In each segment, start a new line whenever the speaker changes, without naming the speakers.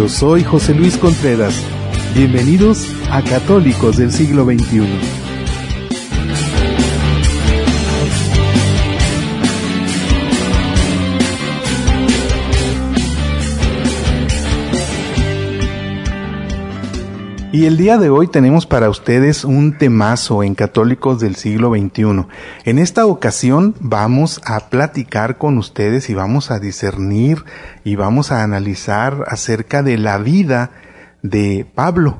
Yo soy José Luis Contreras. Bienvenidos a Católicos del siglo XXI. Y el día de hoy tenemos para ustedes un temazo en Católicos del siglo XXI. En esta ocasión vamos a platicar con ustedes y vamos a discernir y vamos a analizar acerca de la vida de Pablo.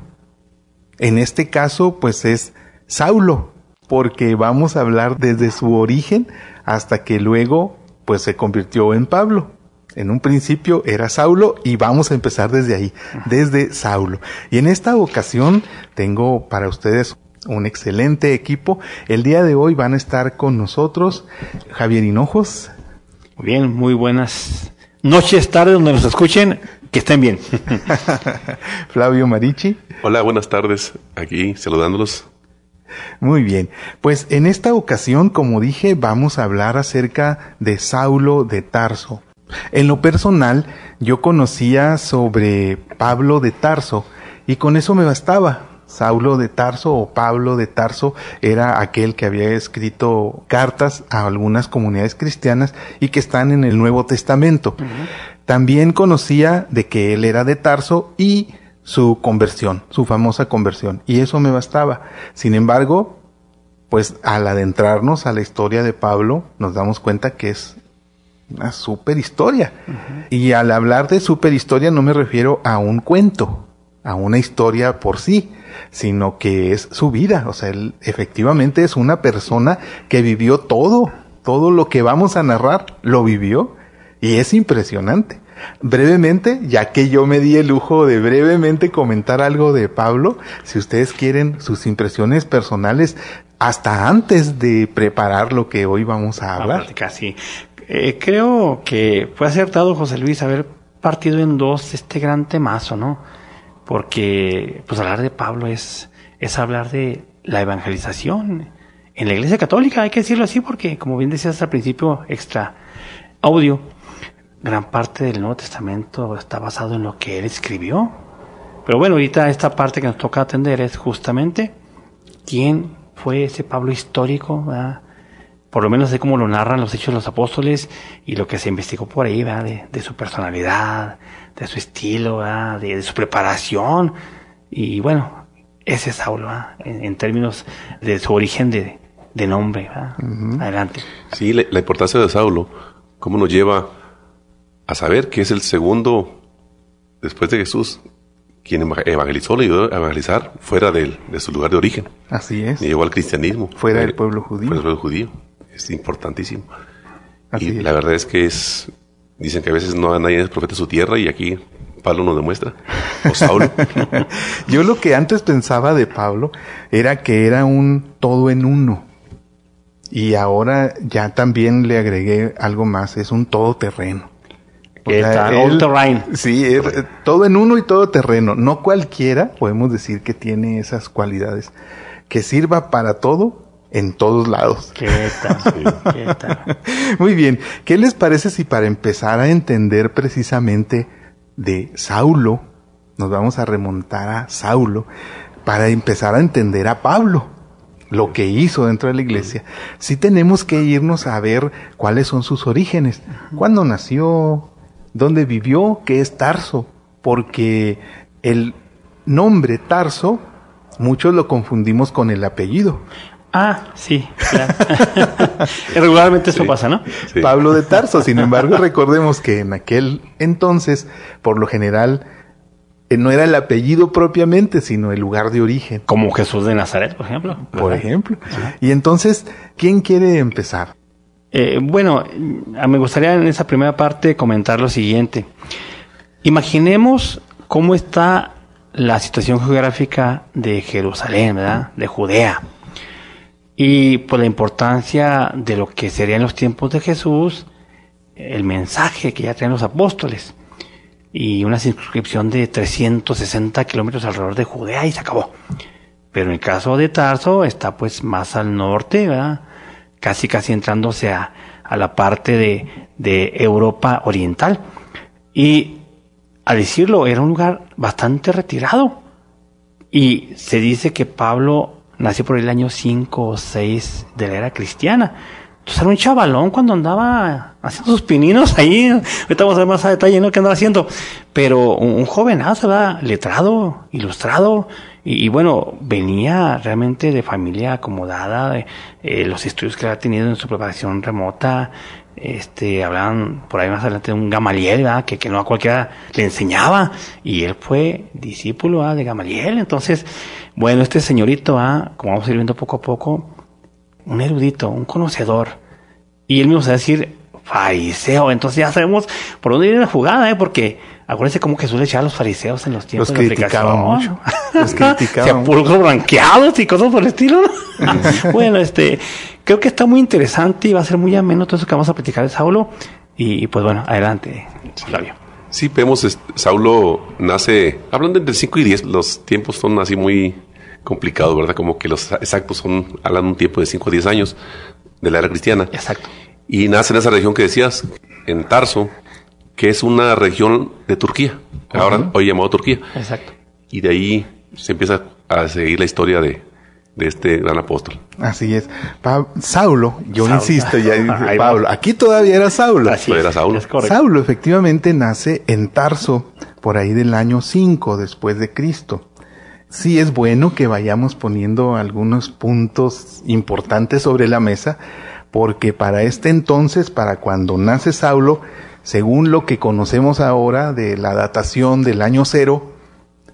En este caso, pues es Saulo, porque vamos a hablar desde su origen hasta que luego, pues se convirtió en Pablo. En un principio era Saulo y vamos a empezar desde ahí, desde Saulo. Y en esta ocasión tengo para ustedes un excelente equipo. El día de hoy van a estar con nosotros Javier Hinojos.
Bien, muy buenas noches, tardes, donde nos escuchen, que estén bien.
Flavio Marici.
Hola, buenas tardes, aquí saludándolos.
Muy bien, pues en esta ocasión, como dije, vamos a hablar acerca de Saulo de Tarso. En lo personal, yo conocía sobre Pablo de Tarso y con eso me bastaba. Saulo de Tarso o Pablo de Tarso era aquel que había escrito cartas a algunas comunidades cristianas y que están en el Nuevo Testamento. También conocía de que él era de Tarso y su conversión, su famosa conversión, y eso me bastaba. Sin embargo, pues al adentrarnos a la historia de Pablo, nos damos cuenta que es una super historia. Y al hablar de super historia no me refiero a un cuento, a una historia por sí, sino que es su vida. O sea, él efectivamente es una persona que vivió todo, todo lo que vamos a narrar, lo vivió. Y es impresionante. Brevemente, ya que yo me di el lujo de brevemente comentar algo de Pablo, si ustedes quieren sus impresiones personales, hasta antes de preparar lo que hoy vamos a hablar.
Casi. Eh, creo que fue acertado José Luis haber partido en dos este gran temazo, ¿no? Porque pues hablar de Pablo es, es hablar de la evangelización en la Iglesia Católica, hay que decirlo así, porque como bien decías al principio, extra audio, gran parte del Nuevo Testamento está basado en lo que él escribió. Pero bueno, ahorita esta parte que nos toca atender es justamente quién fue ese Pablo histórico, ¿verdad? Por lo menos así como lo narran los hechos de los apóstoles y lo que se investigó por ahí, ¿verdad? De, de su personalidad, de su estilo, ¿verdad? De, de, su preparación. Y bueno, ese es Saulo, en, en, términos de su origen de, de nombre. Uh -huh. Adelante.
Sí, la, la, importancia de Saulo, cómo nos lleva a saber que es el segundo, después de Jesús, quien evangelizó, le ayudó a evangelizar fuera de, de su lugar de origen.
Así es.
Y llegó al cristianismo.
Fuera del pueblo judío.
Fuera del pueblo judío es importantísimo. Así y es. la verdad es que es, dicen que a veces no nadie es profeta de su tierra y aquí Pablo nos demuestra, o Saulo.
Yo lo que antes pensaba de Pablo era que era un todo en uno. Y ahora ya también le agregué algo más, es un todoterreno.
Que está all terrain.
Sí, es, todo en uno y todo terreno. No cualquiera podemos decir que tiene esas cualidades. Que sirva para todo en todos lados.
¿Qué tal? Sí. ¿Qué tal?
Muy bien. ¿Qué les parece si para empezar a entender precisamente de Saulo, nos vamos a remontar a Saulo, para empezar a entender a Pablo, lo que hizo dentro de la iglesia, sí tenemos que irnos a ver cuáles son sus orígenes, cuándo nació, dónde vivió, qué es Tarso, porque el nombre Tarso, muchos lo confundimos con el apellido.
Ah, sí, claro. Regularmente eso
Sí.
pasa, ¿no?
Sí.
Pablo de Tarso. Sin embargo, recordemos que en aquel entonces, por lo general, eh, no era el apellido propiamente, sino el lugar de origen,
Como Jesús de Nazaret, por ejemplo.
por
¿verdad?
ejemplo. Y entonces, ¿quién quiere empezar?
Eh, bueno, me gustaría en esa primera parte comentar lo siguiente. Imaginemos cómo está la situación geográfica de Jerusalén, ¿verdad? De Judea. Y por la importancia de lo que sería en los tiempos de Jesús, el mensaje que ya traen los apóstoles. Y una circunscripción de 360 kilómetros alrededor de Judea y se acabó. Pero en el caso de Tarso está pues más al norte, ¿verdad? Casi casi entrándose a, a la parte de, de Europa oriental. Y a decirlo, era un lugar bastante retirado. Y se dice que Pablo nació por el año 5 o 6 de la era cristiana. Entonces era un chavalón cuando andaba haciendo sus pininos ahí. Ahorita vamos a ver más a detalle, ¿no? ¿Qué andaba haciendo? Pero un, un jovenazo, ¿verdad? Letrado, ilustrado. Y, bueno, venía realmente de familia acomodada, de, eh, los estudios que había tenido en su preparación remota. Este, hablaban por ahí más adelante de un Gamaliel, ¿verdad? Que, que no a cualquiera le enseñaba. Y él fue discípulo ¿verdad? de Gamaliel. Entonces, bueno, este señorito, ¿verdad? como vamos a ir viendo poco a poco, un erudito, un conocedor. Y él mismo se va a decir fariseo. Entonces ya sabemos por dónde viene la jugada, ¿eh? Porque acuérdense cómo Jesús le echaba a los fariseos en los tiempos
los
de
criticaba mucho.
Los criticaba. Sepulcros blanqueados y cosas por el estilo. ¿no? bueno, este, creo que está muy interesante y va a ser muy ameno todo eso que vamos a platicar de Saulo. Y, pues bueno, adelante, Flavio.
Sí, vemos, Saulo nace, hablando entre 5 y 10, los tiempos son así muy complicados, ¿verdad? Como que los exactos son, hablan un tiempo de 5 o 10 años de la era cristiana.
Exacto.
Y nace en esa región que decías, en Tarso, que es una región de Turquía, uh -huh. ahora hoy llamado Turquía.
Exacto.
Y de ahí se empieza a seguir la historia de, de este gran apóstol.
Así es. Pa Saulo, yo Saulo. insisto, ya dice Pablo, aquí todavía era Saulo.
Así era Saulo. Es
Saulo efectivamente nace en Tarso por ahí del año 5 después de Cristo. Sí es bueno que vayamos poniendo algunos puntos importantes sobre la mesa, porque para este entonces, para cuando nace Saulo, según lo que conocemos ahora de la datación del año cero,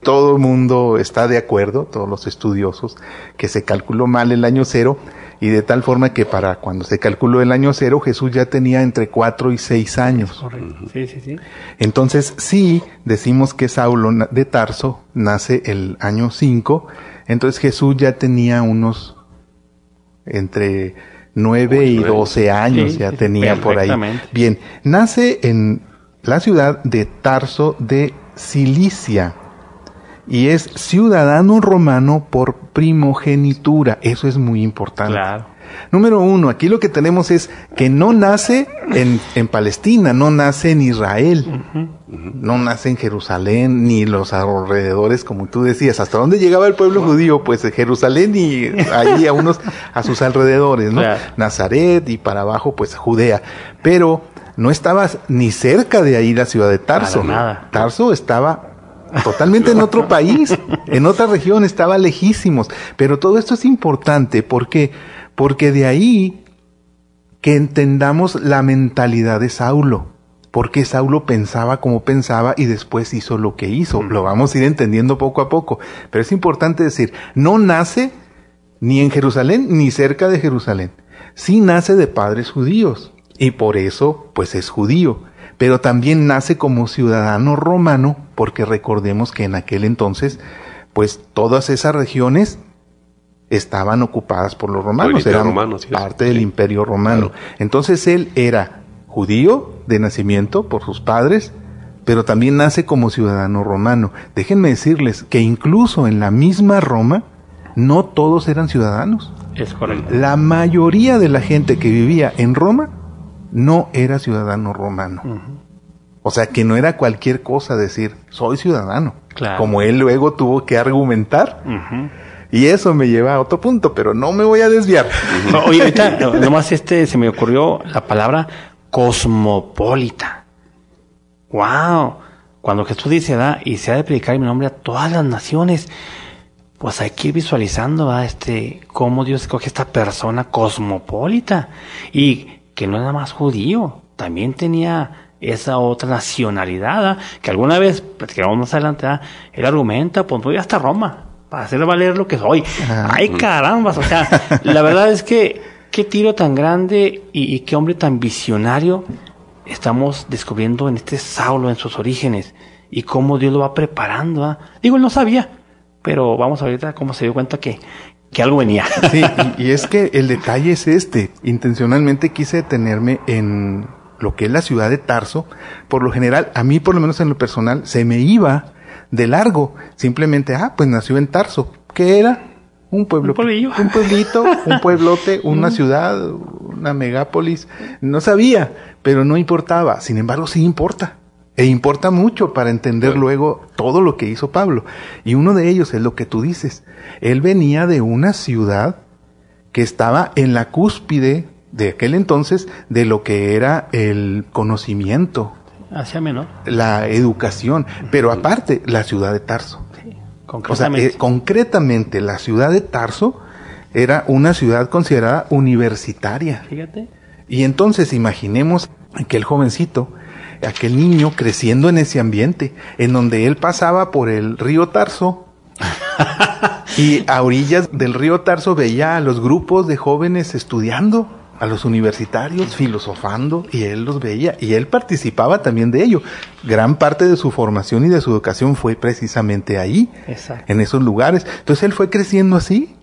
todo el mundo está de acuerdo, todos los estudiosos, que se calculó mal el año cero y de tal forma que para cuando se calculó el año cero Jesús ya tenía entre cuatro y seis años.
Correcto. Sí, sí, sí.
Entonces sí decimos que Saulo de Tarso nace el año 5, entonces Jesús ya tenía unos entre 9 y 12 años, sí, ya tenía por ahí. Bien, nace en la ciudad de Tarso de Cilicia y es ciudadano romano por primogenitura. Eso es muy importante.
Claro.
Número uno, aquí lo que tenemos es que no nace en, en Palestina, no nace en Israel, uh -huh. no nace en Jerusalén, ni los alrededores, como tú decías. ¿Hasta dónde llegaba el pueblo judío? Pues en Jerusalén y allí a unos, a sus alrededores, ¿no?
Claro.
Nazaret y para abajo, pues Judea. Pero no estaba ni cerca de ahí la ciudad de Tarso.
Para nada.
Tarso estaba totalmente en otro país, en otra región, estaba lejísimos. Pero todo esto es importante porque, porque de ahí que entendamos la mentalidad de Saulo. Porque Saulo pensaba como pensaba y después hizo lo que hizo. Lo vamos a ir entendiendo poco a poco. Pero es importante decir, no nace ni en Jerusalén ni cerca de Jerusalén. Sí nace de padres judíos. Y por eso, pues es judío pero también nace como ciudadano romano, porque recordemos que en aquel entonces, pues todas esas regiones estaban ocupadas por los romanos, eran romano, sí, parte sí. del imperio romano. Claro. Entonces él era judío de nacimiento por sus padres, pero también nace como ciudadano romano. Déjenme decirles que incluso en la misma Roma, no todos eran ciudadanos.
Es correcto.
La mayoría de la gente que vivía en Roma no era ciudadano romano. Uh -huh. O sea, que no era cualquier cosa decir, soy ciudadano.
Claro.
Como él luego tuvo que argumentar. Uh -huh. Y eso me lleva a otro punto, pero no me voy a desviar.
-huh. Oye, ahorita nomás este, se me ocurrió la palabra cosmopolita. ¡Wow! Cuando Jesús dice, da, y se ha de predicar mi nombre a todas las naciones, pues hay que ir visualizando, ¿va? Este, cómo Dios escoge esta persona cosmopolita. Y que no era más judío, también tenía esa otra nacionalidad, ¿eh? que alguna vez, platicamos más adelante, ¿eh? él argumenta, pues voy hasta Roma, para hacer valer lo que soy. Ajá. Ay, caramba, o sea, la verdad es que qué tiro tan grande y, y, qué hombre tan visionario estamos descubriendo en este Saulo, en sus orígenes, y cómo Dios lo va preparando. ¿eh? Digo, él no sabía, pero vamos a ver ahorita cómo se dio cuenta que, que algo venía.
Sí, y, y, es que el detalle es este. Intencionalmente quise detenerme en lo que es la ciudad de Tarso. Por lo general, a mí por lo menos en lo personal, se me iba de largo. Simplemente, ah, pues nació en Tarso. ¿Qué era? Un pueblo.
Un,
un pueblito, un pueblote, una ciudad, una megápolis. No sabía, pero no importaba. Sin embargo, sí importa. E importa mucho para entender luego todo lo que hizo Pablo. Y uno de ellos es lo que tú dices. Él venía de una ciudad que estaba en la cúspide de aquel entonces de lo que era el conocimiento.
Hacia menor.
La educación. Pero aparte, la ciudad de Tarso.
concretamente.
O sea, eh, concretamente, la ciudad de Tarso era una ciudad considerada universitaria.
Fíjate.
Y entonces imaginemos aquel jovencito aquel niño creciendo en ese ambiente, en donde él pasaba por el río Tarso y a orillas del río Tarso veía a los grupos de jóvenes estudiando, a los universitarios filosofando y él los veía y él participaba también de ello. Gran parte de su formación y de su educación fue precisamente ahí, en esos lugares. Entonces él fue creciendo así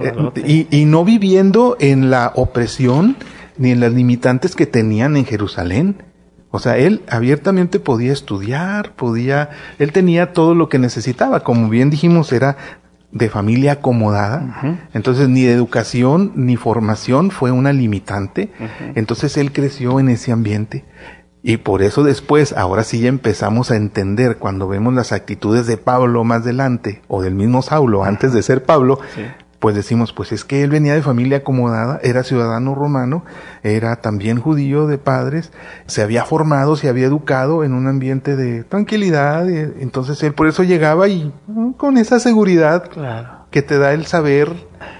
eh, y, y no viviendo en la opresión ni en las limitantes que tenían en Jerusalén o sea, él abiertamente podía estudiar, podía, él tenía todo lo que necesitaba. Como bien dijimos, era de familia acomodada. Entonces, ni educación ni formación fue una limitante. Entonces, él creció en ese ambiente. Y por eso después, ahora sí ya empezamos a entender cuando vemos las actitudes de Pablo más adelante, o del mismo Saulo antes de ser Pablo, pues decimos, pues es que él venía de familia acomodada, era ciudadano romano, era también judío de padres, se había formado, se había educado en un ambiente de tranquilidad, entonces él por eso llegaba y con esa seguridad que te da el saber,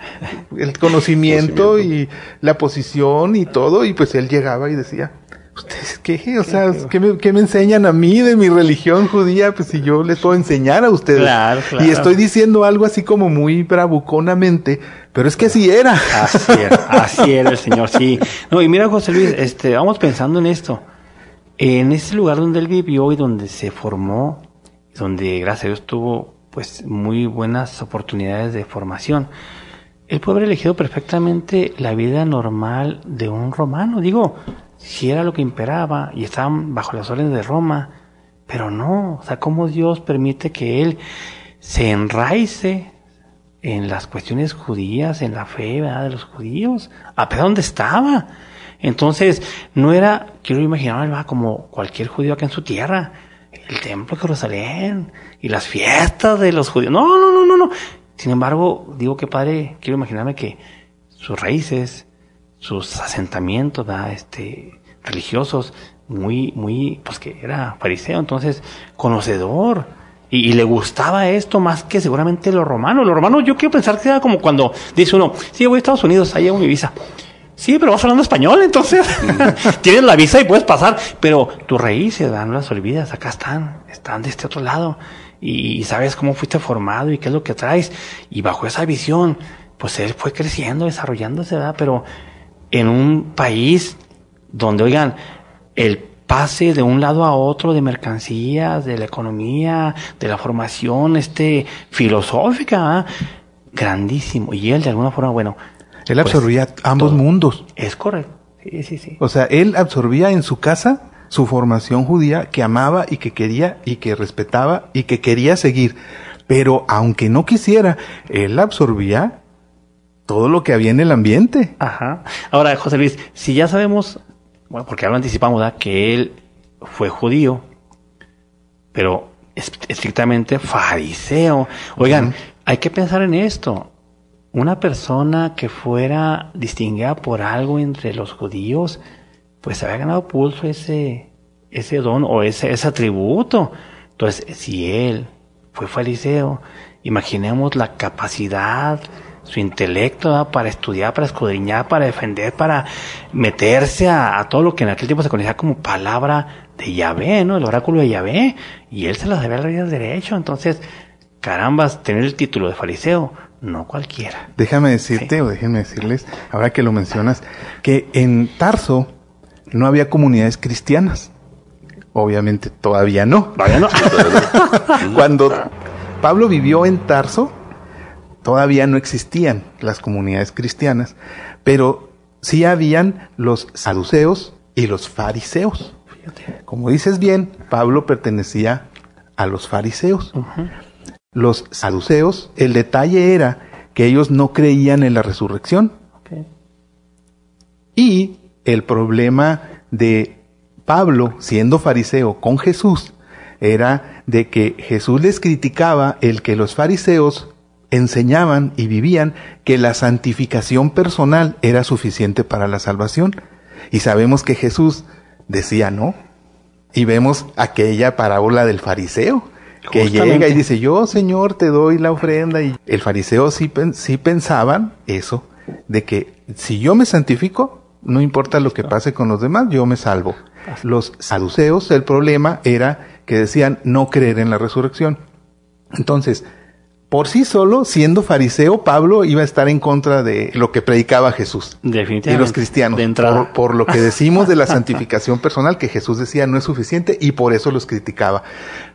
el conocimiento. y la posición y todo, y pues él llegaba y decía, ¿Ustedes qué? O sea, ¿qué me, enseñan a mí de mi religión judía? Pues si yo les puedo enseñar a ustedes.
Claro, claro.
Y estoy diciendo algo así como muy bravuconamente, pero es que así era.
Así era, así era el Señor, sí. No, y mira, José Luis, este, vamos pensando en esto. En ese lugar donde él vivió y donde se formó, donde gracias a Dios tuvo pues muy buenas oportunidades de formación, él puede haber elegido perfectamente la vida normal de un romano. Digo, si era lo que imperaba y estaban bajo las órdenes de Roma, pero no, o sea, cómo Dios permite que él se enraice en las cuestiones judías, en la fe de los judíos, a pesar de donde estaba. Entonces, no era, quiero imaginar, como cualquier judío acá en su tierra, el templo de Jerusalén y las fiestas de los judíos. No, no, no, no, no. Sin embargo, digo que padre, quiero imaginarme que sus raíces, sus asentamientos este, religiosos muy, muy, pues que era fariseo, entonces conocedor. Y, le gustaba esto más que seguramente los romanos. Los romanos yo quiero pensar que era como cuando dice uno, sí, voy a Estados Unidos, ahí hago mi visa. Sí, pero vas hablando español, entonces tienes la visa y puedes pasar, pero tus raíces, no las olvidas, acá están, están de este otro lado. Y, y sabes cómo fuiste formado y qué es lo que traes. Y bajo esa visión, pues él fue creciendo, desarrollándose, ¿verdad? Pero en un país donde, oigan, el pase de un lado a otro de mercancías, de la economía, de la formación este, filosófica, ¿ah? grandísimo. Y él de alguna forma, bueno.
Él pues, absorbía ambos mundos.
Es correcto. Sí, sí, sí.
O sea, él absorbía en su casa su formación judía que amaba y que quería y que respetaba y que quería seguir. Pero aunque no quisiera, él absorbía todo lo que había en el ambiente.
Ajá. Ahora, José Luis, si ya sabemos, bueno, porque ahora anticipamos ¿verdad? que él fue judío, pero estrictamente fariseo. Oigan, hay que pensar en esto. Una persona que fuera distinguida por algo entre los judíos, pues había ganado pulso ese, ese don o ese, ese atributo. Entonces, si él fue fariseo, imaginemos la capacidad su intelecto para estudiar, para escudriñar, para defender, para meterse a, todo lo que en aquel tiempo se conocía como palabra de Yahvé, ¿no? El oráculo de Yahvé. Y él se las debe al derecho. Entonces, carambas, tener el título de fariseo, no cualquiera.
Déjame decirte, o déjenme decirles, ahora que lo mencionas, que en Tarso no había comunidades cristianas. Obviamente todavía no.
Todavía no.
Cuando Pablo vivió en Tarso, todavía no existían las comunidades cristianas, pero sí habían los saduceos y los fariseos. Como dices bien, Pablo pertenecía a los fariseos. Los saduceos, el detalle era que ellos no creían en la resurrección. Y el problema de Pablo, siendo fariseo con Jesús, era de que Jesús les criticaba el que los fariseos enseñaban y vivían que la santificación personal era suficiente para la salvación. Y sabemos que Jesús decía no. Y vemos aquella parábola del fariseo, que llega y dice, yo Señor te doy la ofrenda. Y el fariseo sí, sí pensaban eso, de que si yo me santifico, no importa lo que pase con los demás, yo me salvo. Los saduceos, el problema era que decían no creer en la resurrección. Entonces, por sí solo, siendo fariseo, Pablo iba a estar en contra de lo que predicaba Jesús.
Definitivamente.
Y los cristianos. Por, por, lo que decimos de la santificación personal, que Jesús decía no es suficiente y por eso los criticaba.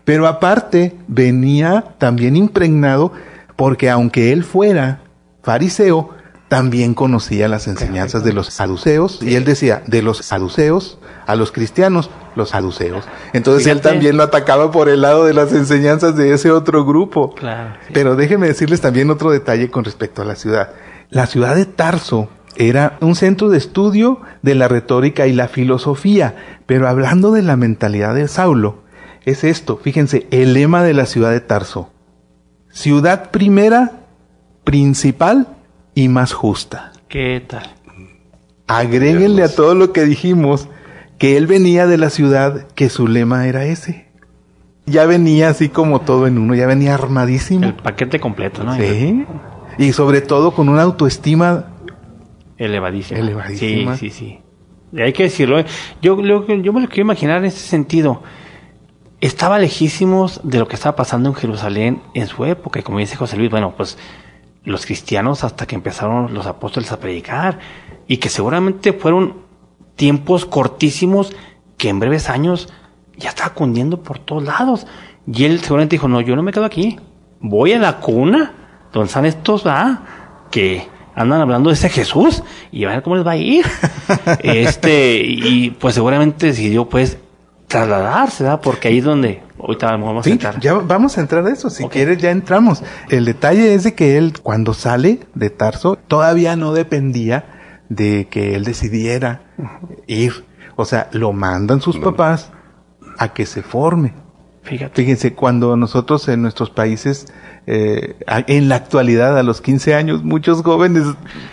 Pero aparte, venía también impregnado porque aunque él fuera fariseo, también conocía las enseñanzas de los saduceos y él decía, de los saduceos a los cristianos, los saduceos. Entonces él también lo atacaba por el lado de las enseñanzas de ese otro grupo. Pero déjenme decirles también otro detalle con respecto a la ciudad. La ciudad de Tarso era un centro de estudio de la retórica y la filosofía, pero hablando de la mentalidad de Saulo, es esto, fíjense, el lema de la ciudad de Tarso. Ciudad primera, principal y más justa.
¿Qué tal?
Agréguenle a todo lo que dijimos que él venía de la ciudad, que su lema era ese. Ya venía así como todo en uno, ya venía armadísimo.
El paquete completo, ¿no?
Sí. Y sobre todo con una autoestima
elevadísima.
Elevadísima.
Sí, sí, sí. Hay que decirlo. ¿eh? Yo, yo, yo me lo quiero imaginar en ese sentido. Estaba lejísimos de lo que estaba pasando en Jerusalén en su época. Y como dice José Luis, bueno, pues los cristianos hasta que empezaron los apóstoles a predicar y que seguramente fueron tiempos cortísimos que en breves años ya estaba cundiendo por todos lados. Y él seguramente dijo, no, yo no me quedo aquí, voy a la cuna donde están estos, ah, que andan hablando de ese Jesús y a ver cómo les va a ir. este, y pues seguramente decidió pues trasladarse, ¿verdad? Porque ahí es donde ahorita vamos a entrar.
Ya vamos a entrar a eso, si quieres ya entramos. El detalle es de que él cuando sale de Tarso todavía no dependía de que él decidiera ir. O sea, lo mandan sus papás a que se forme. Fíjate. Fíjense, cuando nosotros en nuestros países, eh, en la actualidad, a los 15 años, muchos jóvenes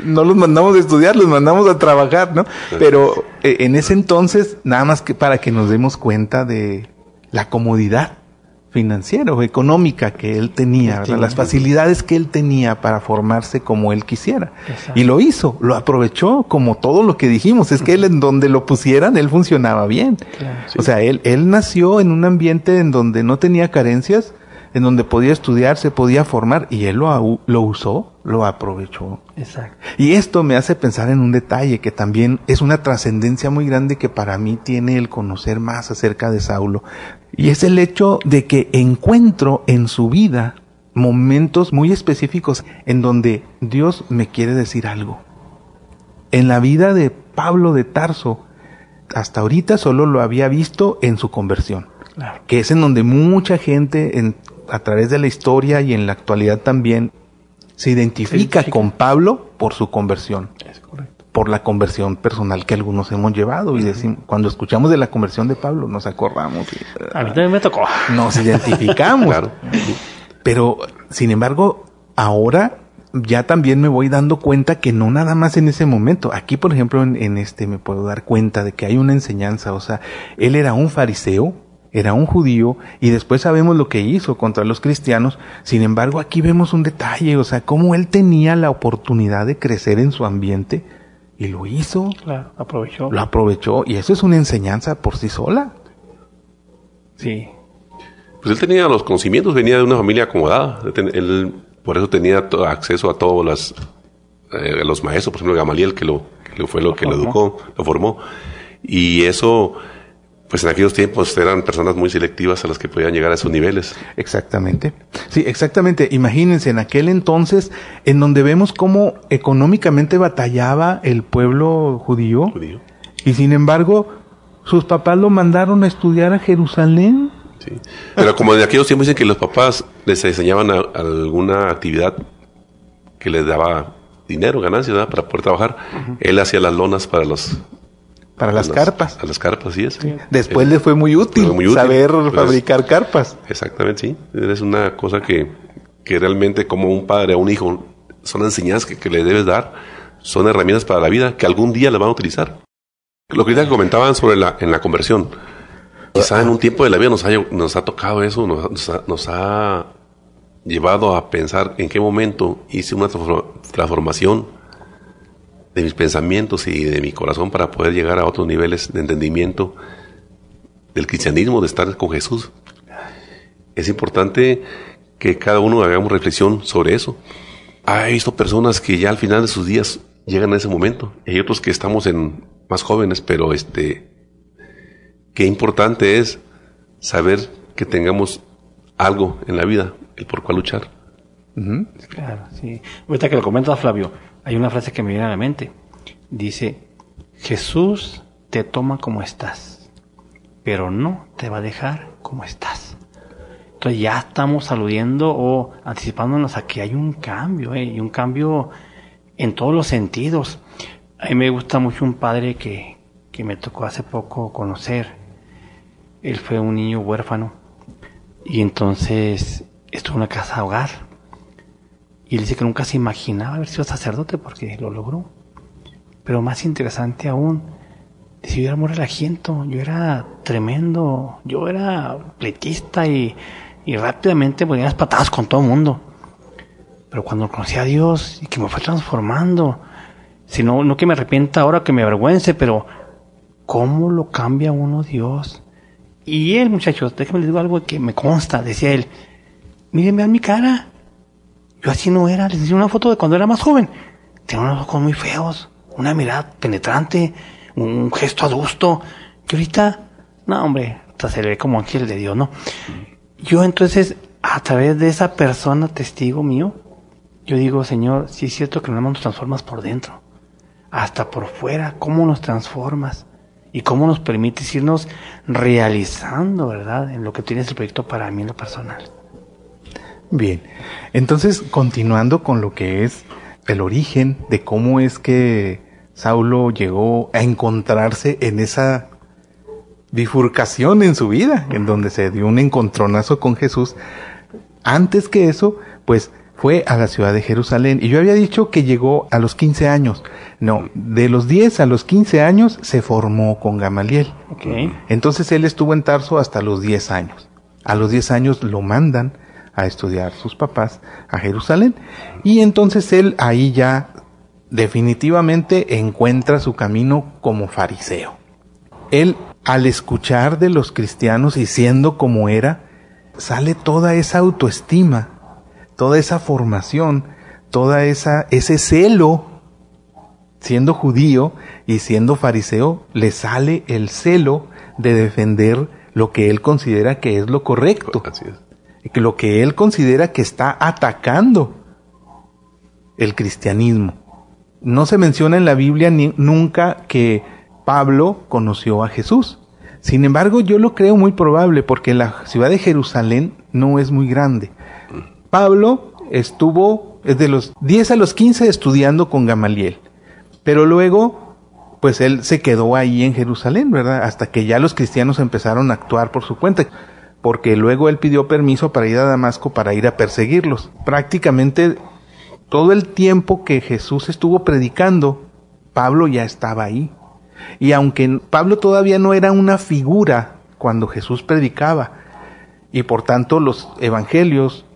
no los mandamos a estudiar, los mandamos a trabajar, ¿no? Pero eh, en ese entonces, nada más que para que nos demos cuenta de la comodidad financiera o económica que él tenía, las facilidades que él tenía para formarse como él quisiera. Y lo hizo, lo aprovechó como todo lo que dijimos, es que él en donde lo pusieran, él funcionaba bien. O sea, él, él nació en un ambiente en donde no tenía carencias, en donde podía estudiar, se podía formar, y él lo, lo usó, lo aprovechó.
Exacto.
Y esto me hace pensar en un detalle que también es una trascendencia muy grande que para mí tiene el conocer más acerca de Saulo. Y es el hecho de que encuentro en su vida momentos muy específicos en donde Dios me quiere decir algo. En la vida de Pablo de Tarso, hasta ahorita solo lo había visto en su conversión, que es en donde mucha gente en, a través de la historia y en la actualidad también se identifica, con Pablo por su conversión.
Es correcto.
Por la conversión personal que algunos hemos llevado. Y decimos, cuando escuchamos de la conversión de Pablo, nos acordamos.
a mí también me tocó.
Nos identificamos. claro. Pero, sin embargo, ahora ya también me voy dando cuenta que no nada más en ese momento. Aquí, por ejemplo, en, en este me puedo dar cuenta de que hay una enseñanza. O sea, él era un fariseo, era un judío y después sabemos lo que hizo contra los cristianos. Sin embargo, aquí vemos un detalle, o sea, cómo él tenía la oportunidad de crecer en su ambiente y lo hizo.
Claro, aprovechó.
Lo aprovechó y eso es una enseñanza por sí sola.
Sí.
Pues él tenía los conocimientos, venía de una familia acomodada. Él por eso tenía acceso a todos las, eh, los maestros, por ejemplo, Gamaliel, que lo, que fue lo, que lo educó, lo formó. Y eso pues en aquellos tiempos eran personas muy selectivas a las que podían llegar a esos niveles.
Exactamente. Sí, exactamente. Imagínense en aquel entonces en donde vemos cómo económicamente batallaba el pueblo judío.
judío.
Y sin embargo, sus papás lo mandaron a estudiar a Jerusalén.
Sí. Pero como en aquellos tiempos dicen que los papás les enseñaban alguna actividad que les daba dinero, ganancias, para poder trabajar, él hacía las lonas para los
para las, carpas.
A las carpas, sí es.
Después le fue muy útil, saber pues, fabricar carpas.
Exactamente, sí. Es una cosa que, que realmente como un padre a un hijo son enseñanzas que, que, le debes dar, son herramientas para la vida que algún día las van a utilizar. Lo que ya comentaban sobre la, en la conversión, quizá en un tiempo de la vida nos, nos ha tocado eso, nos, nos, ha, llevado a pensar en qué momento hice una transformación de mis pensamientos y de mi corazón para poder llegar a otros niveles de entendimiento del cristianismo, de estar con Jesús. Es importante que cada uno hagamos reflexión sobre eso. He visto personas que ya al final de sus días llegan a ese momento. Hay otros que estamos en más jóvenes, pero este, qué importante es saber que tengamos algo en la vida, el por cuál luchar.
Claro, sí. Ahorita que lo comenta Flavio, hay una frase que me viene a la mente. Dice, Jesús te toma como estás, pero no te va a dejar como estás. Entonces ya estamos aludiendo o anticipándonos a que hay un cambio, ¿eh? y un cambio en todos los sentidos. A mí me gusta mucho un padre que, que me tocó hace poco conocer. Él fue un niño huérfano y entonces estuvo en una casa hogar. Y él dice que nunca se imaginaba haber sido sacerdote porque lo logró. Pero más interesante aún, dice, yo era muy relajiento, yo era tremendo, yo era pletista y, y rápidamente ponía las patadas con todo el mundo. Pero cuando conocí a Dios y que me fue transformando, si no, no que me arrepienta ahora, que me avergüence, pero ¿cómo lo cambia uno Dios? Y él, muchachos, déjenme les digo algo que me consta, decía él, mírenme a mi cara, yo así no era, les hice una foto de cuando era más joven, tenía unos ojos muy feos, una mirada penetrante, un gesto adusto, que ahorita, no hombre, hasta se le ve como ángel de Dios, ¿no? Yo entonces, a través de esa persona testigo mío, yo digo, Señor, si es cierto que no nos transformas por dentro, hasta por fuera, ¿cómo nos transformas? Y cómo nos permites irnos realizando, ¿verdad? En lo que tienes el proyecto para mí en lo personal.
Bien, entonces continuando con lo que es el origen de cómo es que Saulo llegó a encontrarse en esa bifurcación en su vida, en donde se dio un encontronazo con Jesús. Antes que eso, pues fue a la ciudad de Jerusalén. Y yo había dicho que llegó a los 15 años. No, de los 10 a los 15 años se formó con Gamaliel. Entonces él estuvo en Tarso hasta los 10 años. A los 10 años lo mandan a estudiar sus papás a Jerusalén. Y entonces él ahí ya definitivamente encuentra su camino como fariseo. Él, al escuchar de los cristianos y siendo como era, sale toda esa autoestima toda esa formación, toda esa ese celo siendo judío y siendo fariseo le sale el celo de defender lo que él considera que es lo correcto. Que lo que él considera que está atacando el cristianismo. No se menciona en la Biblia ni, nunca que Pablo conoció a Jesús. Sin embargo, yo lo creo muy probable porque la ciudad de Jerusalén no es muy grande. Pablo estuvo de los 10 a los 15 estudiando con Gamaliel, pero luego pues él se quedó ahí en Jerusalén, ¿verdad? Hasta que ya los cristianos empezaron a actuar por su cuenta, porque luego él pidió permiso para ir a Damasco para ir a perseguirlos. Prácticamente todo el tiempo que Jesús estuvo predicando, Pablo ya estaba ahí. Y aunque Pablo todavía no era una figura cuando Jesús predicaba, y por tanto los evangelios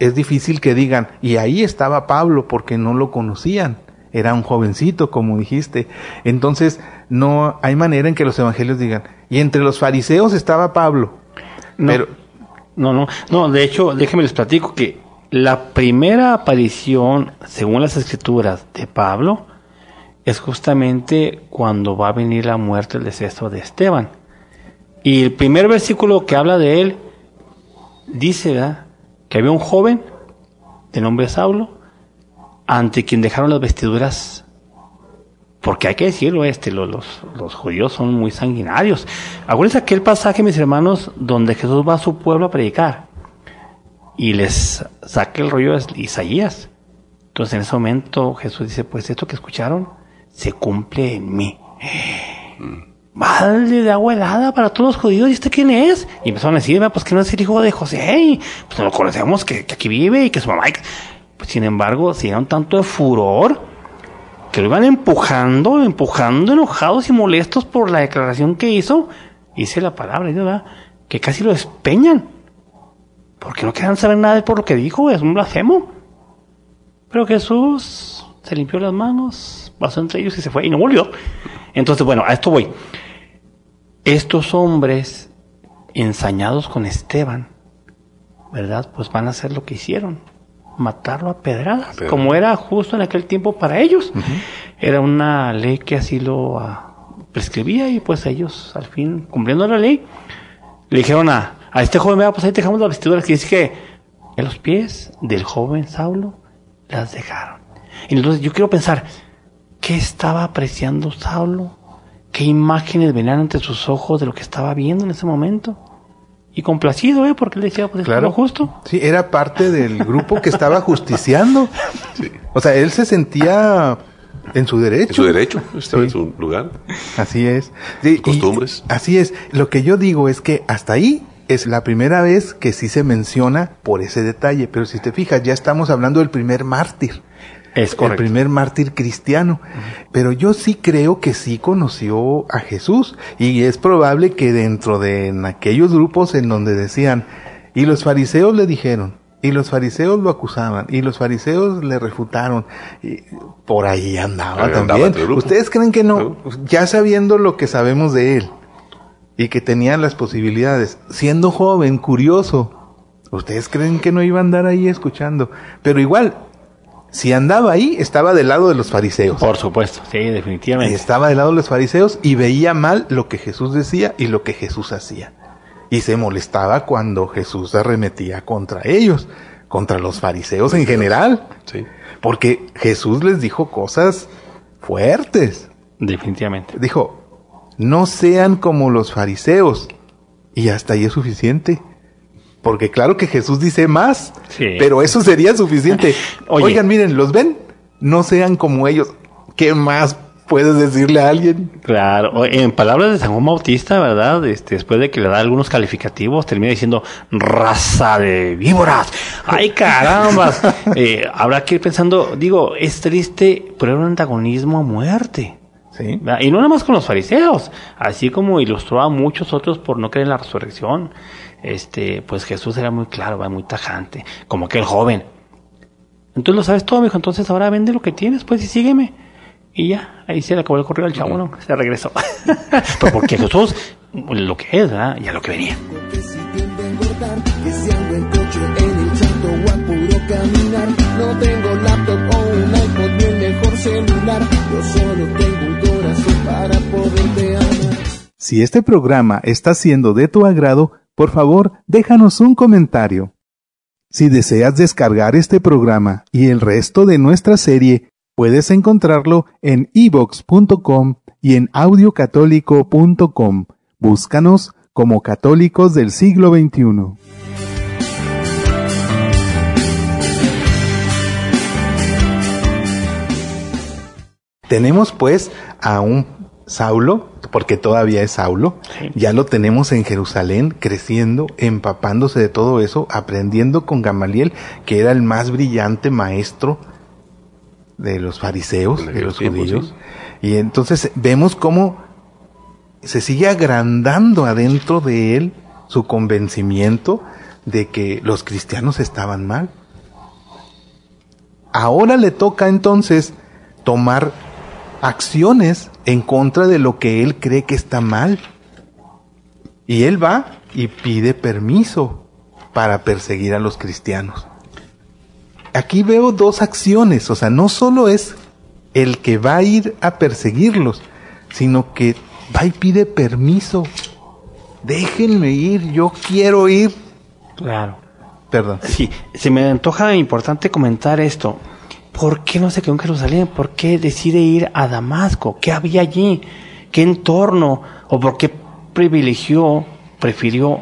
es difícil que digan, y ahí estaba Pablo porque no lo conocían. Era un jovencito, como dijiste. Entonces, no hay manera en que los evangelios digan, y entre los fariseos estaba Pablo.
No, pero, no, no, no, de hecho, déjenme les platico que la primera aparición, según las escrituras de Pablo, es justamente cuando va a venir la muerte, el deceso de Esteban. Y el primer versículo que habla de él dice, ¿verdad? que había un joven de nombre Saulo ante quien dejaron las vestiduras porque hay que decirlo, este, los, los, judíos son muy sanguinarios. Acuérdense aquel pasaje, mis hermanos, donde Jesús va a su pueblo a predicar y les saca el rollo de Isaías. Entonces en ese momento Jesús dice, pues esto que escucharon se cumple en mí. Madre de agua helada para todos los judíos, ¿y este quién es? Y empezaron a decirme, pues que no es el hijo de José, y pues no lo conocemos, que, que aquí vive y que su mamá. Pues, sin embargo, se dieron tanto de furor que lo iban empujando, empujando, enojados y molestos por la declaración que hizo. Hice la palabra, ¿verdad? Que casi lo despeñan. Porque no querían saber nada por lo que dijo, es un blasfemo. Pero Jesús se limpió las manos, pasó entre ellos y se fue y no volvió. Entonces, bueno, a esto voy. Estos hombres ensañados con Esteban, ¿verdad? Pues van a hacer lo que hicieron, matarlo a pedradas, como era justo en aquel tiempo para ellos. Era una ley que así lo ah, prescribía y pues ellos, al fin, cumpliendo la ley, le dijeron a, a este joven, "Vea, pues ahí dejamos las vestiduras, que dice que en los pies del joven Saulo las dejaron. Y entonces yo quiero pensar, ¿qué estaba apreciando Saulo? ¿Qué imágenes venían ante sus ojos de lo que estaba viendo en ese momento? Y complacido, ¿eh? Porque él decía, pues es
Claro.
justo.
Sí, era parte del grupo que estaba justiciando. O sea, él se sentía en su derecho.
En su derecho, estaba
Sí.
en su lugar.
Así es. Sí, y-
Costumbres.
así es. Lo que yo digo es que hasta ahí es la primera vez que sí se menciona por ese detalle. Pero si te fijas, ya estamos hablando del primer mártir.
Es
El
correcto.
primer mártir cristiano. Pero yo sí creo que sí conoció a Jesús. Y es probable que dentro de en aquellos grupos en donde decían, y los fariseos le dijeron, y los fariseos lo acusaban, y los fariseos le refutaron, y por ahí andaba
Ahí
también.
el.
¿Ustedes creen que no?
Claro.
Ya sabiendo lo que sabemos de él, y que tenía las posibilidades, siendo joven, curioso, ¿ustedes creen que no iba a andar ahí escuchando? Pero igual, si andaba ahí, estaba del lado de los fariseos.
Por supuesto, sí,
Y
definitivamente.
estaba del lado de los fariseos y veía mal lo que Jesús decía y lo que Jesús hacía. Y se molestaba cuando Jesús arremetía contra ellos, contra los fariseos en general.
Sí.
Porque Jesús les dijo cosas fuertes.
Definitivamente.
Dijo, no sean como los fariseos. Y hasta ahí es suficiente. Porque claro que Jesús dice más,
Sí.
pero eso sería suficiente.
Oye.
Oigan, miren, ¿los ven? No sean como ellos. ¿Qué más puedes decirle a alguien?
Claro, en palabras de San Juan Bautista, ¿verdad? Este, después de que le da algunos calificativos, termina diciendo raza de víboras. ¡Ay, carambas! Eh, habrá que ir pensando, digo, es triste, pero era un antagonismo a muerte.
Sí.
Y no nada más con los fariseos, así como ilustró a muchos otros por no creer en la resurrección. Este, pues Jesús era muy claro, ¿verdad? muy tajante, como aquel joven. Entonces lo sabes todo, mijo. Entonces ahora vende lo que tienes, pues, y sígueme. Y ya, ahí se le acabó el correo al chavo, ¿no? Se regresó. Pero porque Jesús, lo que es, ¿verdad? Y a lo que venía.
No tengo laptop o un iPod ni el mejor celular. Yo solo tengo un corazón para poderte amar.
Si este programa está siendo de tu agrado, por favor, déjanos un comentario. Si deseas descargar este programa y el resto de nuestra serie, puedes encontrarlo en evox.com y en audiocatólico.com. Búscanos como Católicos del siglo XXI. Tenemos pues a un Saulo, porque todavía es Saulo,
Sí.
ya lo tenemos en Jerusalén creciendo, empapándose de todo eso, aprendiendo con Gamaliel, que era el más brillante maestro de los fariseos, de los
tiempos,
judíos. Y entonces vemos cómo se sigue agrandando adentro de él su convencimiento de que los cristianos estaban mal. Ahora le toca entonces tomar acciones en contra de lo que él cree que está mal. Y él va y pide permiso para perseguir a los cristianos. Aquí veo dos acciones, o sea, no solo es el que va a ir a perseguirlos, sino que va y pide permiso. Déjenme ir, yo quiero ir.
Claro.
Perdón.
Sí, se me antoja importante comentar esto. ¿Por qué no se quedó en Jerusalén? ¿Por qué decide ir a Damasco? ¿Qué había allí? ¿Qué entorno? ¿O por qué privilegió, prefirió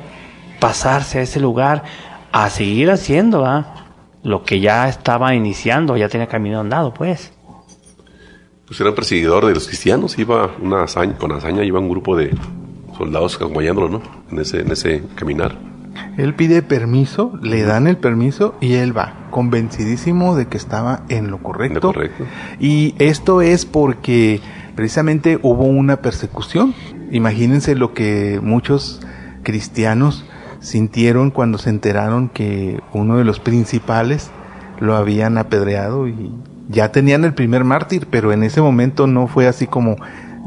pasarse a ese lugar a seguir haciendo ¿ah? lo que ya estaba iniciando, ya tenía camino andado, pues?
Pues era perseguidor de los cristianos, iba una hazaña, con hazaña iba un grupo de soldados acompañándolo, ¿no? En ese, en ese caminar.
Él pide permiso, le dan el permiso y él va, convencidísimo de que estaba en lo correcto. Y esto es porque precisamente hubo una persecución. Imagínense lo que muchos cristianos sintieron cuando se enteraron que uno de los principales lo habían apedreado y ya tenían el primer mártir, pero en ese momento no fue así como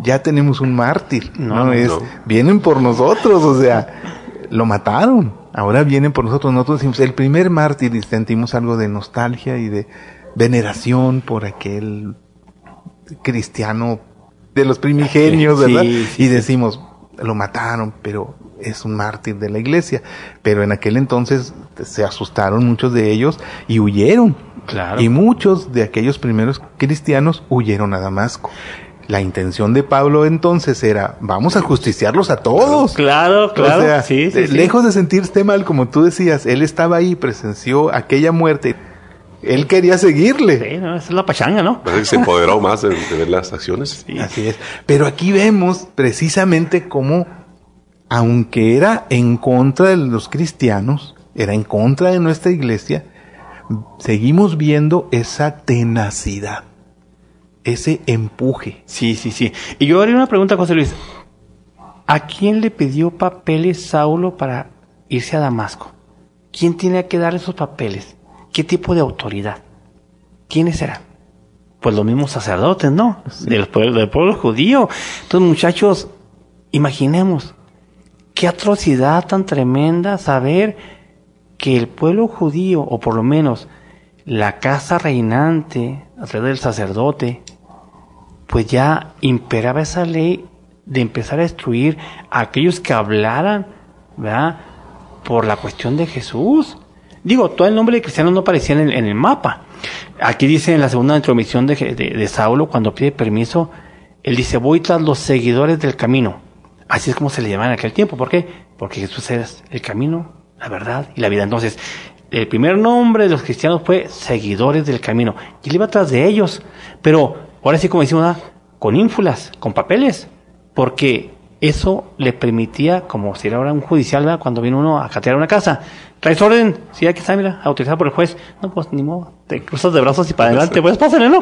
ya tenemos un mártir, no,
No,
es
no.
vienen por nosotros, o sea, lo mataron. Ahora vienen por nosotros, nosotros decimos el primer mártir y sentimos algo de nostalgia y de veneración por aquel cristiano de los primigenios, ¿verdad?
sí,
y decimos, lo mataron, pero es un mártir de la iglesia. Pero en aquel entonces se asustaron muchos de ellos y huyeron.
Claro.
Y muchos de aquellos primeros cristianos huyeron a Damasco. La intención de Pablo entonces era, vamos a justiciarlos a todos.
Claro, claro.
O sea,
sí, sí,
de-
sí.
lejos de sentirse mal, como tú decías, él estaba ahí, presenció aquella muerte. Él quería seguirle.
Sí, no, esa es la pachanga, ¿no?
Parece que se empoderó más de, de ver las acciones.
Así es. Pero aquí vemos precisamente cómo, aunque era en contra de los cristianos, era en contra de nuestra iglesia, seguimos viendo esa tenacidad, ese empuje.
Sí, sí, sí. Y yo haría una pregunta, José Luis. ¿A quién le pidió papeles Saulo para irse a Damasco? ¿Quién tiene que dar esos papeles? ¿Qué tipo de autoridad? ¿Quiénes eran? Pues los mismos sacerdotes, ¿no? Del, pueblo, del pueblo judío. Entonces, muchachos, imaginemos qué atrocidad tan tremenda saber que el pueblo judío, o por lo menos la casa reinante, a través del sacerdote, pues ya imperaba esa ley de empezar a destruir a aquellos que hablaran, ¿verdad? Por la cuestión de Jesús. Digo, todo el nombre de cristiano no aparecía en el, mapa. Aquí dice en la segunda intromisión de, de, Saulo, cuando pide permiso, él dice, voy tras los seguidores del camino. Así es como se le llamaba en aquel tiempo. ¿Por qué? Porque Jesús es el camino, la verdad y la vida. Entonces, el primer nombre de los cristianos fue seguidores del camino. Y él iba atrás de ellos. Pero, ahora sí, como decimos, con ínfulas, con papeles. Porque eso le permitía, como si era ahora un judicial, ¿verdad? cuando viene uno a catear una casa. ¿Traes orden? Sí, aquí está, mira, autorizado por el juez. No, pues ni modo, te cruzas de brazos y para adelante, pues pásale, ¿no?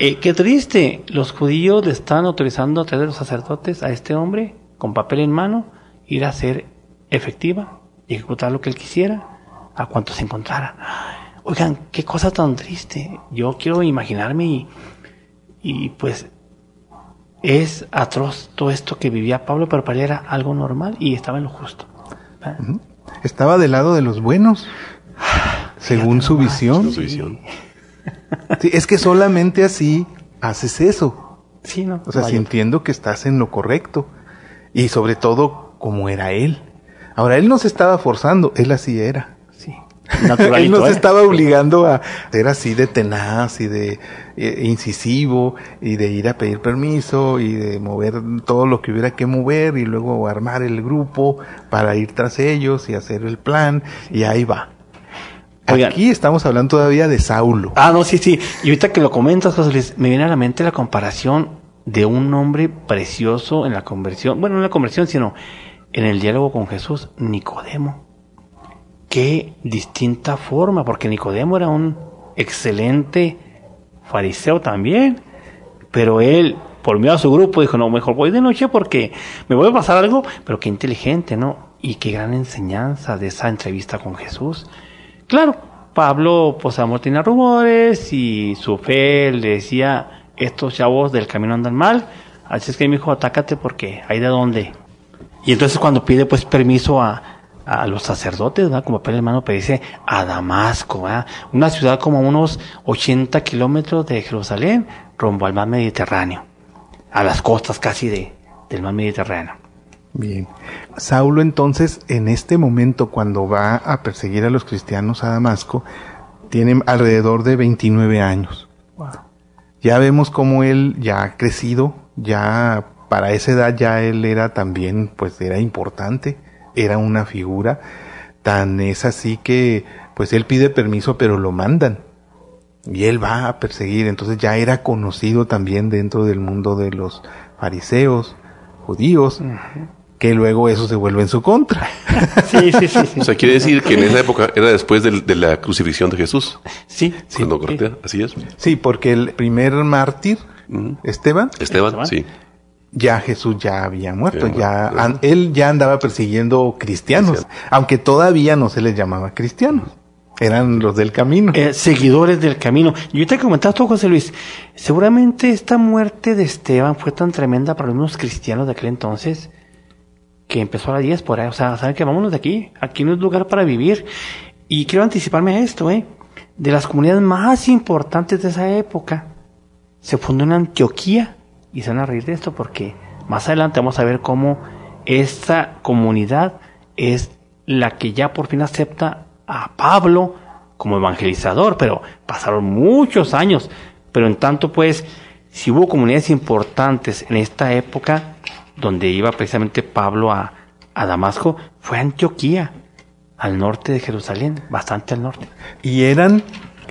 Eh, qué triste, los judíos le están autorizando a través de los sacerdotes a este hombre, con papel en mano, ir a hacer efectiva y ejecutar lo que él quisiera a cuanto se encontrara. Oigan, qué cosa tan triste. Yo quiero imaginarme y, y pues es atroz todo esto que vivía Pablo, pero para él era algo normal y estaba en lo justo.
Estaba del lado de los buenos, según su visión.
Su visión.
Sí, es que solamente así haces eso.
Sí, ¿no?
O sea,
Vaya.
sintiendo que estás en lo correcto. Y sobre todo, como era él. Ahora, él no se estaba forzando, él así era. Él
Naturalito,
no se
¿eh?
estaba obligando a ser así de tenaz y de eh, incisivo y de ir a pedir permiso y de mover todo lo que hubiera que mover y luego armar el grupo para ir tras ellos y hacer el plan y ahí va.
Oigan.
Aquí estamos hablando todavía de Saulo.
Ah, no, sí, sí. Y ahorita que lo comentas, José Luis, me viene a la mente la comparación de un hombre precioso en la conversión. Bueno, no en la conversión, sino en el diálogo con Jesús, Nicodemo. Qué distinta forma, porque Nicodemo era un excelente fariseo también, pero él, por miedo a su grupo, dijo, no, mejor voy de noche porque me voy a pasar algo, pero qué inteligente, ¿no? Y qué gran enseñanza de esa entrevista con Jesús. Claro, Pablo, pues amor tenía rumores y su fe le decía, estos chavos del camino andan mal, así es que mi hijo, atácate porque hay de dónde. Y entonces cuando pide pues permiso a, a los sacerdotes, ¿verdad? como papel hermano, pero dice a Damasco, ¿verdad? una ciudad como a unos 80 kilómetros de Jerusalén, rumbo al mar Mediterráneo, a las costas casi de, del mar Mediterráneo.
Bien. Saulo entonces, en este momento, cuando va a perseguir a los cristianos a Damasco, tiene alrededor de 29 años. Ya vemos cómo él ya ha crecido, ya para esa edad ya él era también, pues era importante, era una figura. Tan es así que, pues él pide permiso, pero lo mandan. Y él va a perseguir, entonces ya era conocido también dentro del mundo de los fariseos, judíos, que luego eso se vuelve en su contra.
Sí, sí, sí. sí.
O sea, quiere decir que en esa época era después de, la crucifixión de Jesús.
sí,
Cuando cortea, así es.
Sí, porque el primer mártir, Esteban,
Esteban. sí.
Ya Jesús ya había muerto,
Ya
ya
muerto.
an- él ya andaba persiguiendo cristianos,
Cristiano.
aunque todavía no se les llamaba cristianos, eran los del camino.
Eh, seguidores del camino. Y ahorita que comentaste tú, José Luis, seguramente esta muerte de Esteban fue tan tremenda para los cristianos de aquel entonces que empezó a la diáspora. O sea, ¿saben que Vámonos de aquí. Aquí no es lugar para vivir. Y quiero anticiparme a esto, ¿eh? De las comunidades más importantes de esa época, se fundó en Antioquía. Y se van a reír de esto porque más adelante vamos a ver cómo esta comunidad es la que ya por fin acepta a Pablo como evangelizador, pero pasaron muchos años. Pero en tanto, pues, si hubo comunidades importantes en esta época, donde iba precisamente Pablo a, Damasco, fue Antioquía, al norte de Jerusalén, bastante al norte.
Y eran,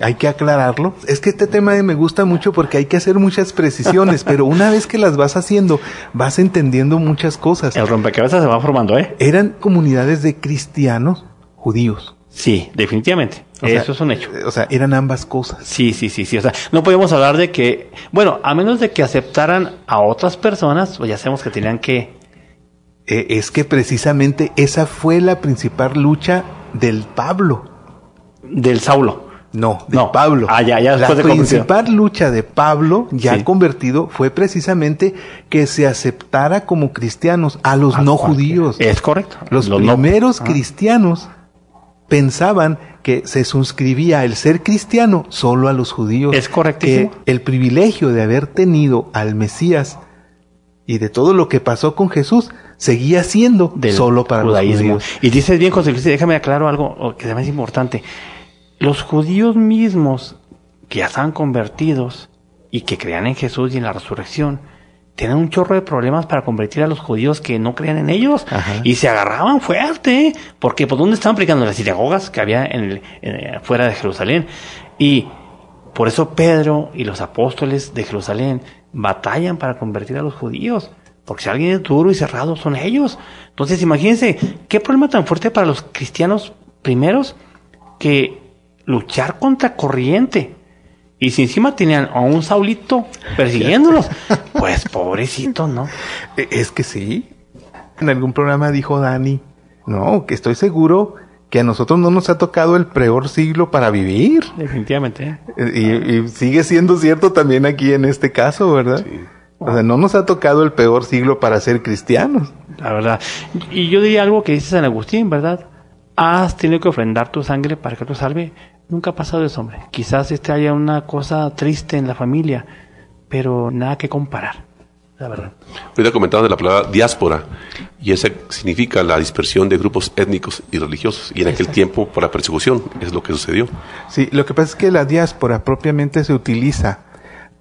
hay que aclararlo, es que este tema me gusta mucho porque hay que hacer muchas precisiones, pero una vez que las vas haciendo, vas entendiendo muchas cosas.
El rompecabezas se va formando, ¿eh?
Eran comunidades de cristianos judíos.
Sí, definitivamente.
O sea,
Eso es un hecho.
O sea, eran ambas cosas.
Sí, sí, sí, sí. O sea, no podemos hablar de que, bueno, a menos de que aceptaran a otras personas, pues ya sabemos que tenían que,
Eh, es que precisamente esa fue la principal lucha del Pablo.
del Saulo.
No, de
No.
Pablo.
Ah, ya, ya
la
de
principal lucha de Pablo, ya
Sí.
convertido, fue precisamente que se aceptara como cristianos a los no judíos.
Es correcto.
Los,
no-
primeros
Ah.
cristianos pensaban que se suscribía el ser cristiano solo a los judíos.
Es correctísimo.
Que el privilegio de haber tenido al Mesías y de todo lo que pasó con Jesús seguía siendo
del
solo para
judaísmo.
los judíos.
Y dices bien, José Luis, déjame aclarar algo o que me hace importante. Los judíos mismos que ya estaban convertidos y que creían en Jesús y en la resurrección, tenían un chorro de problemas para convertir a los judíos que no creían en ellos
Ajá.
y se agarraban fuerte, ¿eh? porque por dónde estaban aplicando las sinagogas que había en el, en- fuera de Jerusalén y por eso Pedro y los apóstoles de Jerusalén batallan para convertir a los judíos. Porque si alguien es duro y cerrado son ellos. Entonces imagínense qué problema tan fuerte para los cristianos primeros que luchar contra corriente. Y si encima tenían a un Saulito persiguiéndolos, pues pobrecitos, ¿no?
Eh, Es que sí. En algún programa dijo Dani, no, que estoy seguro que a nosotros no nos ha tocado el peor siglo para vivir.
Definitivamente. ¿eh?
Eh, Y, y sigue siendo cierto también aquí en este caso, ¿verdad? O sea, no nos ha tocado el peor siglo para ser cristianos.
La verdad. Y yo diría algo que dice San Agustín, ¿verdad? Has tenido que ofrendar tu sangre para que te salve. Nunca ha pasado eso, hombre. Quizás este haya una cosa triste en la familia, pero nada que comparar. La verdad.
Ahorita comentaba de la palabra diáspora, y esa significa la dispersión de grupos étnicos y religiosos. Y en aquel tiempo, por la persecución, es lo que sucedió.
Sí, lo que pasa es que la diáspora propiamente se utiliza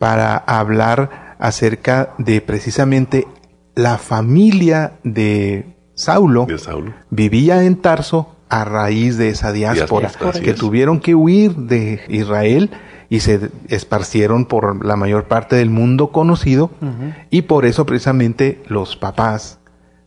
para hablar acerca de precisamente la familia de Saulo.
De Saulo.
Vivía en Tarso a raíz de esa diáspora, que
es.
tuvieron que huir de Israel y se esparcieron por la mayor parte del mundo conocido y por eso precisamente los papás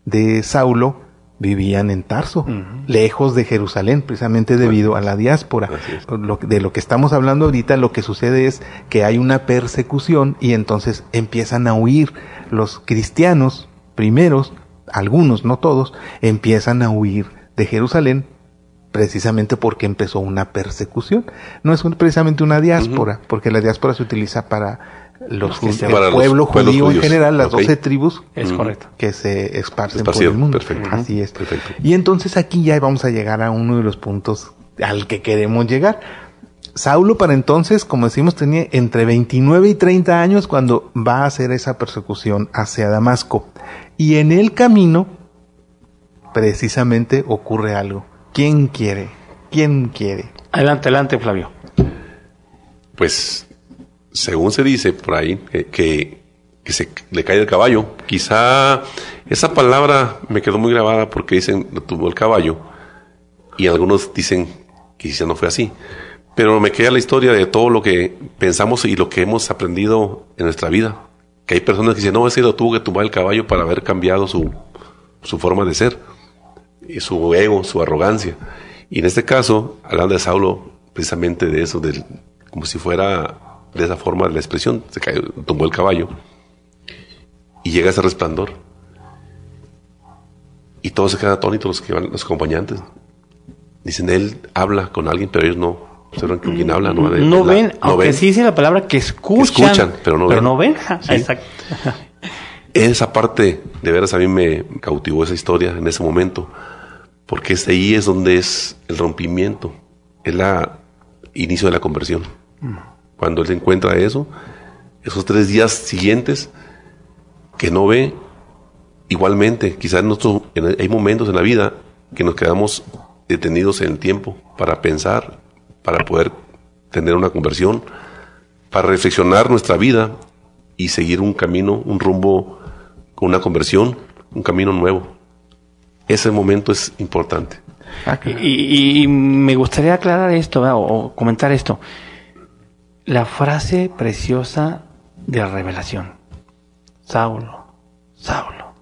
de Saulo vivían en Tarso, lejos de Jerusalén, precisamente debido a la diáspora. Lo- de lo que estamos hablando ahorita, lo que sucede es que hay una persecución y entonces empiezan a huir los cristianos primeros, algunos, no todos, empiezan a huir de Jerusalén precisamente porque empezó una persecución. No es un- precisamente una diáspora, porque la diáspora se utiliza para los,
Los
el
Para
pueblo judío en general, las doce tribus
Es
Ujú.
correcto.
que se esparcen por el mundo.
perfecto.
Así es.
Perfecto.
Y entonces aquí ya vamos a llegar a uno de los puntos al que queremos llegar. Saulo para entonces, como decimos, tenía entre 29 y 30 años cuando va a hacer esa persecución hacia Damasco. Y en el camino, precisamente ocurre algo. ¿Quién quiere? ¿Quién quiere?
Adelante, adelante, Flavio.
Pues, según se dice por ahí, que, que, que se le cae el caballo. Quizá esa palabra me quedó muy grabada porque dicen lo tuvo el caballo y algunos dicen que quizá no fue así. Pero me queda la historia de todo lo que pensamos y lo que hemos aprendido en nuestra vida. Que hay personas que dicen, no, ese lo tuvo que tumbar el caballo para haber cambiado su, su forma de ser, y su ego, su arrogancia. Y en este caso, hablando de Saulo, precisamente de eso, del, como si fuera de esa forma la expresión, se cayó, tumbó el caballo y llega ese resplandor. Y todos se quedan atónitos los que van, los acompañantes. Dicen, él habla con alguien, pero ellos no saben con quién habla. No,
No
La-
ven, aunque sí dice la palabra que escuchan.
Escuchan, pero no ven.
ven.
Sí.
Exacto.
Esa parte, de veras, a mí me cautivó esa historia en ese momento, porque es ahí es donde es el rompimiento, es la inicio de la conversión. Cuando él encuentra eso, esos tres días siguientes que no ve, igualmente, quizás nosotros, hay momentos en la vida que nos quedamos detenidos en el tiempo para pensar, para poder tener una conversión, para reflexionar nuestra vida y seguir un camino, un rumbo con una conversión, un camino nuevo. Ese momento es importante.
Ah,
Y, y- y me gustaría aclarar esto ¿verdad? o, o comentar esto. La frase preciosa de la revelación. Saulo, Saulo,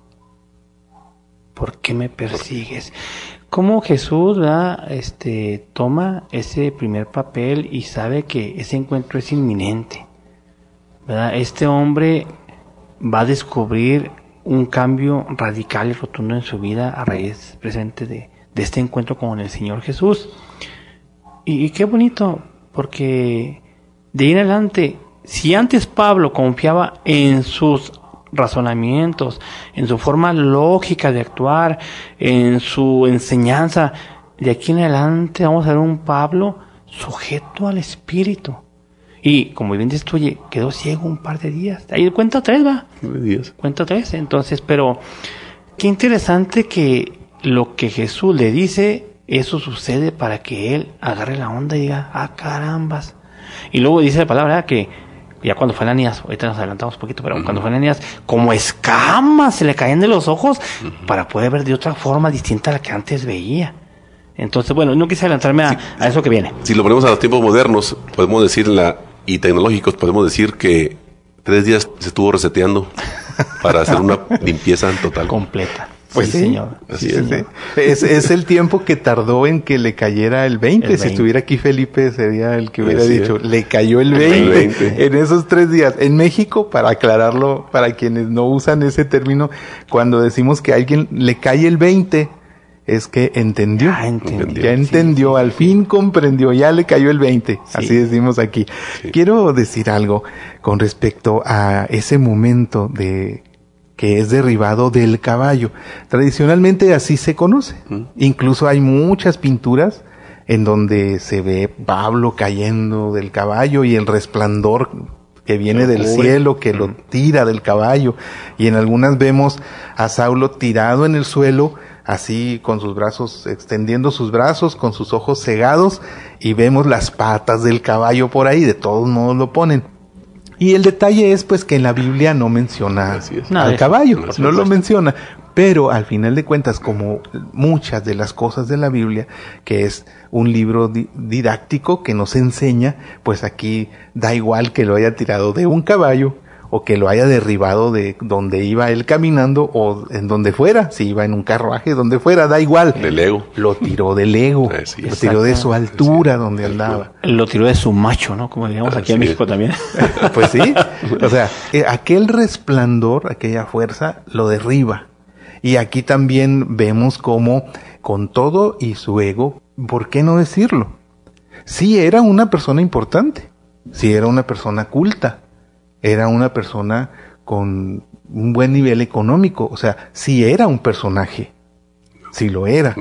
¿por qué me persigues? Cómo Jesús ¿verdad? este, toma ese primer papel y sabe que ese encuentro es inminente. ¿verdad? Este hombre va a descubrir un cambio radical y rotundo en su vida a raíz presente de, de este encuentro con el Señor Jesús. Y, y qué bonito, porque de ahí en adelante, si antes Pablo confiaba en sus razonamientos, en su forma lógica de actuar, en su enseñanza, de aquí en adelante vamos a ver un Pablo sujeto al Espíritu. Y como bien dices tú, oye, quedó ciego un par de días. Ahí cuenta tres, va.
Días.
Cuenta tres. Entonces, pero qué interesante que lo que Jesús le dice, eso sucede para que él agarre la onda y diga, ah, carambas. Y luego dice la palabra que ya cuando fue Ananías, ahorita nos adelantamos un poquito, pero cuando fue Ananías, como escamas se le caían de los ojos para poder ver de otra forma distinta a la que antes veía. Entonces, bueno, no quise adelantarme a, a eso que viene.
Si lo ponemos a los tiempos modernos, podemos decir la y tecnológicos, podemos decir que tres días se estuvo reseteando para hacer una limpieza total.
Completa.
Pues sí,
señor.
Así
Sí,
es.
señor.
Es, es el tiempo que tardó en que le cayera el 20.
El
Si
20.
estuviera aquí Felipe sería el que hubiera
Así
dicho,
es.
le cayó el
El
20,
20.
en esos tres días. En México, para aclararlo, para quienes no usan ese término, cuando decimos que a alguien le cae el 20, es que entendió.
Ah, entendió.
Ya entendió, al fin comprendió, ya le cayó el 20. Así decimos aquí. Quiero decir algo con respecto a ese momento de que es derribado del caballo. Tradicionalmente así se conoce. Incluso hay muchas pinturas en donde se ve Pablo cayendo del caballo y el resplandor que viene del cielo que lo tira del caballo y en algunas vemos a Saulo tirado en el suelo así con sus brazos extendiendo sus brazos con sus ojos cegados y vemos las patas del caballo por ahí de todos modos lo ponen. Y el detalle es pues que en la Biblia no menciona al caballo, no lo menciona. Pero al final de cuentas, como muchas de las cosas de la Biblia, que es un libro di- didáctico que nos enseña, pues aquí da igual que lo haya tirado de un caballo o que lo haya derribado de donde iba él caminando o en donde fuera, si iba en un carruaje, donde fuera, da igual.
Del ego.
Lo tiró del ego, lo tiró de su altura
Sí.
donde andaba.
Lo tiró de su macho, ¿no? Como digamos aquí en México también.
Pues sí, o sea, eh, aquel resplandor, aquella fuerza, lo derriba. Y aquí también vemos cómo, con todo y su ego, ¿por qué no decirlo? Sí era una persona importante, sí era una persona culta, era una persona con un buen nivel económico, o sea, sí era un personaje, sí lo era.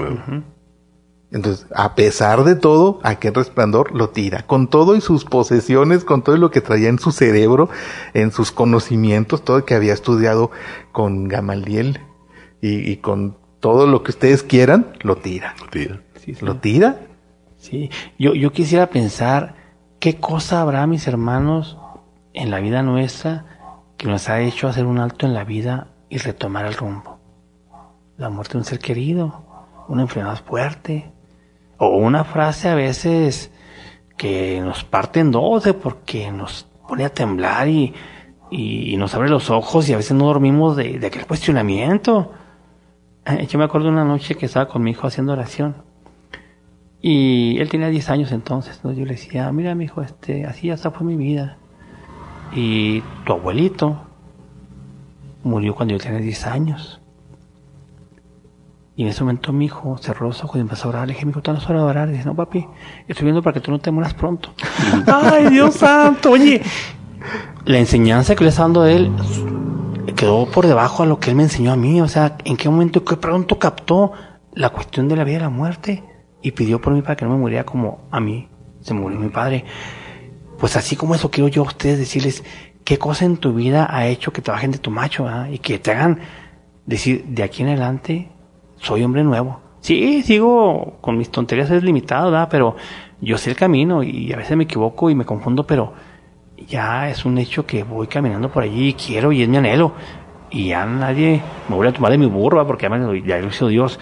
Entonces, a pesar de todo, aquel resplandor lo tira, con todo y sus posesiones, con todo lo que traía en su cerebro, en sus conocimientos, todo lo que había estudiado con Gamaliel y, y con todo lo que ustedes quieran, lo tira.
tira.
Sí, sí.
Lo tira.
Sí, yo, yo quisiera pensar qué cosa habrá, mis hermanos, en la vida nuestra que nos ha hecho hacer un alto en la vida y retomar el rumbo. La muerte de un ser querido, una enfermedad fuerte, o una frase a veces que nos parte en dos, eh, porque nos pone a temblar y, y, nos abre los ojos y a veces no dormimos de, de aquel cuestionamiento. Eh, yo me acuerdo una noche que estaba con mi hijo haciendo oración y él tenía 10 años entonces, ¿no? yo le decía, mira mi hijo, este, así ya fue mi vida. Y tu abuelito murió cuando yo tenía 10 años. Y en ese momento mi hijo cerró los ojos y empezó a orar. Le dije, mi hijo, ¿tú no a orar? Y dice, no, papi, estoy viendo para que tú no te mueras pronto. ¡Ay, Dios santo! Oye, la enseñanza que le está dando a él quedó por debajo a lo que él me enseñó a mí. O sea, ¿en qué momento, qué pronto captó la cuestión de la vida y la muerte? Y pidió por mí para que no me muriera como a mí se murió mi padre. Pues así como eso quiero yo a ustedes decirles qué cosa en tu vida ha hecho que te bajen de tu macho y que te hagan decir de aquí en adelante soy hombre nuevo. Sí, sigo con mis tonterías, es limitado, ¿verdad? Pero yo sé el camino y a veces me equivoco y me confundo, pero ya es un hecho que voy caminando por allí y quiero y es mi anhelo. Y ya nadie me vuelve a tomar de mi burro, porque ya, me, ya lo Dios.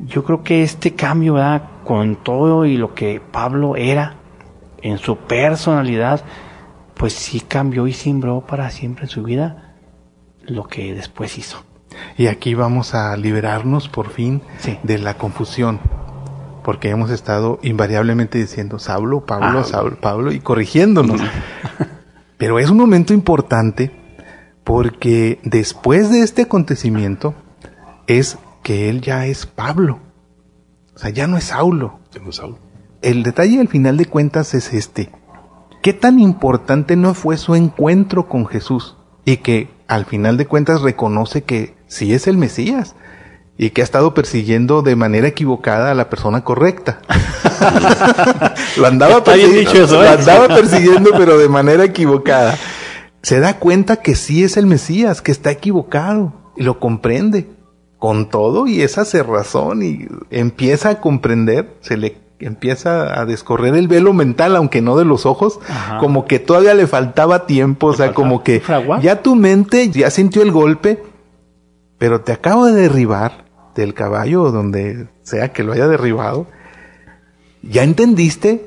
Yo creo que este cambio, ¿verdad? Con todo y lo que Pablo era en su personalidad, pues sí cambió y simbró para siempre en su vida lo que después hizo.
Y aquí vamos a liberarnos por fin de la confusión, porque hemos estado invariablemente diciendo Saulo, Pablo, Saulo, Pablo y corrigiéndonos. Pero es un momento importante porque después de este acontecimiento es que él ya es Pablo. O sea, ya no es Saulo. El detalle al final de cuentas es este. ¿Qué tan importante no fue su encuentro con Jesús? Y que al final de cuentas reconoce que sí es el Mesías y que ha estado persiguiendo de manera equivocada a la persona correcta. lo andaba, persiguiendo, lo andaba persiguiendo, pero de manera equivocada. Se da cuenta que sí es el Mesías, que está equivocado y lo comprende con todo y esa cerrazón y empieza a comprender, se le empieza a descorrer el velo mental, aunque no de los ojos, como que todavía le faltaba tiempo, o sea, como que ya tu mente ya sintió el golpe, pero te acabo de derribar del caballo o donde sea que lo haya derribado, ya entendiste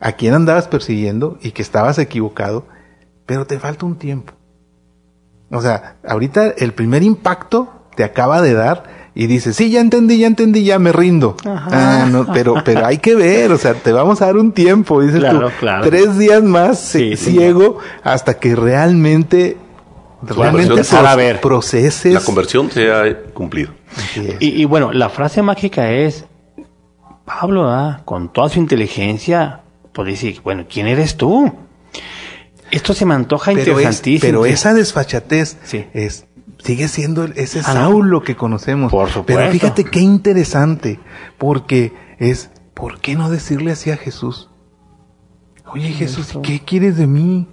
a quién andabas persiguiendo y que estabas equivocado, pero te falta un tiempo. O sea, ahorita el primer impacto te acaba de dar y dices, sí, ya entendí, ya entendí, ya me rindo. Ah, no, pero, pero hay que ver, o sea, te vamos a dar un tiempo, dices tú, tres días más ciego hasta que realmente realmente
ver. proceses. La conversión se ha cumplido.
Y, bueno, la frase mágica es, Pablo, con toda su inteligencia, pues dice, bueno, ¿quién eres tú? Esto se me antoja interesantísimo.
pero esa desfachatez es, sigue siendo ese Saulo que conocemos.
Por supuesto.
Pero fíjate qué interesante, porque es, ¿por qué no decirle así a Jesús? Oye Jesús, ¿qué quieres de mí?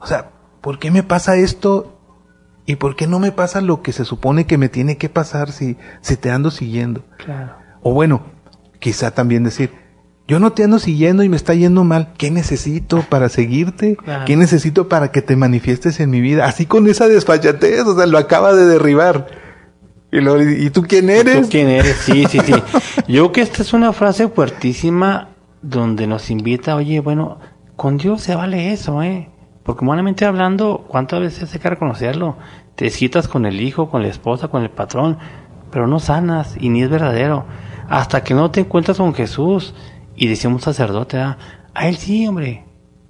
O sea, ¿por qué me pasa esto? ¿Y por qué no me pasa lo que se supone que me tiene que pasar si, si te ando siguiendo?
Claro.
O bueno, quizá también decir, yo no te ando siguiendo y me está yendo mal. ¿Qué necesito para seguirte? ¿Qué necesito para que te manifiestes en mi vida? Así con esa desfachatez, o sea, lo acaba de derribar. Y, lo, ¿y tú quién eres?
¿Tú quién eres? Sí, sí, sí. Yo creo que esta es una frase fuertísima donde nos invita, oye, bueno, con Dios se vale eso, ¿eh? Porque humanamente hablando, ¿cuántas veces hay que reconocerlo? Te citas con el hijo, con la esposa, con el patrón, pero no sanas y ni es verdadero. Hasta que no te encuentras con Jesús y decimos sacerdote, ah, a él sí, hombre,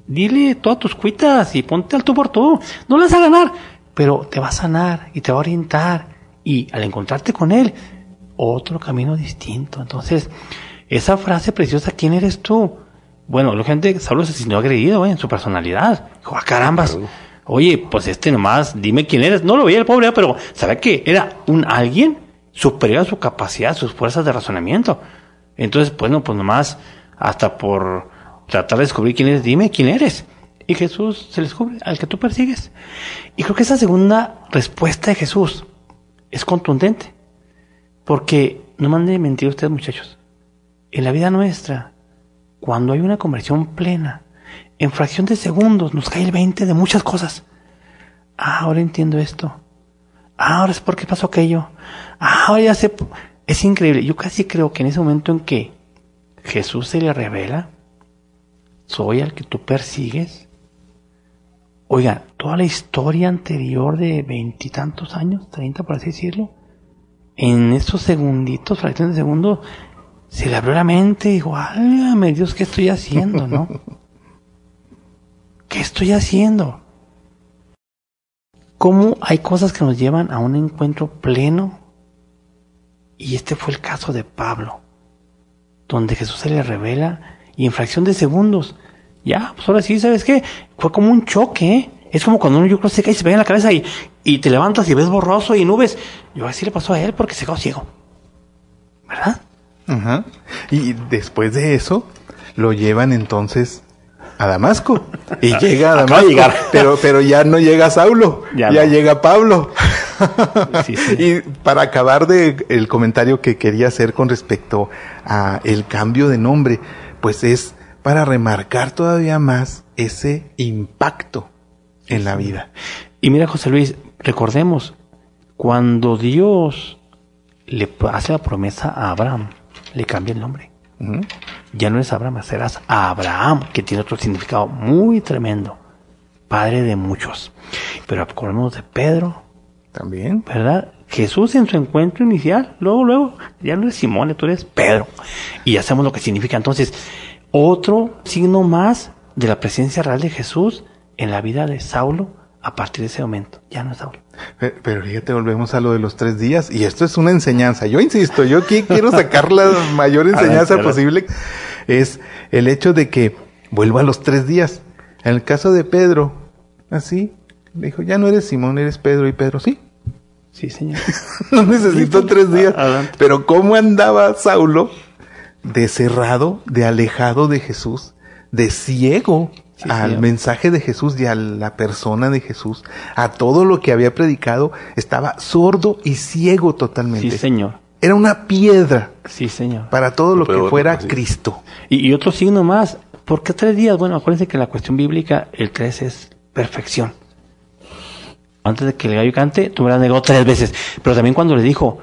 dile todas tus cuitas y ponte al tú por tú. No le vas a ganar, pero te va a sanar y te va a orientar. Y al encontrarte con él, otro camino distinto. Entonces, esa frase preciosa, ¿quién eres tú? Bueno, la gente, Saulo se sintió agredido ¿eh? en su personalidad. Dijo, ah, carambas. Oye, pues este nomás, dime quién eres. No lo veía el pobre, pero sabía que era un alguien superior a su capacidad, sus fuerzas de razonamiento. Entonces, bueno, pues nomás, hasta por tratar de descubrir quién eres, dime quién eres. Y Jesús se descubre al que tú persigues. Y creo que esa segunda respuesta de Jesús es contundente. Porque no mande mentir ustedes, muchachos. En la vida nuestra, cuando hay una conversión plena, en fracción de segundos nos cae el 20 de muchas cosas. Ah, ahora entiendo esto. Ah, ahora es por qué pasó aquello. Ah, ahora ya sé. Es increíble. Yo casi creo que en ese momento en que Jesús se le revela, ¿soy al que tú persigues? Oiga, toda la historia anterior de veintitantos años, treinta por así decirlo, en estos segunditos, fracciones de segundo, se le abrió la mente y dijo, válgame Dios, ¿qué estoy haciendo, no? ¿Qué estoy haciendo? ¿Cómo hay cosas que nos llevan a un encuentro pleno? Y este fue el caso de Pablo, donde Jesús se le revela y en fracción de segundos, ya, pues ahora sí, ¿sabes qué? Fue como un choque, ¿eh? Es como cuando uno yo creo se cae y se pega en la cabeza y, y te levantas y ves borroso y nubes. Yo así le pasó a él porque se quedó ciego. ¿Verdad?
Ajá. Y después de eso, lo llevan entonces a Damasco. Y llega a Damasco.
llegar.
Pero, pero ya no llega Saulo.
Ya
Ya,
no.
llega Pablo.
Sí, sí.
Y para acabar de el comentario que quería hacer con respecto a el cambio de nombre, pues es para remarcar todavía más ese impacto en la vida.
Y mira, José Luis, recordemos, cuando Dios le hace la promesa a Abraham, le cambia el nombre. Ya no es Abraham, serás Abraham, que tiene otro significado muy tremendo. Padre de muchos. Pero acordémonos de Pedro,
También.
¿verdad? Jesús en su encuentro inicial, luego, luego, ya no eres Simón, tú eres Pedro. Y ya sabemos lo que significa. Entonces, otro signo más de la presencia real de Jesús en la vida de Saulo a partir de ese momento. Ya no es Saulo.
Pe- Pero fíjate, volvemos a lo de los tres días y esto es una enseñanza. Yo insisto, yo aquí quiero sacar la mayor enseñanza posible. Es el hecho de que vuelva a los tres días. En el caso de Pedro, así, dijo, ya no eres Simón, eres Pedro y Pedro, sí.
Sí, señor.
No necesito tres días.
Adelante.
Pero cómo andaba Saulo de cerrado, de alejado de Jesús, de ciego
Sí,
al
señor.
mensaje de Jesús y a la persona de Jesús, a todo lo que había predicado, estaba sordo y ciego totalmente.
Sí, señor.
Era una piedra
Sí, señor.
para todo lo que fuera
así.
Cristo.
Y, y otro signo más. ¿Por qué tres días? Bueno, acuérdense que la cuestión bíblica, el tres es perfección. Antes de que el gallo cante, tú me lo has negado tres veces. Pero también cuando le dijo,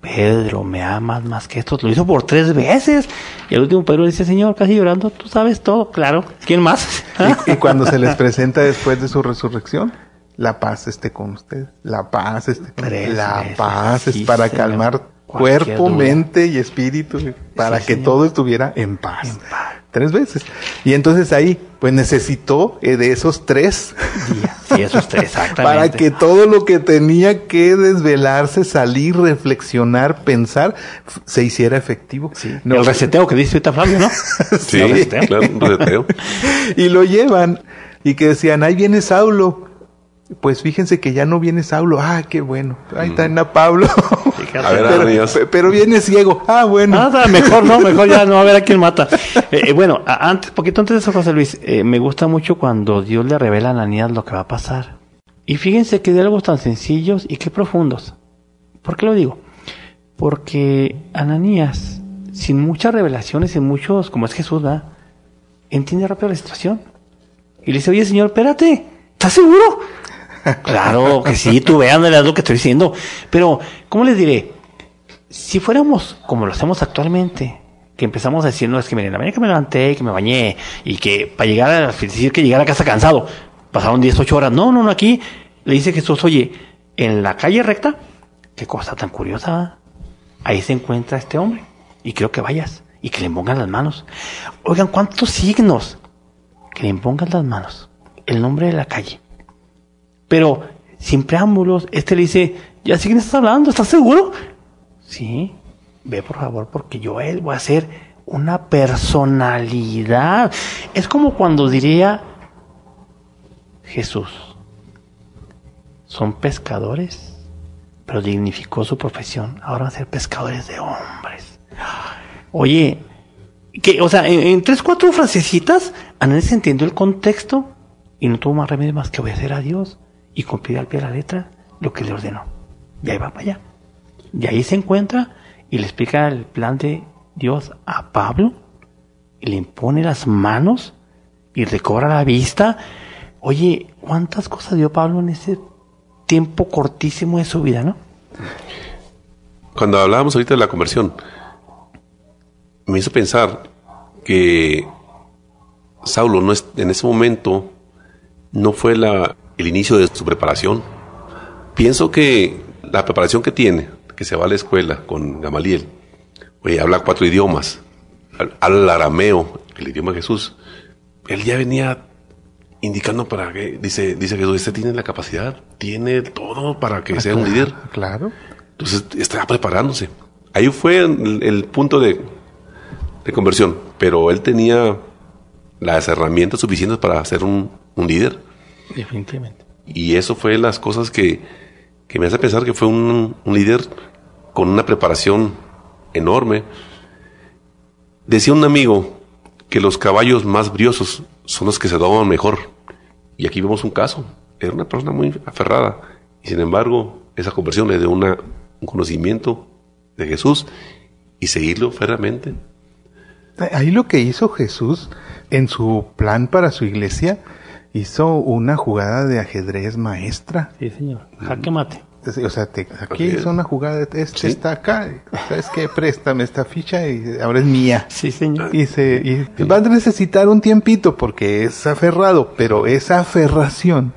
Pedro, me amas más que esto, lo hizo por tres veces. Y al último Pedro le dice, Señor, casi llorando, tú sabes todo, claro. ¿Quién más?
Y, y cuando se les presenta después de su resurrección, la paz esté con ustedes. La paz esté con
Tres
La paz es para calmar cuerpo, mente y espíritu, para
Sí,
que
señor.
todo estuviera en paz.
En paz.
Tres veces. Y entonces ahí, pues necesitó eh, de esos tres
Sí, esos tres, exactamente.
para que todo lo que tenía que desvelarse, salir, reflexionar, pensar, se hiciera efectivo.
Sí.
No,
el reseteo que dice ahorita Flavio, ¿no?
Sí,
¿El reseteo?
claro, un reseteo.
y lo llevan y que decían, ahí viene Saulo. Pues fíjense que ya no viene Saulo. Ah, qué bueno. Ahí está a Pablo.
A ver,
pero, pe- pero viene ciego. Ah, bueno.
Ah, mejor no, mejor ya no, a ver a quién mata. Eh, eh, bueno, antes, poquito antes de eso, José Luis, eh, me gusta mucho cuando Dios le revela a Ananías lo que va a pasar. Y fíjense qué diálogos tan sencillos y qué profundos. ¿Por qué lo digo? Porque Ananías, sin muchas revelaciones, sin muchos, como es Jesús, ¿verdad? Entiende rápido la situación. Y le dice, oye, señor, espérate, ¿estás seguro? Claro que sí, tú vean lo que estoy diciendo. Pero, ¿cómo les diré? si fuéramos como lo hacemos actualmente, que empezamos a decir, no, es que miren, la mañana que me levanté, que me bañé, y que para llegar a decir que llegar a casa cansado, pasaron 10, 8 horas. No, no, no, aquí le dice Jesús, oye, en la calle recta, qué cosa tan curiosa, ahí se encuentra este hombre, y quiero que vayas, y que le pongan las manos. Oigan, ¿cuántos signos? Que le impongan las manos, el nombre de la calle. Pero, sin preámbulos, este le dice, ya sé quién estás hablando, ¿estás seguro? Sí, ve por favor, porque yo él voy a ser una personalidad. Es como cuando diría Jesús, son pescadores, pero dignificó su profesión. Ahora van a ser pescadores de hombres. Oye, que, o sea, en, tres, cuatro frasecitas, Anés entendió el contexto y no tuvo más remedio más que obedecer a Dios y cumplir al pie de la letra lo que le ordenó. Y ahí va para allá. Y ahí se encuentra y le explica el plan de Dios a Pablo y le impone las manos y recobra la vista. Oye, ¿cuántas cosas dio Pablo en ese tiempo cortísimo de su vida, no?
Cuando hablábamos ahorita de la conversión, me hizo pensar que Saulo no es, en ese momento no fue la, el inicio de su preparación. Pienso que la preparación que tiene, que se va a la escuela con Gamaliel, oye, habla cuatro idiomas, habla el arameo, el idioma de Jesús, él ya venía indicando para que, dice, dice Jesús, este tiene la capacidad, tiene todo para que sea un líder.
Claro.
Entonces está preparándose. Ahí fue el, el punto de, de, conversión, pero él tenía las herramientas suficientes para ser un, un líder.
Definitivamente.
Y eso fue las cosas que, que me hace pensar que fue un, un líder con una preparación enorme. Decía un amigo que los caballos más briosos son los que se doman mejor. Y aquí vemos un caso. Era una persona muy aferrada. Y sin embargo, esa conversión le dio una, un conocimiento de Jesús y seguirlo feramente.
Ahí lo que hizo Jesús en su plan para su iglesia, hizo una jugada de ajedrez maestra.
Sí, señor. Jaque mate.
O sea, te, aquí hizo una jugada, este ¿Sí? está acá, ¿sabes qué? Préstame esta ficha y ahora es mía.
Sí, señor.
Y, se, y va a necesitar un tiempito porque es aferrado, pero esa aferración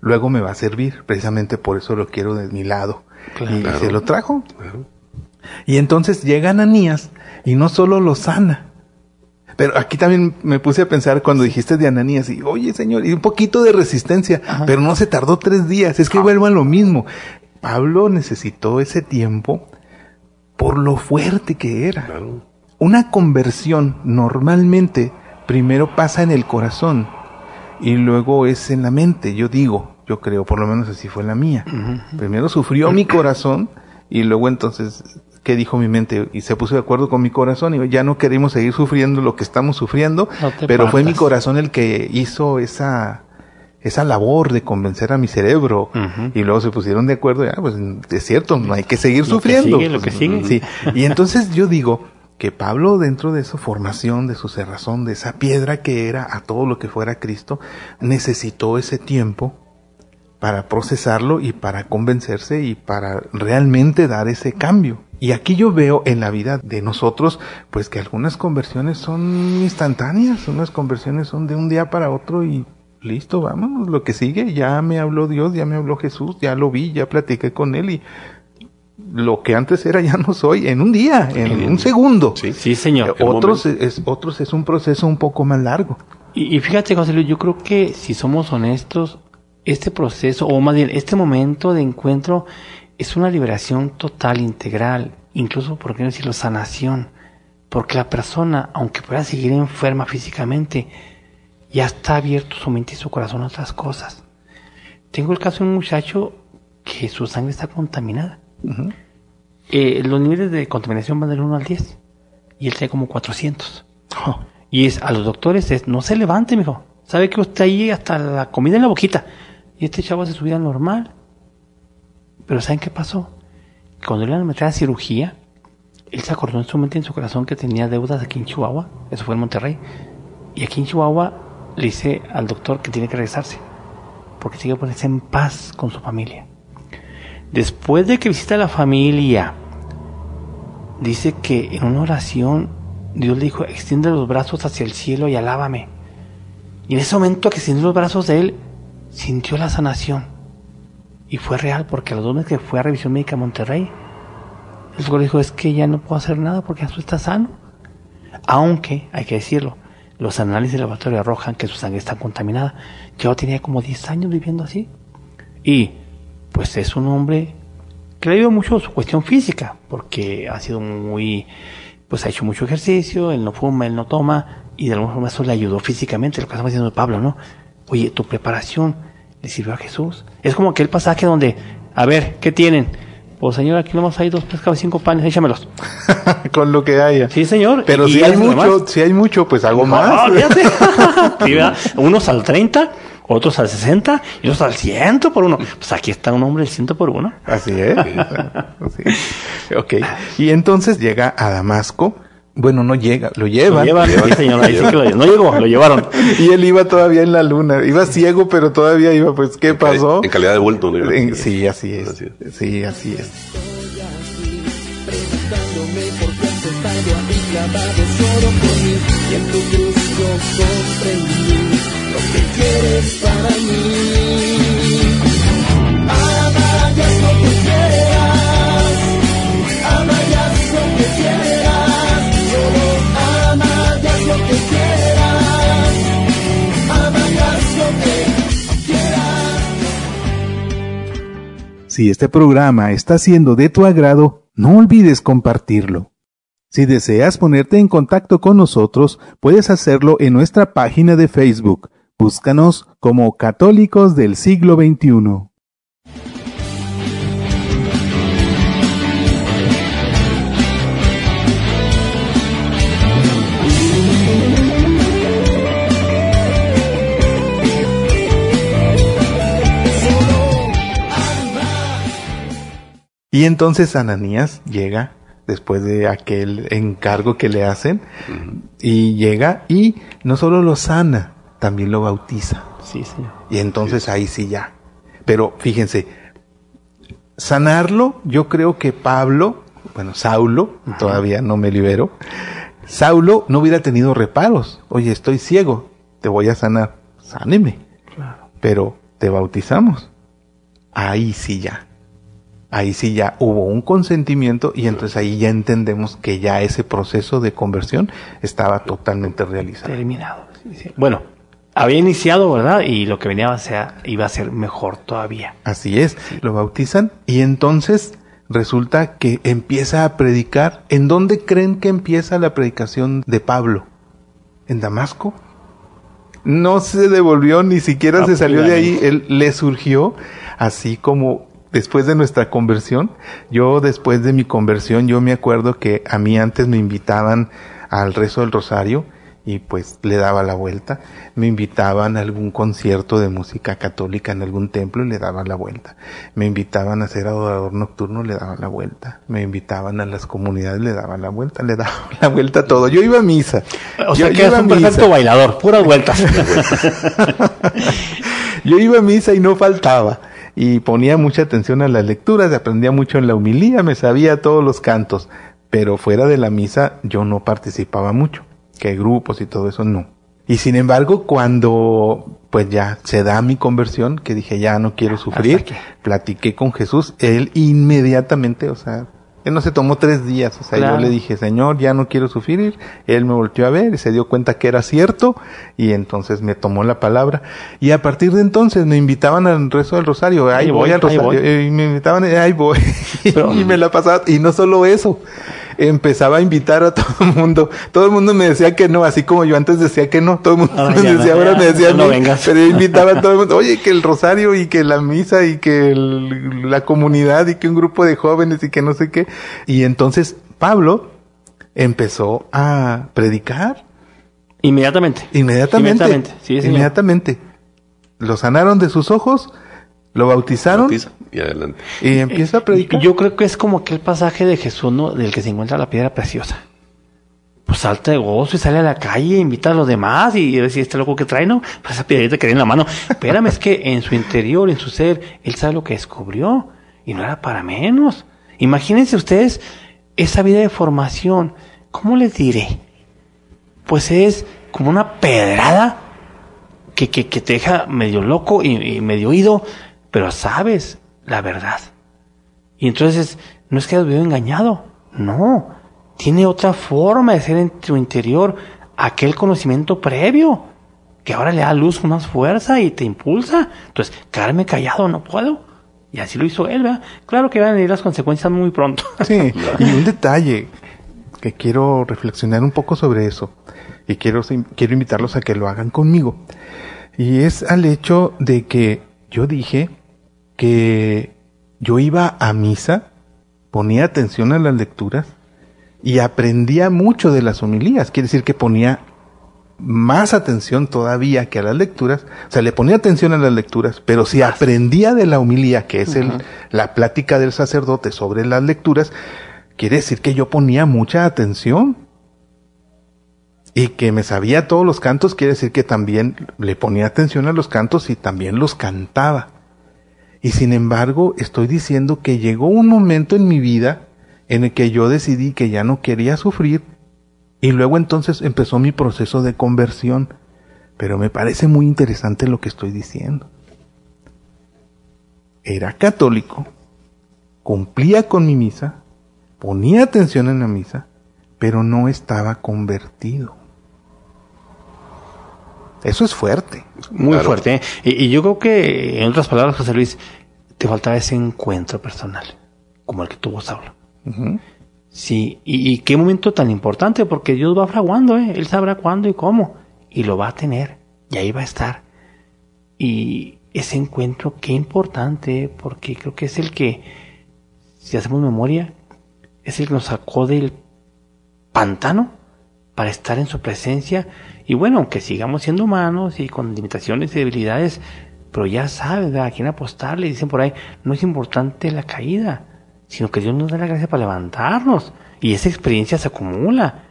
luego me va a servir. Precisamente por eso lo quiero de mi lado. Claro. Y se lo trajo. Claro. Y entonces llega Ananías y no solo lo sana, pero aquí también me puse a pensar cuando dijiste de Ananías y, oye señor, y un poquito de resistencia, Ajá. pero no se tardó tres días, es que ah. vuelvo a lo mismo. Pablo necesitó ese tiempo por lo fuerte que era. Claro. Una conversión normalmente primero pasa en el corazón y luego es en la mente, yo digo, yo creo, por lo menos así fue la mía. Uh -huh. Primero sufrió mi corazón y luego entonces ¿qué dijo mi mente? Y se puso de acuerdo con mi corazón y ya no queremos seguir sufriendo lo que estamos sufriendo, no pero partas. fue mi corazón el que hizo esa esa labor de convencer a mi cerebro uh -huh. y luego se pusieron de acuerdo, ya pues es cierto, no hay que seguir
lo
sufriendo.
Que sigue, lo que sigue.
Sí. Y entonces yo digo que Pablo dentro de su formación, de su cerrazón, de esa piedra que era a todo lo que fuera Cristo, necesitó ese tiempo para procesarlo y para convencerse y para realmente dar ese cambio. Y aquí yo veo en la vida de nosotros, pues que algunas conversiones son instantáneas, unas conversiones son de un día para otro y listo, vamos, lo que sigue, ya me habló Dios, ya me habló Jesús, ya lo vi, ya platiqué con él y lo que antes era ya no soy en un día, en, en un segundo.
Sí, sí señor.
Otros es, otros es un proceso un poco más largo.
Y, y fíjate, José Luis, yo creo que si somos honestos, este proceso, o más bien este momento de encuentro, es una liberación total, integral, incluso, por qué no decirlo, sanación. Porque la persona, aunque pueda seguir enferma físicamente, ya está abierto su mente y su corazón a otras cosas. Tengo el caso de un muchacho que su sangre está contaminada. Uh -huh. eh, los niveles de contaminación van del 1 al 10. Y él tiene como 400. Oh. Y es, a los doctores es, no se levante, mijo. Sabe que usted ahí hasta la comida en la boquita. Y este chavo hace su vida normal. Pero ¿saben qué pasó? Cuando le iban a meter a cirugía, él se acordó en su mente y en su corazón que tenía deudas aquí en Chihuahua. Eso fue en Monterrey. Y aquí en Chihuahua le dice al doctor que tiene que regresarse. Porque tiene que ponerse en paz con su familia. Después de que visita a la familia, dice que en una oración Dios le dijo, extiende los brazos hacia el cielo y alábame. Y en ese momento que extendió los brazos de él, sintió la sanación. Y fue real porque a los dos meses que fue a revisión médica a Monterrey, el doctor dijo, es que ya no puedo hacer nada porque eso está sano. Aunque, hay que decirlo, los análisis de laboratorio arrojan que su sangre está contaminada. Yo tenía como 10 años viviendo así. Y, pues es un hombre que le ha mucho su cuestión física, porque ha sido muy, pues ha hecho mucho ejercicio, él no fuma, él no toma, y de alguna forma eso le ayudó físicamente, lo que estamos diciendo de Pablo, ¿no? Oye, tu preparación le sirvió a Jesús. Es como aquel pasaje donde, a ver, ¿qué tienen? Pues señor, aquí nomás hay dos pescados y cinco panes, échamelos.
Con lo que haya.
Sí, señor.
Pero si hay mucho, si hay mucho, pues hago no, más.
sí, Unos al 30, otros al 60 y otros al 100 por uno. Pues aquí está un hombre el 100 por uno.
Así es. Así. Ok. Y entonces llega a Damasco bueno, no llega, lo llevan.
Lo llevan, sí, señor, ahí sí que lo No llegó, lo llevaron.
y él iba todavía en la luna. Iba ciego, pero todavía iba, pues, ¿qué pasó?
En calidad de vuelto. ¿no?
En, sí, así es. así es. Sí, así es.
clavado solo por mí y en tu cruz yo comprendí lo que quieres para mí.
Si este programa está siendo de tu agrado, no olvides compartirlo. Si deseas ponerte en contacto con nosotros, puedes hacerlo en nuestra página de Facebook. Búscanos como Católicos del Siglo XXI. Y entonces Ananías llega después de aquel encargo que le hacen y llega y no solo lo sana, también lo bautiza.
Sí, señor.
Y entonces ahí sí ya. Pero fíjense, sanarlo, yo creo que Pablo, bueno, Saulo, todavía no me libero, Saulo no hubiera tenido reparos. Oye, estoy ciego, te voy a sanar, sáneme. Pero te bautizamos. Ahí sí ya. Ahí sí ya hubo un consentimiento y entonces ahí ya entendemos que ya ese proceso de conversión estaba totalmente realizado.
Terminado. sí, sí. Bueno, había iniciado, ¿verdad? Y lo que venía a ser, iba a ser mejor todavía.
Así es, lo bautizan y entonces resulta que empieza a predicar. ¿En dónde creen que empieza la predicación de Pablo? ¿En Damasco? No se devolvió, ni siquiera se salió de ahí. Él le surgió así como después de nuestra conversión. Yo después de mi conversión, yo me acuerdo que a mí antes me invitaban al rezo del rosario y pues le daba la vuelta. Me invitaban a algún concierto de música católica en algún templo y le daba la vuelta. Me invitaban a ser adorador nocturno, le daba la vuelta. Me invitaban a las comunidades, le daba la vuelta, le daba la vuelta a todo. Yo iba a misa.
O sea que es un perfecto bailador, puras vueltas.
Yo iba a misa y no faltaba. Y ponía mucha atención a las lecturas, aprendía mucho en la humilía, me sabía todos los cantos. Pero fuera de la misa yo no participaba mucho. Que grupos y todo eso no. Y sin embargo, cuando pues ya se da mi conversión, que dije ya no quiero sufrir,
aquí.
platiqué con Jesús, él inmediatamente, o sea, él no se tomó tres días, o sea,
Claro.
yo le dije, Señor, ya no quiero sufrir, él me volteó a ver y se dio cuenta que era cierto, y entonces me tomó la palabra, y a partir de entonces me invitaban al rezo del rosario, ahí,
Ahí
voy,
voy,
al rosario,
voy.
y me invitaban, ahí voy,
Pero-
y me la pasaba, y no solo eso, empezaba a invitar a todo el mundo, todo el mundo me decía que no, así como yo antes decía que no, todo el mundo
Ahora
me
no,
decía, ahora
ya,
me decía
no
no,
vengas.
pero yo invitaba a todo el mundo, oye, que el rosario y que la misa y que el- la comunidad y que un grupo de jóvenes y que no sé qué. Y entonces Pablo empezó a predicar
Inmediatamente.
inmediatamente.
Inmediatamente, sí,
inmediatamente. Lo sanaron de sus ojos, lo bautizaron
Bautiza y adelante.
y empieza a predicar.
Yo creo que es como aquel pasaje de Jesús, ¿no? Del que se encuentra la piedra preciosa. Pues salta de gozo y sale a la calle, invita a los demás y decir, este loco que trae, ¿no? Pues esa piedrita que tiene en la mano. Espérame, es que en su interior, en su ser, él sabe lo que descubrió. Y no era para menos. Imagínense ustedes esa vida de formación. ¿Cómo les diré? Pues es como una pedrada que, que, que te deja medio loco y, y medio oído, pero sabes la verdad. Y entonces no es que hayas vivido engañado, no. Tiene otra forma de ser en tu interior aquel conocimiento previo que ahora le da luz más fuerza y te impulsa. Entonces, quedarme callado no puedo. Y así lo hizo él, ¿verdad? Claro que van a venir las consecuencias muy pronto.
Sí, y un detalle que quiero reflexionar un poco sobre eso y quiero, quiero invitarlos a que lo hagan conmigo. Y es al hecho de que yo dije que yo iba a misa, ponía atención a las lecturas y aprendía mucho de las homilías. Quiere decir que ponía más atención todavía que a las lecturas. O sea, le ponía atención a las lecturas, pero si aprendía de la homilía, que es el, la plática del sacerdote sobre las lecturas, quiere decir que yo ponía mucha atención. Y que me sabía todos los cantos, quiere decir que también le ponía atención a los cantos y también los cantaba. Y sin embargo, estoy diciendo que llegó un momento en mi vida en el que yo decidí que ya no quería sufrir Y luego entonces empezó mi proceso de conversión. Pero me parece muy interesante lo que estoy diciendo. Era católico, cumplía con mi misa, ponía atención en la misa, pero no estaba convertido. Eso es fuerte.
Muy fuerte. ¿eh? Y, y, yo creo que, en otras palabras, José Luis, te faltaba ese encuentro personal, como el que tuvo Saulo. Sí, y, y, qué momento tan importante, porque Dios va fraguando, ¿eh? Él sabrá cuándo y cómo, y lo va a tener, y ahí va a estar. Y ese encuentro, qué importante, porque creo que es el que, si hacemos memoria, es el que nos sacó del pantano para estar en su presencia. Y bueno, aunque sigamos siendo humanos y con limitaciones y debilidades, pero ya sabes a quién apostarle. Dicen por ahí, no es importante la caída, sino que Dios nos da la gracia para levantarnos. Y esa experiencia se acumula.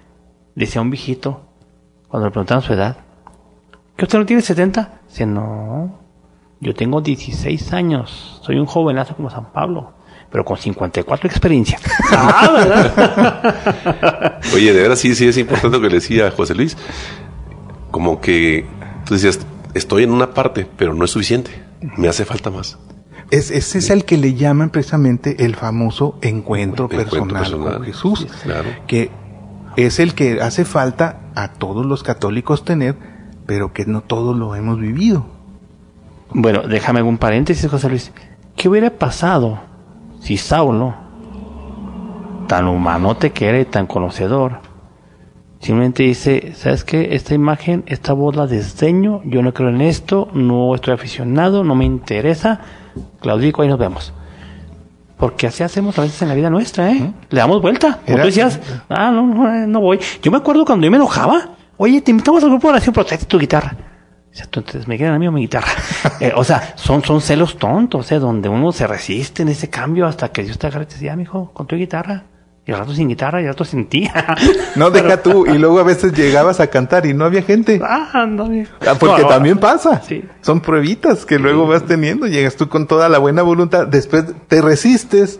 Decía un viejito, cuando le preguntaban su edad, ¿que usted no tiene 70? Dice, no, yo tengo 16 años, soy un jovenazo como San Pablo pero con 54 experiencias. ah,
¿verdad? Oye, de verdad sí, sí es importante lo que le decía José Luis. Como que tú decías, estoy en una parte, pero no es suficiente. Me hace falta más.
Es, ese es el que le llaman precisamente el famoso encuentro, personal, con Jesús. claro. Que es el que hace falta a todos los católicos tener, pero que no todos lo hemos vivido.
Bueno, déjame un paréntesis, José Luis. ¿Qué hubiera pasado si Saulo, tan humanote que era y tan conocedor, simplemente dice, ¿sabes qué? Esta imagen, esta voz la desdeño, yo no creo en esto, no estoy aficionado, no me interesa, Claudico, ahí nos vemos. Porque así hacemos a veces en la vida nuestra, ¿eh? Le damos vuelta. Como tú decías, ah, no, no, no voy. Yo me acuerdo cuando yo me enojaba, oye, te invitamos al grupo de oración, pero tu guitarra. Entonces me quedan a mí o mi guitarra. Eh, o sea, son, son celos tontos, ¿eh? Donde uno se resiste en ese cambio hasta que Dios te agarre y te dice, ah, mijo, con tu guitarra. Y al rato sin guitarra y al rato sin ti.
no, deja tú. Y luego a veces llegabas a cantar y no había gente.
Ah, no, mijo.
Ah, porque también pasa. Sí. Son pruebitas que luego vas teniendo. Llegas tú con toda la buena voluntad. Después te resistes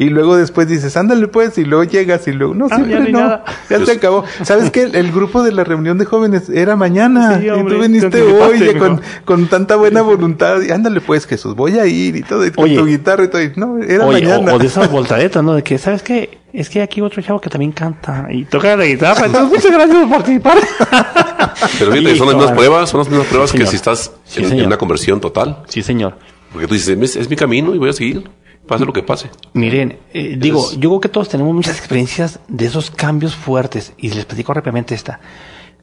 y luego después dices, ándale pues, y luego llegas y luego, no, ah, ya, no, ya se acabó. ¿Sabes qué? El grupo de la reunión de jóvenes era mañana, y tú viniste hoy con, con, tanta buena voluntad, y ándale pues Jesús, voy a ir y todo, y con tu guitarra y todo, y no, era mañana.
O, de esas voltadetas, ¿no? De que, ¿sabes qué? Es que aquí otro chavo que también canta y toca la guitarra, entonces muchas gracias por participar.
Pero fíjate, son las mismas pruebas, son las mismas pruebas que si estás en, una conversión total.
Sí, señor.
Porque tú dices, es mi camino y voy a seguir pase lo que pase.
Miren, eh, digo, yo creo que todos tenemos muchas experiencias de esos cambios fuertes y les platico rápidamente esta.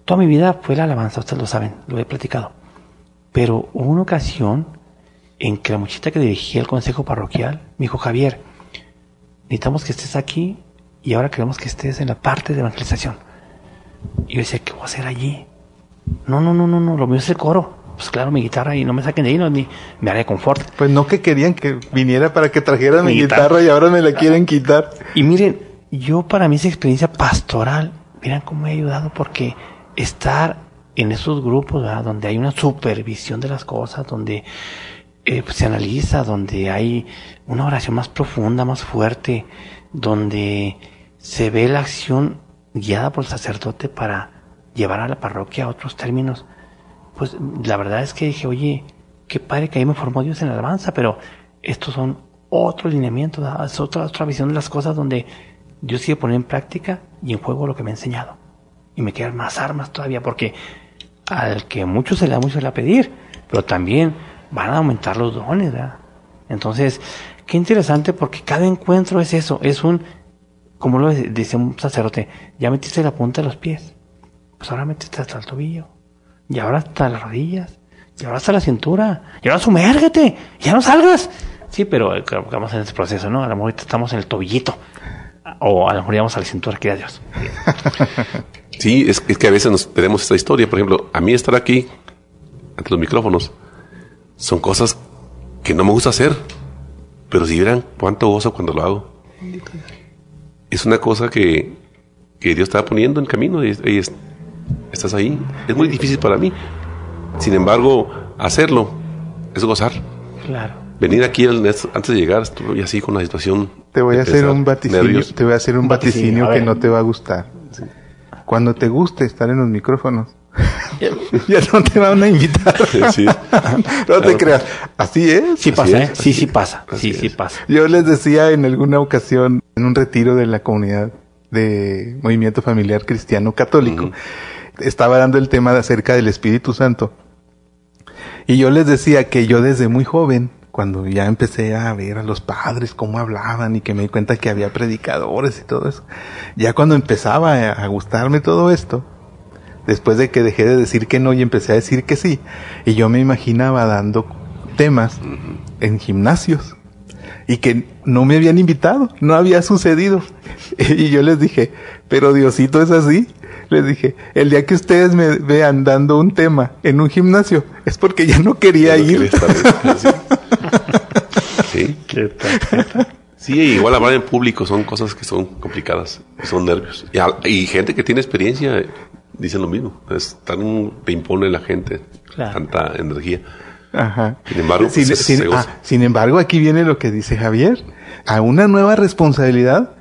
Toda mi vida fue la alabanza, ustedes lo saben, lo he platicado. Pero hubo una ocasión en que la muchita que dirigía el consejo parroquial me dijo, Javier, necesitamos que estés aquí y ahora queremos que estés en la parte de evangelización. Y yo decía, ¿qué voy a hacer allí? No, no, no, no, no, lo mío es el coro pues claro, mi guitarra y no me saquen de ahí, no ni me haré confort.
Pues no que querían que viniera para que trajera mi, guitarra. y ahora me la quieren quitar.
Y miren, yo para mí esa experiencia pastoral, miren cómo me ha ayudado porque estar en esos grupos donde hay una supervisión de las cosas, donde eh, pues, se analiza, donde hay una oración más profunda, más fuerte, donde se ve la acción guiada por el sacerdote para llevar a la parroquia a otros términos pues la verdad es que dije, oye, qué padre que ahí me formó Dios en la alabanza, pero estos son otros lineamientos, es otra, otra visión de las cosas donde Dios sigue poniendo en práctica y en juego lo que me ha enseñado. Y me quedan más armas todavía, porque al que mucho se le da, mucho se le va a pedir, pero también van a aumentar los dones, ¿verdad? Entonces, qué interesante porque cada encuentro es eso, es un, como lo dice un sacerdote, ya metiste la punta de los pies, pues ahora metiste hasta el tobillo, y ahora hasta las rodillas, y ahora hasta la cintura, y ahora sumérgete, ya no salgas. Sí, pero estamos en ese proceso, ¿no? A lo mejor estamos en el tobillito, o a lo mejor íbamos a la cintura, que Dios.
Sí, es, que a veces nos tenemos esta historia. Por ejemplo, a mí estar aquí, ante los micrófonos, son cosas que no me gusta hacer, pero si vieran cuánto gozo cuando lo hago. Es una cosa que, que Dios estaba poniendo en camino y, y estás ahí. Es muy difícil para mí. Sin embargo, hacerlo es gozar.
Claro.
Venir aquí antes de llegar, estoy así con la situación.
Te voy a hacer un vaticinio, te voy a hacer un vaticinio, que no te va a gustar. cuando te guste estar en los micrófonos. ya no te van a invitar.
Sí.
no te creas. Así es.
Sí
Así
pasa,
es,
¿eh? Sí, sí pasa.
así
Sí, sí pasa.
Yo les decía en alguna ocasión, en un retiro de la comunidad de Movimiento Familiar Cristiano Católico. Estaba dando el tema de acerca del Espíritu Santo. Y yo les decía que yo desde muy joven, cuando ya empecé a ver a los padres cómo hablaban y que me di cuenta que había predicadores y todo eso, ya cuando empezaba a, gustarme todo esto, después de que dejé de decir que no y empecé a decir que sí, y yo me imaginaba dando temas en gimnasios y que no me habían invitado, no había sucedido. Y yo les dije, pero Diosito es así. Les dije, el día que ustedes me vean dando un tema en un gimnasio, es porque ya no quería
Ya no
ir.
Sí. Sí, igual hablar en público son cosas que son complicadas, son nervios. Y, al- y gente que tiene experiencia eh, dicen lo mismo. Es tan te impone la gente
Claro.
tanta energía.
Ajá.
Sin embargo,
sin,
pues,
sin- ah, sin embargo, aquí viene lo que dice Javier. A una nueva responsabilidad,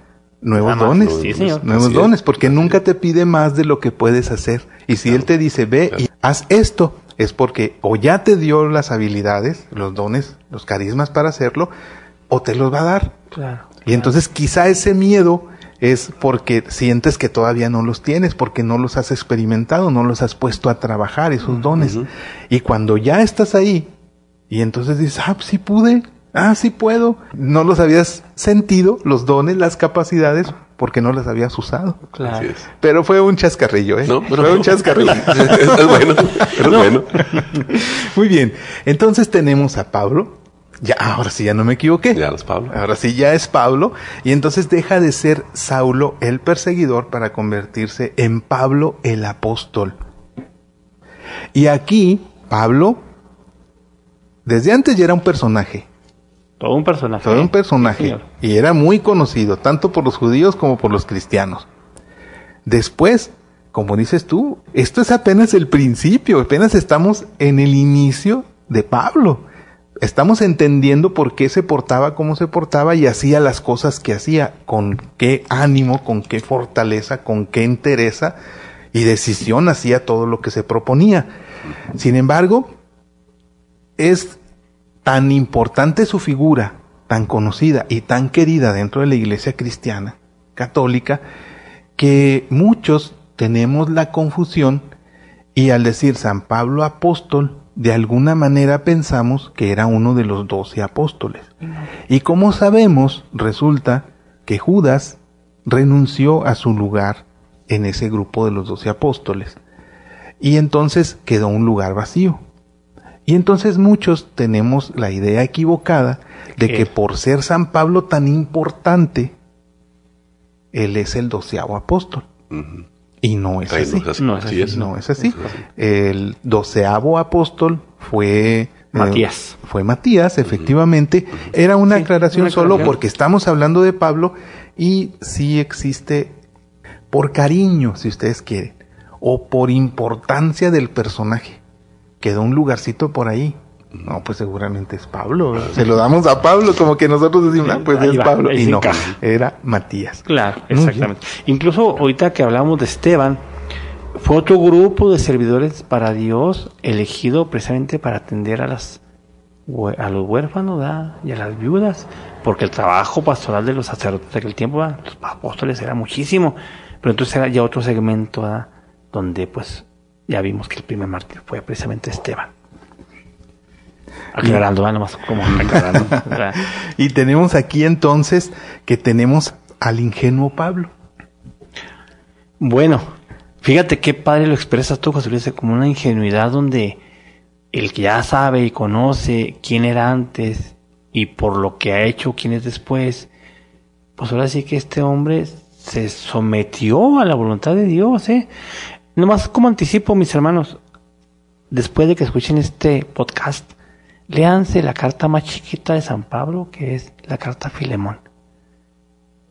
nuevos
más.
dones.
Sí, señor.
Nuevos
Así es.
dones, porque nunca te pide más de lo que puedes hacer. Y si Él te dice, ve y haz esto, es porque o ya te dio las habilidades, los dones, los carismas para hacerlo, o te los va a dar.
Claro.
Y entonces quizá ese miedo es porque sientes que todavía no los tienes, porque no los has experimentado, no los has puesto a trabajar, esos dones. Y cuando ya estás ahí, y entonces dices, ah, pues sí pude, ah, sí puedo, no los habías sentido, los dones, las capacidades, porque no las habías usado.
Claro.
Así es.
Pero fue un chascarrillo, ¿eh?
No, pero
fue un
no.
chascarrillo.
es, es bueno, pero es bueno.
Muy bien. Entonces tenemos a Pablo. Ya, ahora sí, ya no me equivoqué.
Ya los Pablo.
Ahora sí ya es Pablo. Y entonces deja de ser Saulo el perseguidor para convertirse en Pablo el apóstol. Y aquí, Pablo, desde antes ya era un personaje.
Todo un personaje.
Todo un personaje.
señor.
y era muy conocido, tanto por los judíos como por los cristianos. Después, como dices tú, esto es apenas el principio, apenas estamos en el inicio de Pablo. Estamos entendiendo por qué se portaba como se portaba y hacía las cosas que hacía, con qué ánimo, con qué fortaleza, con qué entereza y decisión hacía todo lo que se proponía. Sin embargo, es tan importante su figura, tan conocida y tan querida dentro de la iglesia cristiana católica, que muchos tenemos la confusión y al decir San Pablo apóstol, de alguna manera pensamos que era uno de los doce apóstoles. Y como sabemos, resulta que Judas renunció a su lugar en ese grupo de los doce apóstoles. Y entonces quedó un lugar vacío. Y entonces muchos tenemos la idea equivocada de
¿Qué?
que por ser San Pablo tan importante, él es el doceavo apóstol. Y no es
Ay,
así.
no es así.
No es
Sí
así.
No es así.
No es así.
El doceavo apóstol fue eh,
Matías.
fue Matías, efectivamente. Era una
Sí,
aclaración
una
solo
aclaración.
porque estamos hablando de Pablo y sí existe por cariño, si ustedes quieren, o por importancia del personaje. Quedó un lugarcito por ahí. No, pues seguramente es Pablo. Se lo damos a Pablo, como que nosotros decimos, ah, pues
Ahí
es
va,
Pablo. Y no,
encaja.
era Matías.
Claro, exactamente. Incluso ahorita que hablamos de Esteban, fue otro grupo de servidores para Dios elegido precisamente para atender a las a los huérfanos ¿verdad? y a las viudas, porque el trabajo pastoral de los sacerdotes de aquel tiempo, los apóstoles era muchísimo, pero entonces era ya otro segmento ¿verdad? donde pues ya vimos que el primer mártir fue precisamente Esteban. Aclarando, ¿verdad? nomás como aclarando.
Y tenemos aquí entonces que tenemos al ingenuo Pablo.
Bueno, fíjate qué padre lo expresas tú, José Luis, como una ingenuidad donde el que ya sabe y conoce quién era antes y por lo que ha hecho quién es después, pues ahora sí que este hombre se sometió a la voluntad de Dios, ¿eh? Nomás como anticipo, mis hermanos, después de que escuchen este podcast, léanse la carta más chiquita de San Pablo, que es la carta a Filemón.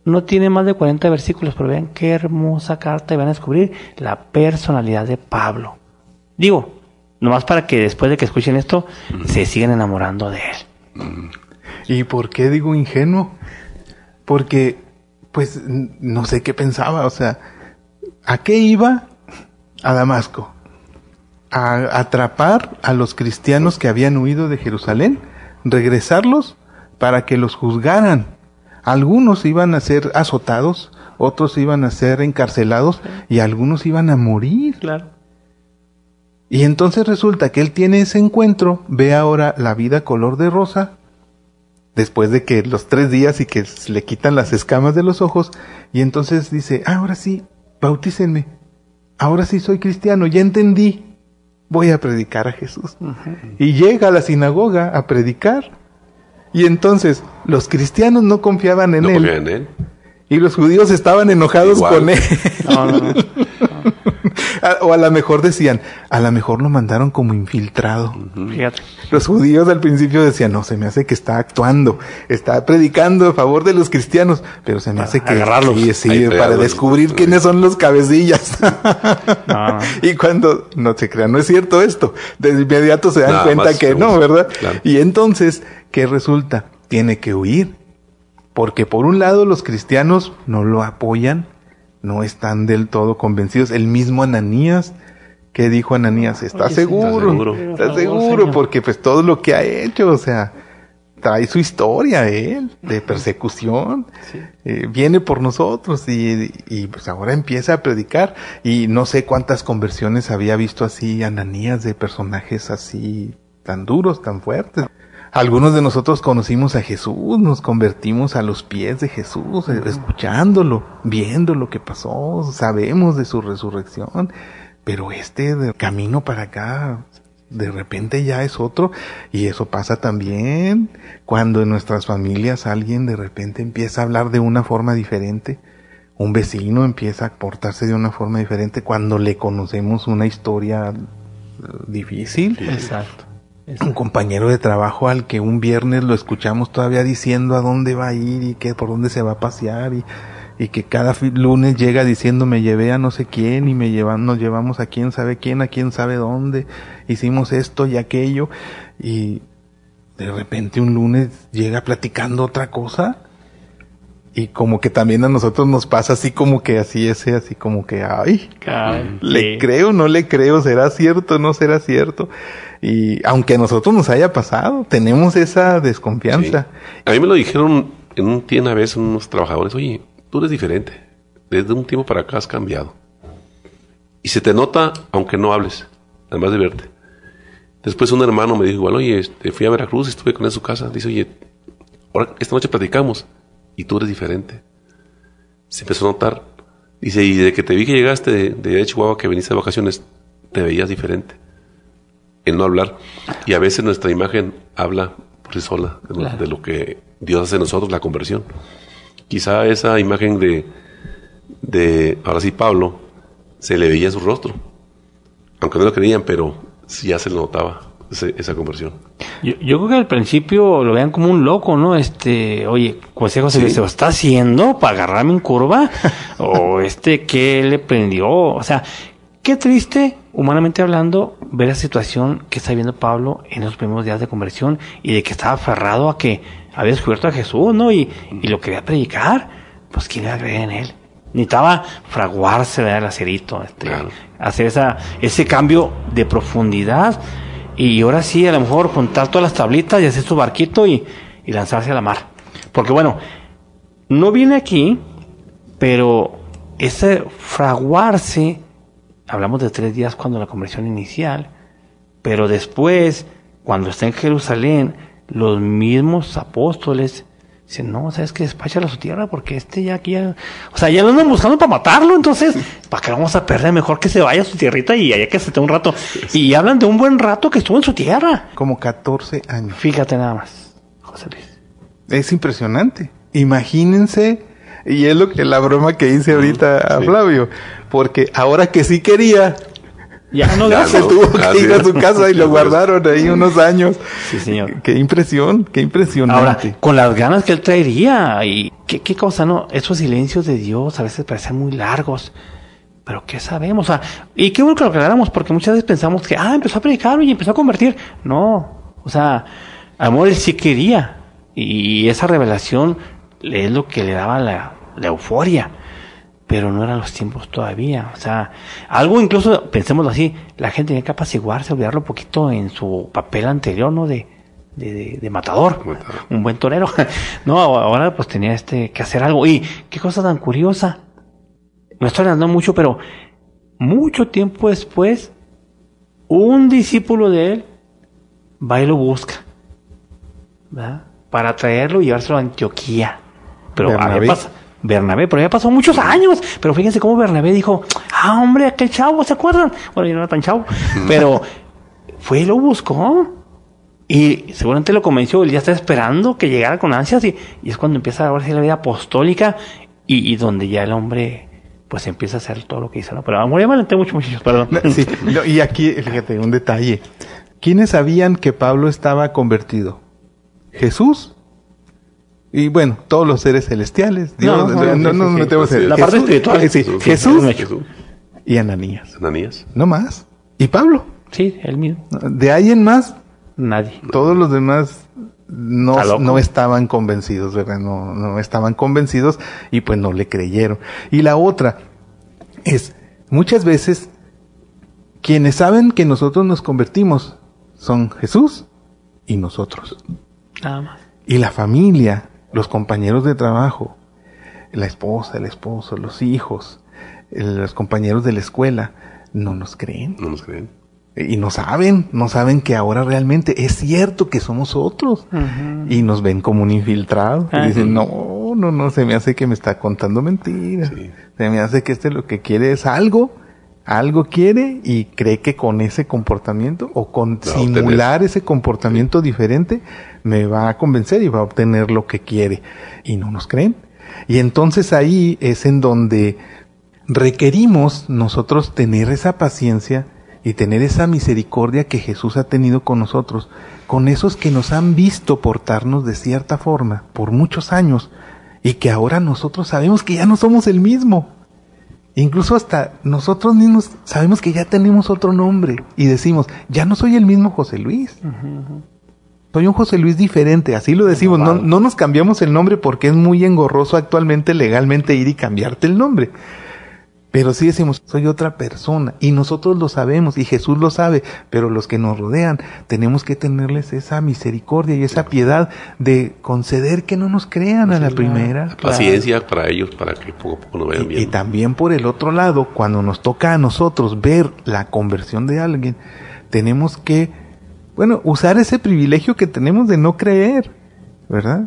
No tiene más de 40 versículos, pero vean qué hermosa carta y van a descubrir la personalidad de Pablo. Digo, nomás para que después de que escuchen esto, se sigan enamorando de él.
¿Y por qué digo ingenuo? Porque, pues, no sé qué pensaba, o sea, ¿A qué iba? A Damasco. A atrapar a los cristianos que habían huido de Jerusalén, regresarlos para que los juzgaran. Algunos iban a ser azotados, otros iban a ser encarcelados y algunos iban a morir.
Claro.
Y entonces resulta que él tiene ese encuentro, ve ahora la vida color de rosa, después de que los tres días y que le quitan las escamas de los ojos, y entonces dice, ah, ahora sí, bautícenme, ahora sí soy cristiano, ya entendí, voy a predicar a Jesús. Y llega a la sinagoga a predicar. Y entonces los cristianos no confiaban en,
No
él,
en él.
Y los judíos estaban enojados
Igual.
con él.
No, no, no.
O a lo mejor decían, a lo mejor lo mandaron como infiltrado.
Fíjate.
Los judíos al principio decían, no, se me hace que está actuando, está predicando a favor de los cristianos, pero se me hace que
agarrarlos.
sí, sí,
Ahí
para descubrir quiénes son los cabecillas.
No, no.
y cuando no se crean, no es cierto esto, de inmediato se dan
Nada
cuenta que
seguro.
no, ¿verdad?
Claro.
Y entonces, ¿qué resulta? Tiene que huir. Porque por un lado los cristianos no lo apoyan, no están del todo convencidos. El mismo Ananías, ¿qué dijo Ananías? ¿Está
Oye, sí,
seguro?
seguro.
¿Está
Por favor,
seguro?
Señor.
Porque pues todo lo que ha hecho, o sea, trae su historia él de persecución. Eh, viene por nosotros y, y pues ahora empieza a predicar. Y no sé cuántas conversiones había visto así Ananías de personajes así tan duros, tan fuertes. Algunos de nosotros conocimos a Jesús, nos convertimos a los pies de Jesús, eh, escuchándolo, viendo lo que pasó, sabemos de su resurrección, pero este de camino para acá, de repente ya es otro, y eso pasa también cuando en nuestras familias alguien de repente empieza a hablar de una forma diferente, un vecino empieza a portarse de una forma diferente cuando le conocemos una historia eh, difícil.
Exacto.
Un compañero de trabajo al que un viernes lo escuchamos todavía diciendo a dónde va a ir y que por dónde se va a pasear y, y que cada lunes llega diciendo me llevé a no sé quién y me llevan, nos llevamos a quién sabe quién, a quién sabe dónde, hicimos esto y aquello y de repente un lunes llega platicando otra cosa y como que también a nosotros nos pasa así como que así ese, así como que ay, le creo, no le creo, será cierto, no será cierto. Y aunque a nosotros nos haya pasado, tenemos esa desconfianza.
A mí me lo dijeron en un tienda a veces unos trabajadores, oye, tú eres diferente. Desde un tiempo para acá has cambiado. Y se te nota aunque no hables, además de verte. Después un hermano me dijo igual, oye, este, fui a Veracruz, estuve con él en su casa. Dice, oye, ahora, esta noche platicamos y tú eres diferente. Se empezó a notar. Dice, y de que te vi que llegaste de, de Chihuahua, que viniste de vacaciones, te veías diferente. El no hablar. Y a veces nuestra imagen habla por sí sola de, lo-
Claro.
de lo que Dios hace en nosotros, la conversión. Quizá esa imagen de, de, ahora sí, Pablo, se le veía en su rostro. Aunque no lo creían, pero sí ya se le notaba ese- esa conversión.
Yo, yo creo que al principio lo vean como un loco, ¿no? Este, oye, José José Luis, ¿se lo está haciendo para agarrarme en curva? o este, ¿qué le prendió? O sea, qué triste, humanamente hablando, ver la situación que está viviendo Pablo en los primeros días de conversión y de que estaba aferrado a que había descubierto a Jesús, ¿no? Y, y lo quería predicar, pues ¿quién iba a creer en él? Necesitaba fraguarse, ¿verdad? El acerito, este,
Claro.
hacer esa, ese cambio de profundidad y ahora sí, a lo mejor juntar todas las tablitas y hacer su barquito y, y lanzarse a la mar. Porque bueno, no viene aquí, pero ese fraguarse, hablamos de tres días cuando la conversión inicial, pero después, cuando está en Jerusalén, los mismos apóstoles dicen, no, sabes que despáchalo a su tierra porque este ya aquí ya, o sea, ya lo andan buscando para matarlo, entonces, ¿para qué vamos a perder? Mejor que se vaya a su tierrita y allá que se esté un rato. Y hablan de un buen rato que estuvo en su tierra.
Como 14 años.
Fíjate nada más, José Luis.
Es impresionante. Imagínense, y es lo que la broma que hice ahorita a
sí.
Flavio, porque ahora que sí quería,
Ya no,
se tuvo que ir a su casa y lo guardaron ahí unos años.
Sí, señor.
Qué impresión, qué
Ahora,
impresionante.
con las ganas que él traería y qué, qué cosa, ¿no? Esos silencios de Dios a veces parecen muy largos. Pero ¿qué sabemos? O sea, y qué bueno que lo aclaramos porque muchas veces pensamos que, ah, empezó a predicar y empezó a convertir. No, o sea, amor, él sí quería. Y esa revelación es lo que le daba la, la euforia. Pero no eran los tiempos todavía. O sea, algo incluso, pensémoslo así, la gente tenía que apaciguarse, olvidarlo un poquito en su papel anterior, ¿no? De, de, de- de matador,
Matador.
un buen torero. no, ahora pues tenía este que hacer algo. Y qué cosa tan curiosa. Me estoy hablando mucho, pero mucho tiempo después, un discípulo de él va y lo busca. ¿verdad? Para traerlo y llevárselo a Antioquía. Pero
Bernabé.
había pas- Bernabé, pero ya pasó muchos años. Pero fíjense cómo Bernabé dijo, ah, hombre, aquel chavo, ¿se acuerdan? Bueno, yo no era tan chavo, pero fue y lo buscó. Y seguramente lo convenció, él ya está esperando que llegara con ansias y, y es cuando empieza a verse la vida apostólica y, y donde ya el hombre pues empieza a hacer todo lo que hizo. ¿no? Pero amor, ya me adelanté mucho, muchachos, perdón.
Sí, no, y aquí, fíjate, un detalle. ¿Quiénes sabían que Pablo estaba convertido? Jesús. Y bueno, todos los seres celestiales. Dios,
No,
no,
no,
metemos
La parte espiritual.
eh, Jesús y Ananías.
Ananías.
No más. Y Pablo.
Sí, él mismo.
De ahí en más,
Nadie.
todos los demás no, no estaban convencidos, ¿verdad? No, no estaban convencidos y pues no le creyeron. Y la otra es, muchas veces, quienes saben que nosotros nos convertimos son Jesús y nosotros.
Nada más.
Y la familia, los compañeros de trabajo, la esposa, el esposo, los hijos, los compañeros de la escuela, no nos creen.
No nos creen.
Y no saben, no saben que ahora realmente es cierto que somos otros. Y nos ven como un infiltrado. Y dicen, no, no, no, se me hace que me está contando mentiras.
Sí.
Se me hace que este lo que quiere es algo, algo quiere y cree que con ese comportamiento o con
Va
simular ese comportamiento diferente me va a convencer y va a obtener lo que quiere. Y no nos creen. Y entonces ahí es en donde requerimos nosotros tener esa paciencia y tener esa misericordia que Jesús ha tenido con nosotros, con esos que nos han visto portarnos de cierta forma por muchos años y que ahora nosotros sabemos que ya no somos el mismo. Incluso hasta nosotros mismos sabemos que ya tenemos otro nombre y decimos, ya no soy el mismo José Luis. Soy un José Luis diferente, así lo decimos. No, no nos cambiamos el nombre porque es muy engorroso actualmente legalmente ir y cambiarte el nombre. Pero sí decimos, soy otra persona. Y nosotros lo sabemos y Jesús lo sabe. Pero los que nos rodean tenemos que tenerles esa misericordia y esa piedad de conceder que no nos crean a la primera.
Paciencia para ellos, para que poco a poco nos vayan
Y, y
bien.
también por el otro lado, cuando nos toca a nosotros ver la conversión de alguien, tenemos que, bueno, usar ese privilegio que tenemos de no creer, ¿verdad?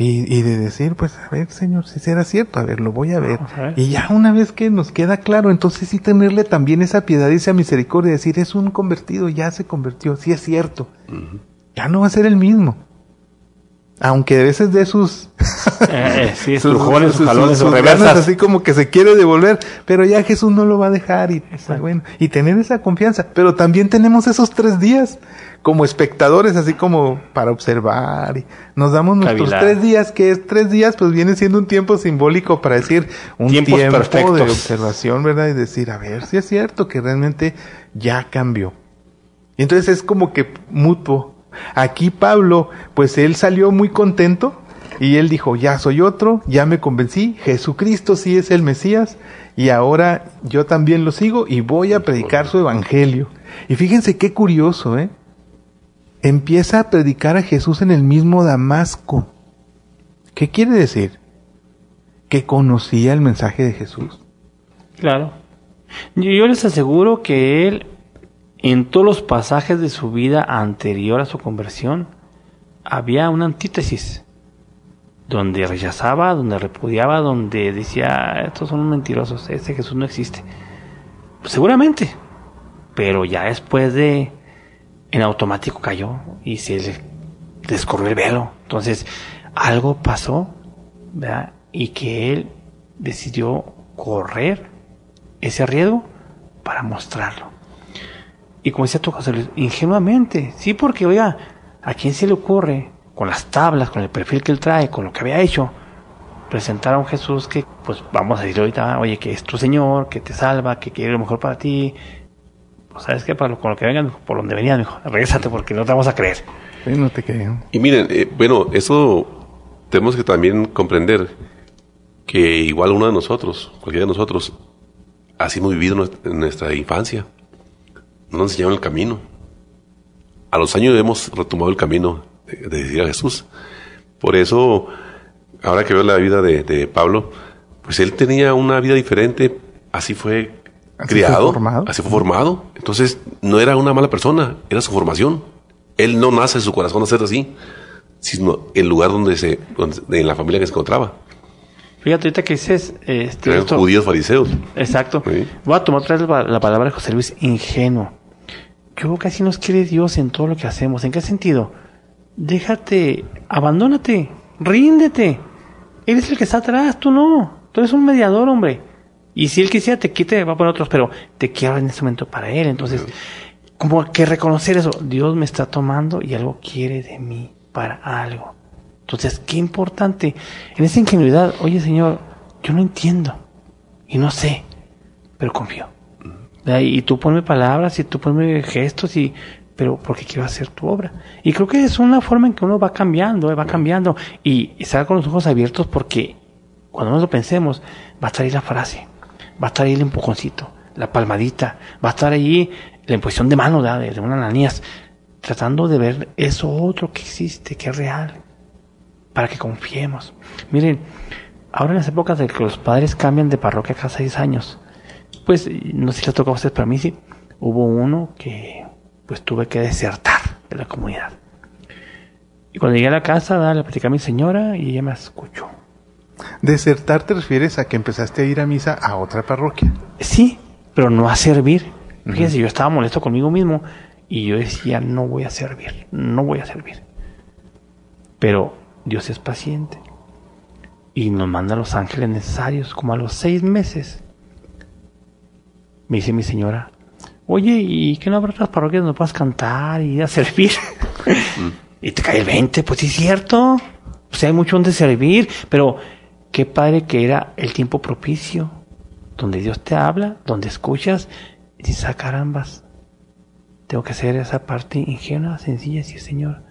Y, y de decir, pues, a ver, Señor, si será cierto, a ver, lo voy a ver.
Vamos a ver.
Y ya una vez que nos queda claro, entonces sí tenerle también esa piedad y esa misericordia, decir, es un convertido, ya se convirtió, sí es cierto. Ya no va a ser el mismo. Aunque a veces de sus
Eh, eh, sí,
sus-
estrujones, sus
sus-
jalones,
sus
sus
ganas
reversas.
así como que se quiere devolver, pero ya Jesús no lo va a dejar y pues, bueno, y tener esa confianza, pero también tenemos esos tres días como espectadores, así como para observar y nos damos nuestros
Cavilar.
tres días, que es tres días, pues viene siendo un tiempo simbólico para decir un
Tiempos
tiempo de observación, ¿verdad? Y decir, a ver si es cierto que realmente ya cambió. Y entonces es como que mutuo. Aquí Pablo, pues él salió muy contento y él dijo, ya soy otro, ya me convencí, Jesucristo sí es el Mesías y ahora yo también lo sigo y voy a predicar su evangelio. Y fíjense qué curioso, ¿eh? Empieza a predicar a Jesús en el mismo Damasco. ¿Qué quiere decir? Que conocía el mensaje de Jesús.
Claro. Yo, les aseguro que él, en todos los pasajes de su vida anterior a su conversión, había una antítesis. Donde rechazaba, donde repudiaba, donde decía, estos son mentirosos, ese Jesús no existe. Seguramente. Pero ya después de, en automático cayó y se le descorrió el velo. Entonces, algo pasó, ¿verdad? Y que él decidió correr ese riesgo para mostrarlo. Y como decía tú, José Luis, ingenuamente, sí, porque, oiga, ¿a quién se le ocurre, con las tablas, con el perfil que él trae, con lo que había hecho, presentar a un Jesús que, pues vamos a decir ahorita, oye, que es tu Señor, que te salva, que quiere lo mejor para ti? Pues, ¿sabes qué? Para lo, con lo que vengan, por donde venían, mijo, regrésate porque no te vamos a creer.
Sí, no te creo.
Y miren, eh, bueno, eso tenemos que también comprender. que igual uno de nosotros, cualquiera de nosotros, así hemos vivido en nuestra infancia. No nos enseñaron el camino. A los años hemos retomado el camino de, de seguir a Jesús. Por eso, ahora que veo la vida de, de Pablo, pues él tenía una vida diferente, así fue
Así fue
criado,
formado.
así fue formado. Entonces, no era una mala persona, era su formación. Él no nace en su corazón a ser así, sino el lugar donde se, donde, en la familia que se encontraba.
Fíjate, ahorita que dices, este,
Eran
esto-
judíos fariseos.
Exacto.
Sí.
Voy a tomar otra vez la, la palabra de José Luis, ingenuo. Yo creo que así nos quiere Dios en todo lo que hacemos. ¿En qué sentido? Déjate, abandónate, ríndete. Él es el que está atrás, tú no. Tú eres un mediador, hombre. Y si él quisiera te quite, va a poner otros, pero te quiero en este momento para él. Entonces, como que reconocer eso. Dios me está tomando y algo quiere de mí para algo. Entonces, qué importante. En esa ingenuidad, oye Señor, yo no entiendo y no sé, pero confío. Y tú ponme palabras y tú ponme gestos y pero porque quiero hacer tu obra. Y creo que es una forma en que uno va cambiando, eh, va cambiando y estar con los ojos abiertos porque cuando nos lo pensemos va a estar ahí la frase, va a estar ahí el empujoncito, la palmadita, va a estar ahí la imposición de mano de una ananías, tratando de ver eso otro que existe, que es real, para que confiemos. Miren, ahora en las épocas de que los padres cambian de parroquia cada seis años, pues no sé si les tocó a ustedes, pero a mí sí, hubo uno que pues tuve que desertar de la comunidad. Y cuando llegué a la casa, le platicé a mi señora y ella me escuchó.
Desertar te refieres a que empezaste a ir a misa a otra parroquia.
Sí, pero no a servir. Fíjense, yo estaba molesto conmigo mismo y yo decía, no voy a servir, no voy a servir. Pero Dios es paciente y nos manda los ángeles necesarios, como a los seis meses. Me dice mi señora, oye, ¿y qué no habrá otras parroquias donde puedas cantar y ir a servir? y te cae el 20, pues sí es cierto. Pues hay mucho donde servir, pero qué padre que era el tiempo propicio, donde Dios te habla, donde escuchas y dices, ah, carambas, tengo que hacer esa parte ingenua, sencilla, decir, Señor,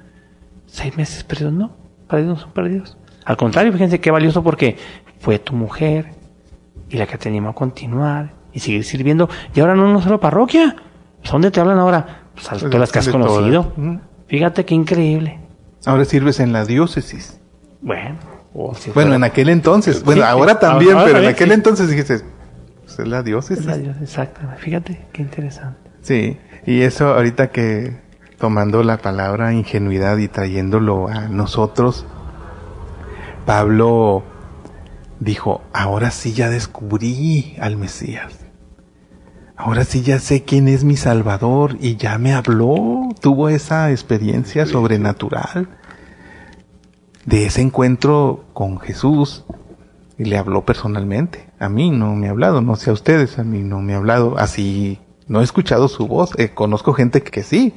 seis meses perdidos, no, perdidos no son perdidos. Al contrario, fíjense qué valioso porque fue tu mujer y la que te animó a continuar y seguir sirviendo. Y ahora no una sola parroquia. Pues, ¿a ¿Dónde te hablan ahora? Pues a todas las que has
todas.
conocido. Fíjate qué increíble.
Ahora sirves en la diócesis.
Bueno, si
Bueno,
fuera-
en aquel entonces. Bueno,
sí,
ahora también,
ahora
pero en aquel
sí.
entonces dijiste, pues es la diócesis.
Es la exacto. Fíjate qué interesante.
Sí, y eso ahorita que tomando la palabra ingenuidad y trayéndolo a nosotros, Pablo dijo, ahora sí ya descubrí al Mesías. Ahora sí ya sé quién es mi Salvador y ya me habló, tuvo esa experiencia sobrenatural de ese encuentro con Jesús y le habló personalmente. A mí no me ha hablado, no sé a ustedes, a mí no me ha hablado. Así, no he escuchado su voz. Eh, conozco gente que, sí,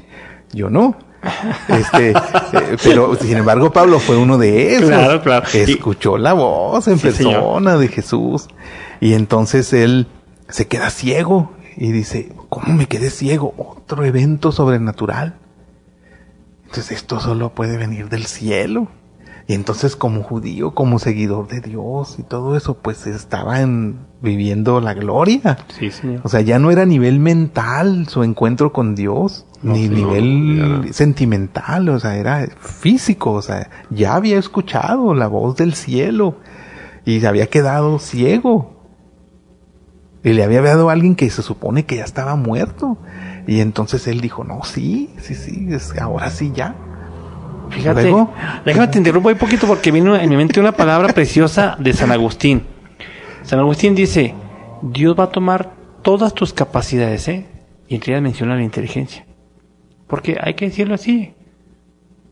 yo no. Este, eh, pero sin embargo Pablo fue uno de esos.
Claro, claro. Y-
escuchó la voz en
Sí, señor.
persona de Jesús y entonces él se queda ciego y dice, ¿cómo me quedé ciego? Otro evento sobrenatural. Entonces esto solo puede venir del cielo. Y entonces como judío, como seguidor de Dios y todo eso, pues estaba en, viviendo la gloria.
Sí, señor.
O sea, ya no era a nivel mental su encuentro con Dios, ni nivel
ya
sentimental, o sea, era físico, o sea, ya había escuchado la voz del cielo y se había quedado ciego. Y le había dado a alguien que se supone que ya estaba muerto. Y entonces él dijo, no, sí, sí, sí, es, ahora sí ya.
Fíjate,
Luego-
déjame te interrumpo un poquito porque vino en mi mente una palabra preciosa de San Agustín. San Agustín dice, Dios va a tomar todas tus capacidades, ¿eh? Y entre ellas menciona la inteligencia. Porque hay que decirlo así,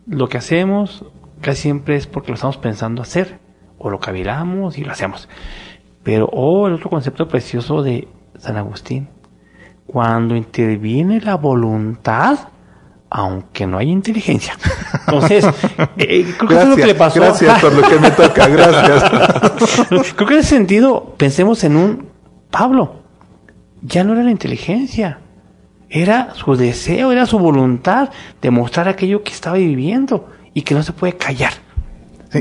lo que hacemos casi siempre es porque lo estamos pensando hacer, o lo cavilamos y lo hacemos. Pero, oh, el otro concepto precioso de San Agustín, cuando interviene la voluntad, aunque no haya inteligencia. Entonces, eh, creo que eso es lo que le pasó.
gracias por lo que me toca, gracias.
creo que en ese sentido, pensemos en un Pablo. Ya no era la inteligencia, era su deseo, era su voluntad de mostrar aquello que estaba viviendo y que no se puede callar.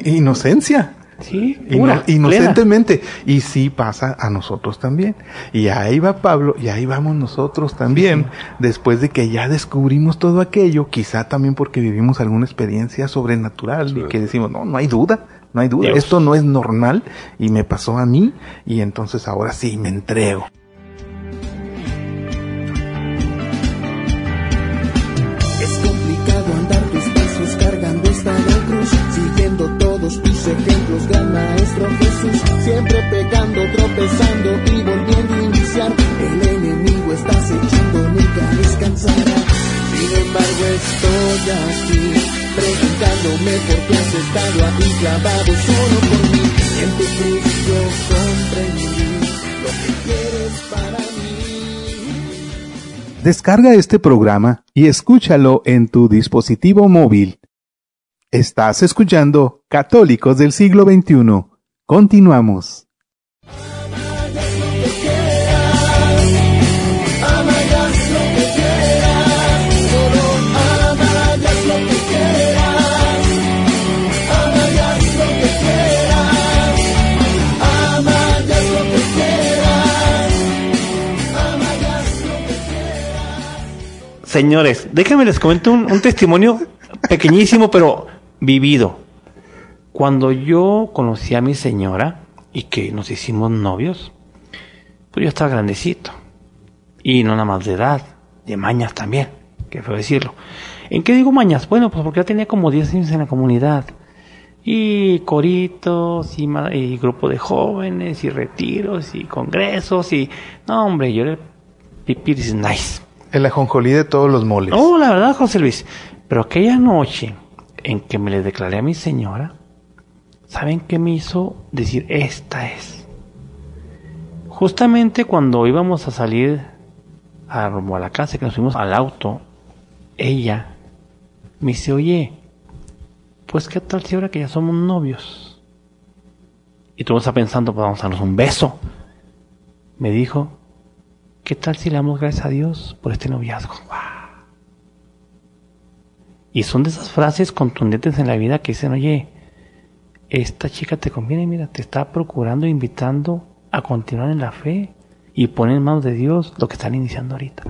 Inocencia.
Sí,
Ino- inocentemente. Y sí pasa a nosotros también. Y ahí va Pablo y ahí vamos nosotros también. Después de que ya descubrimos todo aquello, quizá también porque vivimos alguna experiencia sobrenatural y que decimos, no, no hay duda, no hay duda.
Dios.
Esto no es normal y me pasó a mí y entonces ahora sí me entrego.
Gran maestro Jesús, siempre pecando, tropezando y volviendo a iniciar. El enemigo está acechando, nunca descansará. Sin embargo estoy aquí, preguntándome por qué has estado ahí clavado solo por mí. En tu cruz yo comprendí lo que quieres para mí.
Descarga este programa y escúchalo en tu dispositivo móvil. Estás escuchando Católicos del siglo XXI. Continuamos.
Señores, déjenme les comento un, un testimonio pequeñísimo, pero vivido. Cuando yo conocí a mi señora y que nos hicimos novios, pues yo estaba grandecito. Y no nada más de edad, de mañas también, que fue decirlo. ¿En qué digo mañas? Bueno, pues porque ya tenía como 10 años en la comunidad. Y coritos, y, grupo de jóvenes, y retiros, y congresos, y... No, hombre, yo era pipiris nice.
El ajonjolí de todos los moles.
No, la verdad, José Luis. Pero aquella noche en que me le declaré a mi señora, ¿saben qué me hizo decir esta es? Justamente cuando íbamos a salir a a la casa, que nos fuimos al auto, ella me dice, oye, pues qué tal si ahora que ya somos novios? Y tú estás pensando, pues a darnos un beso. Me dijo, ¿qué tal si le damos gracias a Dios por este noviazgo? ¡Guau! Y son de esas frases contundentes en la vida que dicen, oye, esta chica te conviene, mira, te está procurando, invitando a continuar en la fe y pone en manos de Dios lo que están iniciando ahorita.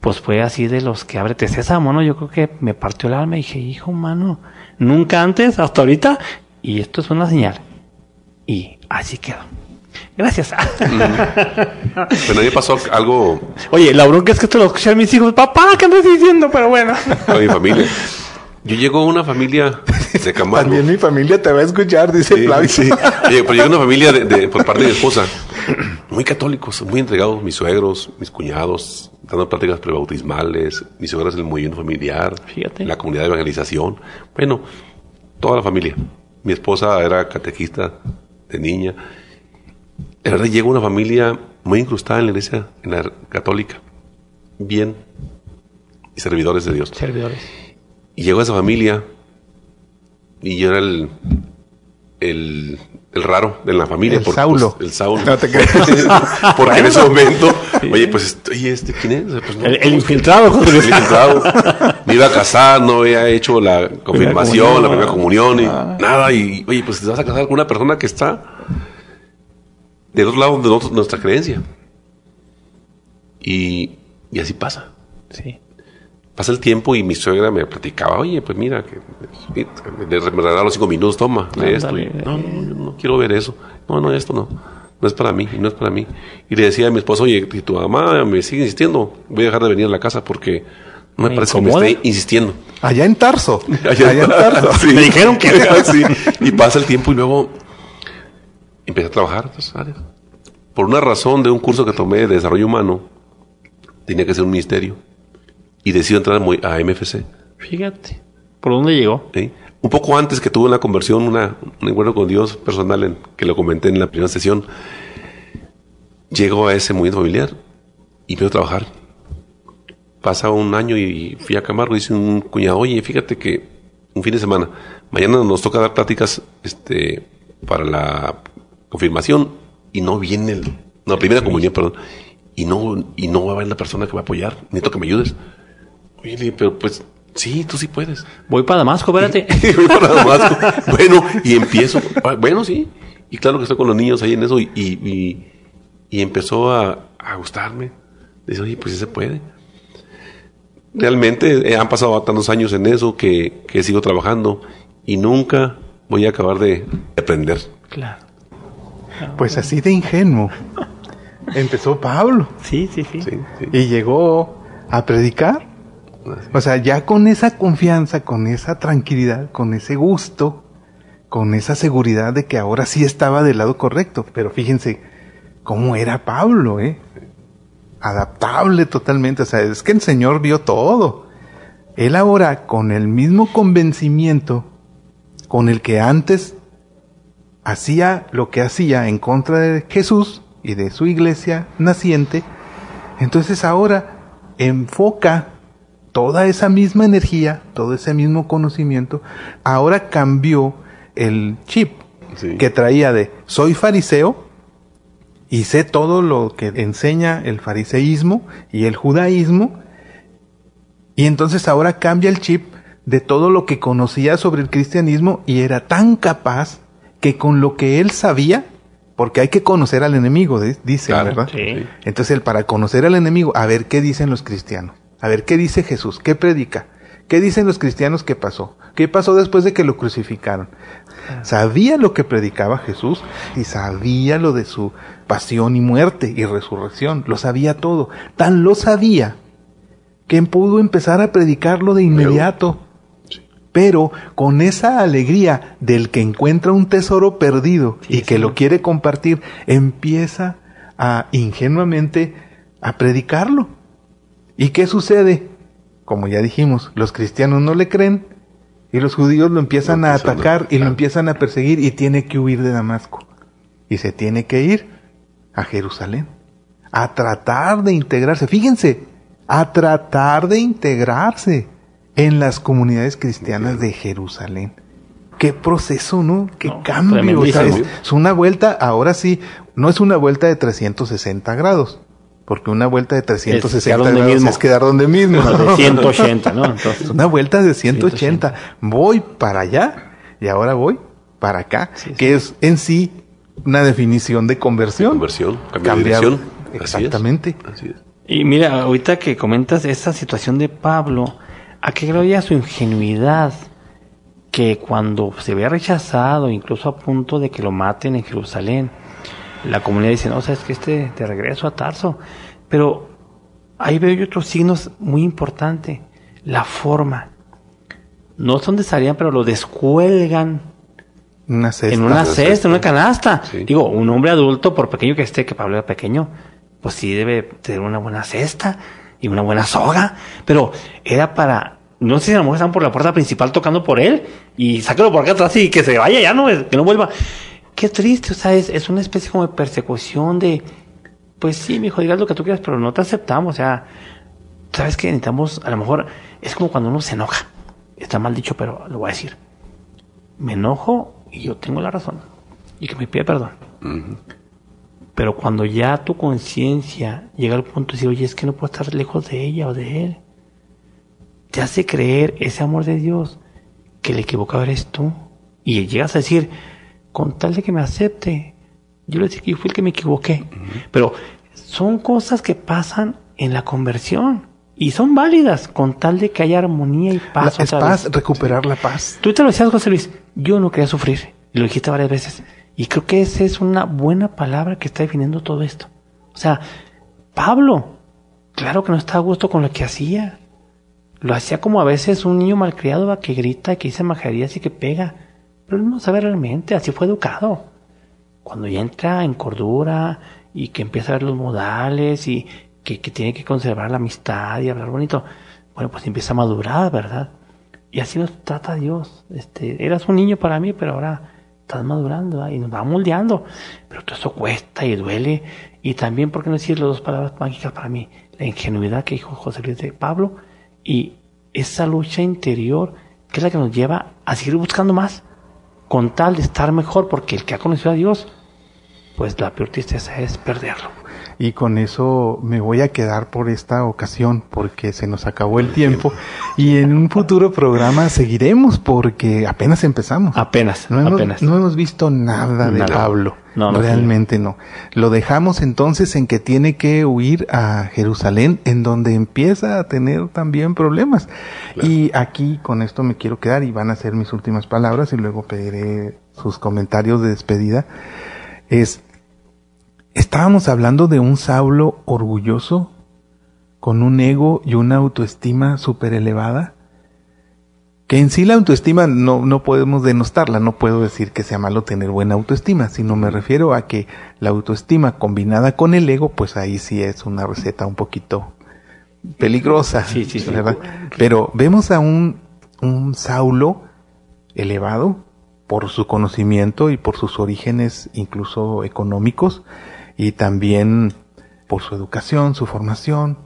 Pues fue así de los que ábrete sésamo, ¿no? Yo creo que me partió el alma y dije, hijo, mano, nunca antes, hasta ahorita, y esto es una señal. Y así quedó. Gracias.
Pero a mí me pasó algo
Oye, la bronca es que esto lo escuchan mis hijos. Papá, ¿qué andas diciendo? Pero bueno.
a mi familia. Yo llego a una familia de Camargo.
También mi familia te va a escuchar, dice
Sí,
Flavio.
sí. Oye, pero llega una familia de, de- por parte de mi esposa, muy católicos, muy entregados, mis suegros, mis cuñados, dando pláticas prebautismales, mis suegras del movimiento familiar,
Fíjate.
la comunidad de evangelización, bueno, toda la familia. Mi esposa era catequista de niña. De verdad, llega una familia muy incrustada en la iglesia, en la católica, bien, y servidores de Dios.
Servidores.
Y llegó esa familia y yo era el, el, el raro de la familia.
El
por-
Saulo.
pues, el Saulo.
No te creas.
porque en ese momento, oye, pues, oye, ¿este quién es? Pues, no,
El, el infiltrado, José
el infiltrado. Me iba a casar, no había hecho la confirmación, la primera comunión, y
Ah.
nada. Y, oye, pues te vas a casar con una persona que está del otro lado de nosotros- nuestra creencia. Y, y así pasa.
Sí.
Pasa el tiempo y mi suegra me platicaba, oye, pues mira, que me, me regalaron cinco minutos, toma, lee esto.
Ándale.
Y, no, no, yo no quiero ver eso. No, no, esto no. No es para mí, no es para mí. Y le decía a mi esposo, oye, si tu mamá me sigue insistiendo, voy a dejar de venir a la casa porque no me,
Me
parece que me esté insistiendo.
Allá en Tarso.
Allá
Allá en Tarso.
Sí.
Me dijeron que-
Sí. Y pasa el tiempo y luego empecé a trabajar en otras áreas. Por una razón de un curso que tomé de desarrollo humano, tenía que ser un ministerio. Y decido entrar a MFC.
Fíjate. ¿Por dónde llegó?
¿sí? Un poco antes que tuve una conversión, una, un encuentro con Dios personal, en, que lo comenté en la primera sesión, llego a ese movimiento familiar y a trabajar. Pasa un año y fui a Camargo y dice un cuñado, oye, fíjate que un fin de semana, mañana nos toca dar pláticas este, para la confirmación y no viene el, no, primera comunión, perdón, y no, y no va a haber la persona que va a apoyar, necesito que me ayudes. Pero pues Sí, tú sí puedes.
Voy para Damasco, espérate.
Voy para Damasco. bueno, y empiezo. ah, Bueno, sí. Y claro que estoy con los niños ahí en eso y, y, y- y empezó a, a gustarme. Dice, oye, pues sí se puede. Realmente eh, han pasado tantos años en eso que, que sigo trabajando y nunca voy a acabar de aprender.
claro.
Pues así de ingenuo. Empezó Pablo
Sí, sí, sí.
Sí, sí.
y llegó a predicar. O sea, ya con esa confianza, con esa tranquilidad, con ese gusto, con esa seguridad de que ahora sí estaba del lado correcto. Pero fíjense cómo era Pablo, ¿eh? Adaptable totalmente. O sea, es que el Señor vio todo. Él ahora, con el mismo convencimiento con el que antes hacía lo que hacía en contra de Jesús y de su iglesia naciente, entonces ahora enfoca toda esa misma energía, todo ese mismo conocimiento, ahora cambió el chip
Sí.
que traía de soy fariseo y sé todo lo que enseña el fariseísmo y el judaísmo, y entonces ahora cambia el chip de todo lo que conocía sobre el cristianismo y era tan capaz que con lo que él sabía, porque hay que conocer al enemigo, dice,
Claro,
¿verdad?
sí.
Entonces él para conocer al enemigo, a ver qué dicen los cristianos, a ver qué dice Jesús, qué predica, qué dicen los cristianos que pasó, qué pasó después de que lo crucificaron. Sabía lo que predicaba Jesús y sabía lo de su pasión y muerte y resurrección, lo sabía todo, tan lo sabía que pudo empezar a predicarlo de inmediato. Pero con esa alegría del que encuentra un tesoro perdido y que lo quiere compartir, empieza a ingenuamente a predicarlo. ¿Y qué sucede? Como ya dijimos, los cristianos no le creen y los judíos lo empiezan a atacar y lo empiezan a perseguir y tiene que huir de Damasco. Y se tiene que ir a Jerusalén a tratar de integrarse. Fíjense, a tratar de integrarse en las comunidades cristianas de Jerusalén. Qué proceso, ¿no? Qué
No,
cambio. O sea, es, es una vuelta, ahora sí, no es una vuelta de 360 grados. Porque una vuelta de 360
quedar donde
grados
mismo.
es quedar donde mismo.
No, de 180, ¿no?
Es
Entonces,
una vuelta de 180. Voy para allá y ahora voy para acá,
Sí, sí.
que es en sí una definición de conversión.
Conversión, cambio de dirección. Así es.
Exactamente.
Así es.
Y mira, ahorita que comentas esta situación de Pablo, ¿a qué grado llega su ingenuidad? Que cuando se ve rechazado, incluso a punto de que lo maten en Jerusalén, la comunidad dice, no, sabes que este de regreso a Tarso. Pero ahí veo yo otros signos muy importantes. La forma. No son de estarían, pero lo descuelgan
Una cesta.
en una
Una
cesta,
cesta.
en una canasta.
Sí.
Digo, un hombre adulto, por pequeño que esté, que Pablo era pequeño, pues sí debe tener una buena cesta y una buena soga. Pero era para, no sé si a lo mejor están por la puerta principal tocando por él y sáquelo por acá atrás y que se vaya ya, no, que no vuelva. Qué triste, o sea, es, es una especie como de persecución de, pues sí, mi hijo, digas lo que tú quieras, pero no te aceptamos, o sea, sabes que necesitamos, a lo mejor, es como cuando uno se enoja. Está mal dicho, pero lo voy a decir me enojo y yo tengo la razón y que me pide perdón. Pero cuando ya tu conciencia llega al punto de decir, oye, es que no puedo estar lejos de ella o de él, te hace creer ese amor de Dios que el equivocado eres tú. Y llegas a decir, con tal de que me acepte, yo le decía que yo fui el que me equivoqué. Pero son cosas que pasan en la conversión y son válidas con tal de que haya armonía y
La-
paz.
es
vez.
paz, recuperar la paz.
Tú te lo decías, José Luis, yo no quería sufrir. Y lo dijiste varias veces. Y creo que esa es una buena palabra que está definiendo todo esto. O sea, Pablo, claro que no estaba a gusto con lo que hacía. Lo hacía como a veces un niño malcriado ¿va? que grita, que dice majaderías y que pega. Pero él no sabe realmente, así fue educado. Cuando ya entra en cordura y que empieza a ver los modales y que, que tiene que conservar la amistad y hablar bonito, bueno, pues empieza a madurar, ¿verdad? Y así nos trata Dios. Este, eras un niño para mí, pero ahora estás madurando ¿verdad? y nos va moldeando. Pero todo eso cuesta y duele. Y también, ¿por qué no decir las dos palabras mágicas para mí? La ingenuidad que dijo José Luis de Pablo y esa lucha interior que es la que nos lleva a seguir buscando más con tal de estar mejor, porque el que ha conocido a Dios, pues la peor tristeza es perderlo.
Y con eso me voy a quedar por esta ocasión porque se nos acabó el tiempo y en un futuro programa seguiremos porque apenas empezamos.
Apenas,
No hemos,
apenas.
no hemos visto nada de
Nada.
Pablo.
No, no,
Realmente no. Lo dejamos entonces en que tiene que huir a Jerusalén, en donde empieza a tener también problemas. Y aquí con esto me quiero quedar y van a ser mis últimas palabras y luego pediré sus comentarios de despedida. Es, estábamos hablando de un Saulo orgulloso, con un ego y una autoestima súper elevada que en sí la autoestima no, no podemos denostarla, no puedo decir que sea malo tener buena autoestima, sino me refiero a que la autoestima combinada con el ego, pues ahí sí es una receta un poquito peligrosa,
Sí, sí, sí.
¿verdad? Pero vemos a un, un Saulo elevado por su conocimiento y por sus orígenes incluso económicos y también por su educación, su formación.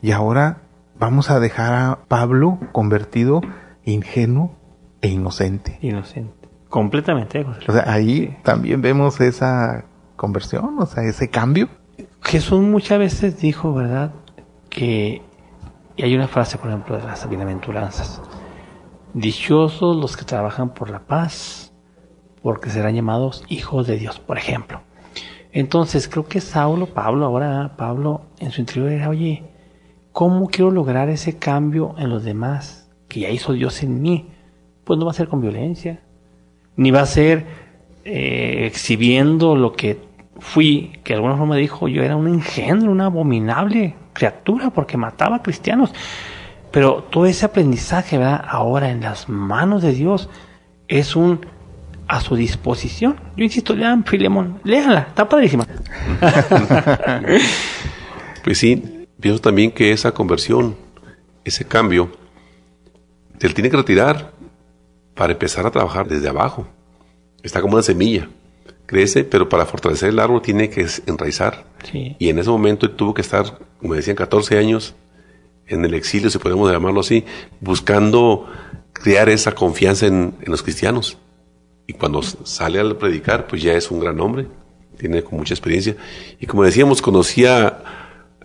Y ahora vamos a dejar a Pablo convertido ingenuo e inocente.
Inocente. Completamente, José Luis.
O sea, ahí también vemos esa conversión, o sea, ese cambio.
Jesús muchas veces dijo, ¿verdad? Que, y hay una frase, por ejemplo, de las bienaventuranzas. Dichosos los que trabajan por la paz, porque serán llamados hijos de Dios, por ejemplo. Entonces, creo que Saulo, Pablo, ahora Pablo, en su interior era, oye, ¿cómo quiero lograr ese cambio en los demás que ya hizo Dios en mí? Pues no va a ser con violencia, ni va a ser eh, exhibiendo lo que fui, que de alguna forma dijo, yo era un engendro, una abominable criatura porque mataba a cristianos. Pero todo ese aprendizaje, ¿verdad? Ahora en las manos de Dios es un a su disposición. Yo insisto, lean Filemón, léanla, está padrísima.
Pues sí, pienso también que esa conversión, ese cambio, se le tiene que retirar para empezar a trabajar desde abajo. Está como una semilla. Crece, pero para fortalecer el árbol tiene que enraizar.
Sí.
Y en ese momento él tuvo que estar, como decían, 14 años en el exilio, si podemos llamarlo así, buscando crear esa confianza en, en los cristianos. Y cuando sale al predicar, pues ya es un gran hombre, tiene con mucha experiencia. Y como decíamos, conocía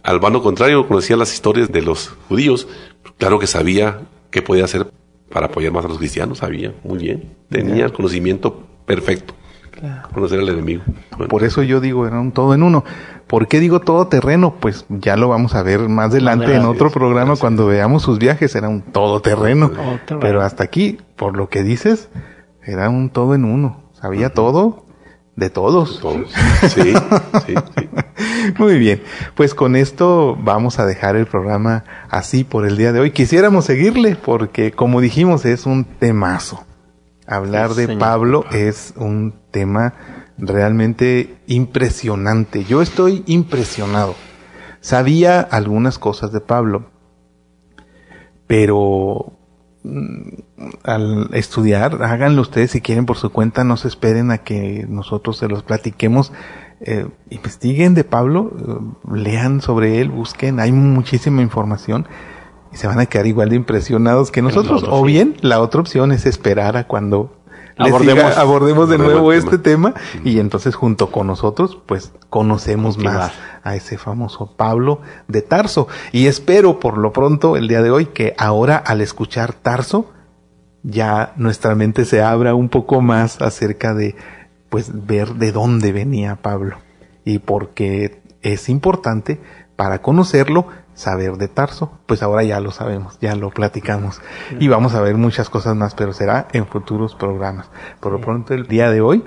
al bando contrario, conocía las historias de los judíos, claro que sabía qué podía hacer para apoyar más a los cristianos, sabía muy bien, tenía el conocimiento perfecto, conocer al enemigo. Bueno,
Por eso yo digo, era un todo en uno. ¿Por qué digo todo terreno? Pues ya lo vamos a ver más adelante en otro programa cuando veamos sus viajes. Era un todo terreno.
Todoterreno.
Pero hasta aquí, por lo que dices, era un todo en uno. Sabía todo de todos.
todos. Sí, sí, sí.
Muy bien, pues con esto vamos a dejar el programa así por el día de hoy. Quisiéramos seguirle porque, como dijimos, es un temazo. Hablar
Sí,
de. Pablo es un tema realmente impresionante. Yo estoy impresionado. Sabía algunas cosas de Pablo, pero al estudiar, háganlo ustedes si quieren por su cuenta, no se esperen a que nosotros se los platiquemos. Eh, investiguen de Pablo, eh, lean sobre él, busquen, hay muchísima información y se van a quedar igual de impresionados que nosotros. o
sí.
bien, la otra opción es esperar a cuando
Abordemos-
de nuevo este tema y entonces junto con nosotros, pues conocemos
Continuar.
más a ese famoso Pablo de Tarso. Y espero por lo pronto el día de hoy que ahora al escuchar Tarso, ya nuestra mente se abra un poco más acerca de pues ver de dónde venía Pablo y porque es importante para conocerlo saber de Tarso, pues ahora ya lo sabemos, ya lo platicamos y vamos a ver muchas cosas más, pero será en futuros programas. Por lo pronto el día de hoy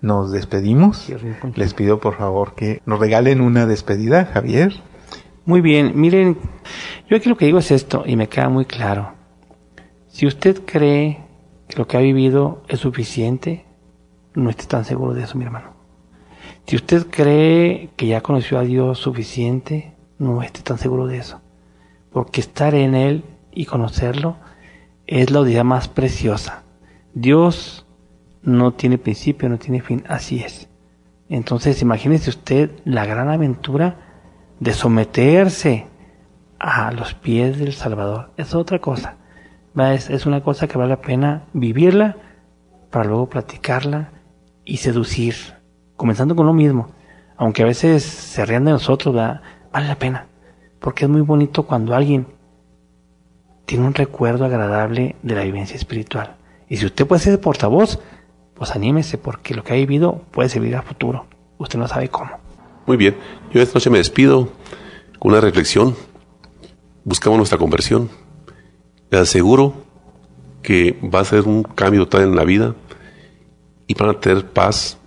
nos despedimos. Les pido por favor que nos regalen una despedida, Javier.
Muy bien, miren, yo aquí lo que digo es esto y me queda muy claro. Si usted cree que lo que ha vivido es suficiente, no esté tan seguro de eso, mi hermano. Si usted cree que ya conoció a Dios suficiente, no esté tan seguro de eso. Porque estar en Él y conocerlo es la unidad más preciosa. Dios no tiene principio, no tiene fin, así es. Entonces, imagínese usted la gran aventura de someterse a los pies del Salvador. Es otra cosa. Es, es una cosa que vale la pena vivirla para luego platicarla y seducir, comenzando con lo mismo. aunque a veces se rían de nosotros, ¿verdad? Vale la pena. Porque es muy bonito cuando alguien tiene un recuerdo agradable de la vivencia espiritual. Y si usted puede ser portavoz, pues anímese, porque lo que ha vivido puede servir a futuro. Usted no sabe cómo.
Muy bien, yo esta noche me despido con una reflexión. Buscamos nuestra conversión. Le aseguro que va a ser un cambio total en la vida y van a tener paz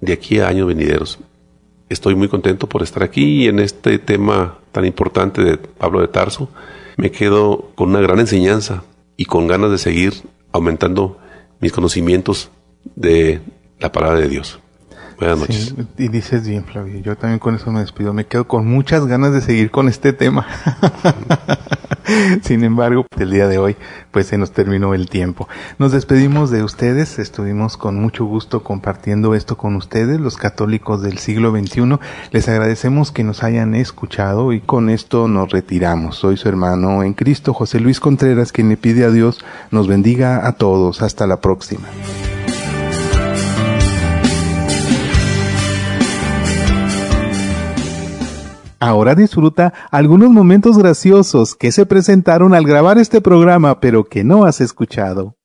de aquí a años venideros. Estoy muy contento por estar aquí en este tema tan importante de Pablo de Tarso. Me quedo con una gran enseñanza y con ganas de seguir aumentando mis conocimientos de la palabra de Dios. Buenas noches.
y dices bien, Flavio. Yo también con eso me despido. Me quedo con muchas ganas de seguir con este tema. Sin embargo, el día de hoy, pues se nos terminó el tiempo. Nos despedimos de ustedes. Estuvimos con mucho gusto compartiendo esto con ustedes, los católicos del siglo XXI. Les agradecemos que nos hayan escuchado y con esto nos retiramos. Soy su hermano en Cristo, José Luis Contreras, quien le pide a Dios nos bendiga a todos. Hasta la próxima. Ahora disfruta algunos momentos graciosos que se presentaron al grabar este programa pero que no has escuchado.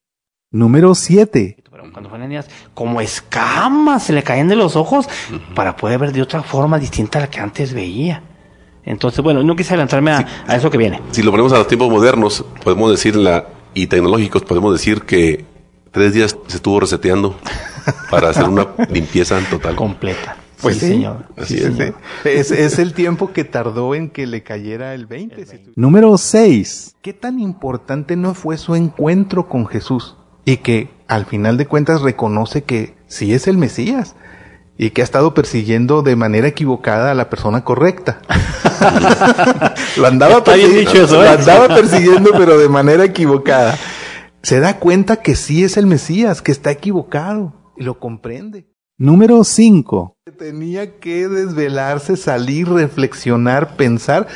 Número 7.
Cuando fue niñas, como escamas se le caían de los ojos para poder ver de otra forma distinta a la que antes veía. Entonces, bueno, no quise adelantarme a, a eso que viene.
Si lo ponemos a los tiempos modernos, podemos decir la, y tecnológicos, podemos decir que tres días se estuvo reseteando para hacer una limpieza total.
Completa.
Pues
sí,
sí,
señor.
Así
Sí,
es,
señor.
es, es el tiempo que tardó en que le cayera el 20. si tu- Número 6. ¿Qué tan importante no fue su encuentro con Jesús? Y que al final de cuentas reconoce que sí es el Mesías. Y que ha estado persiguiendo de manera equivocada a la persona correcta. lo andaba,
Está bien
persiguiendo-
dicho eso, ¿eh?
lo andaba persiguiendo, pero de manera equivocada. Se da cuenta que sí es el Mesías, que está equivocado. Y lo comprende. Número 5. Tenía que desvelarse, salir, reflexionar, pensar,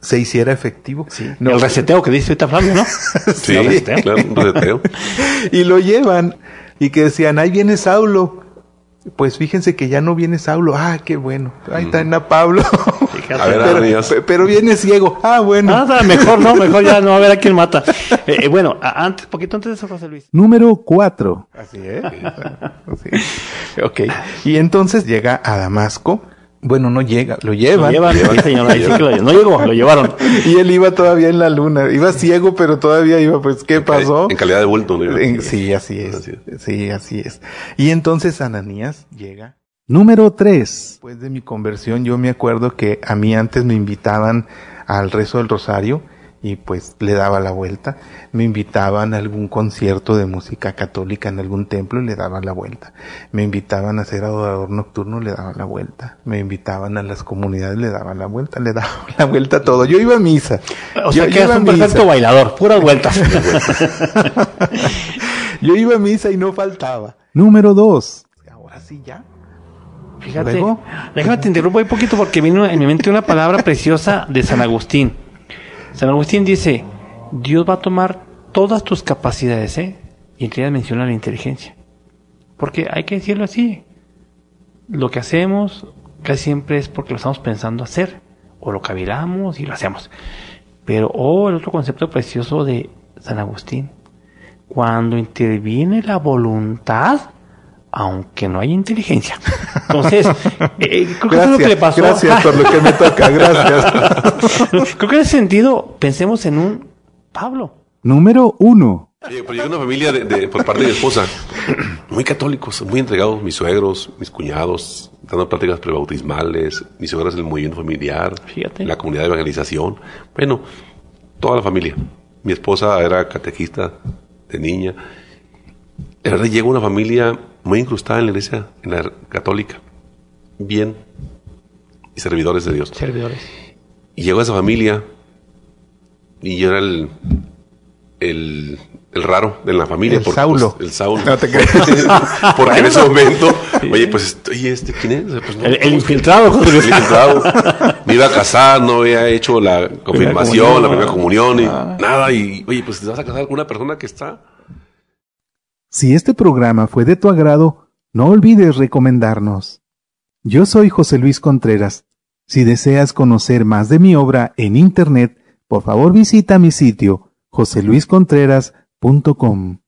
se hiciera efectivo. No,
el reseteo que dice ahorita Flavio, ¿no?
Sí,
El reseteo.
claro, un reseteo.
y lo llevan y que decían, ahí viene Saulo. Pues fíjense que ya no viene Saulo. Ah, qué bueno. Ahí está a Pablo.
A ver,
pero, pero viene ciego. Ah, bueno.
Ah, mejor no, mejor ya no, a ver a quién mata. Eh, eh, bueno, antes, poquito antes de eso, José Luis.
Número 4. Así es. Sí. Ok. Y entonces llega a Damasco. Bueno, no llega, lo
Lo
llevan.
llevan, sí, señor, ahí sí que lo- no llegó, lo llevaron.
Y él iba todavía en la luna. Iba ciego, pero todavía iba, pues, ¿qué pasó?
En calidad de bulto. ¿no?
En- sí, así es.
Así
Sí, así es. Y entonces Ananías llega. Número 3. Después de mi conversión, yo me acuerdo que a mí antes me invitaban al rezo del rosario y pues le daba la vuelta. Me invitaban a algún concierto de música católica en algún templo y le daba la vuelta. Me invitaban a ser adorador nocturno, le daba la vuelta. Me invitaban a las comunidades, le daba la vuelta, le daba la vuelta a todo. Yo iba a misa.
O
Yo-
sea que es
iba a
un perfecto bailador, puras vueltas.
Yo iba a misa y no faltaba. Número dos. Ahora sí ya.
Fíjate,
Luego.
déjame te interrumpo un poquito porque vino en mi mente una palabra preciosa de San Agustín. San Agustín dice, Dios va a tomar todas tus capacidades, ¿eh? Y entre ellas menciona la inteligencia. Porque hay que decirlo así. Lo que hacemos casi siempre es porque lo estamos pensando hacer. O lo cavilamos y lo hacemos. Pero, oh, el otro concepto precioso de San Agustín. Cuando interviene la voluntad, aunque no haya inteligencia. Entonces, eh, creo que eso es lo que le pasó.
gracias por lo que me toca, gracias.
creo que en ese sentido, pensemos en un Pablo.
Número uno.
Oye, pero llega una familia de, de- por parte de mi esposa, muy católicos, muy entregados, mis suegros, mis cuñados, dando prácticas prebautismales, mis suegras el movimiento familiar,
Fíjate.
la comunidad de evangelización, bueno, toda la familia. Mi esposa era catequista de niña. La verdad llega una familia muy incrustada en la iglesia, en la católica, bien, y servidores de Dios.
Servidores.
Y llegó esa familia y yo era el, el, el raro de la familia.
El
porque,
Saulo.
pues, el Saulo.
No te creas.
porque en ese momento, oye, pues, oye, ¿este quién es? Pues, no,
El, el
no,
infiltrado,
el infiltrado. Me iba a casar, no había hecho la confirmación,
comunión,
la primera
ah.
comunión, y nada. Y, oye, pues te vas a casar con una persona que está...
Si este programa fue de tu agrado, no olvides recomendarnos. Yo soy José Luis Contreras. Si deseas conocer más de mi obra en Internet, por favor visita mi sitio joseluiscontreras.com.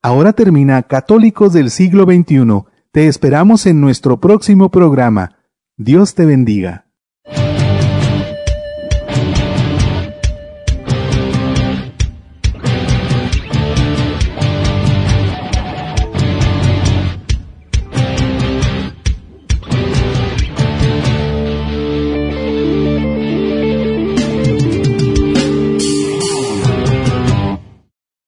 Ahora termina Católicos del siglo XXI. Te esperamos en nuestro próximo programa. Dios te bendiga.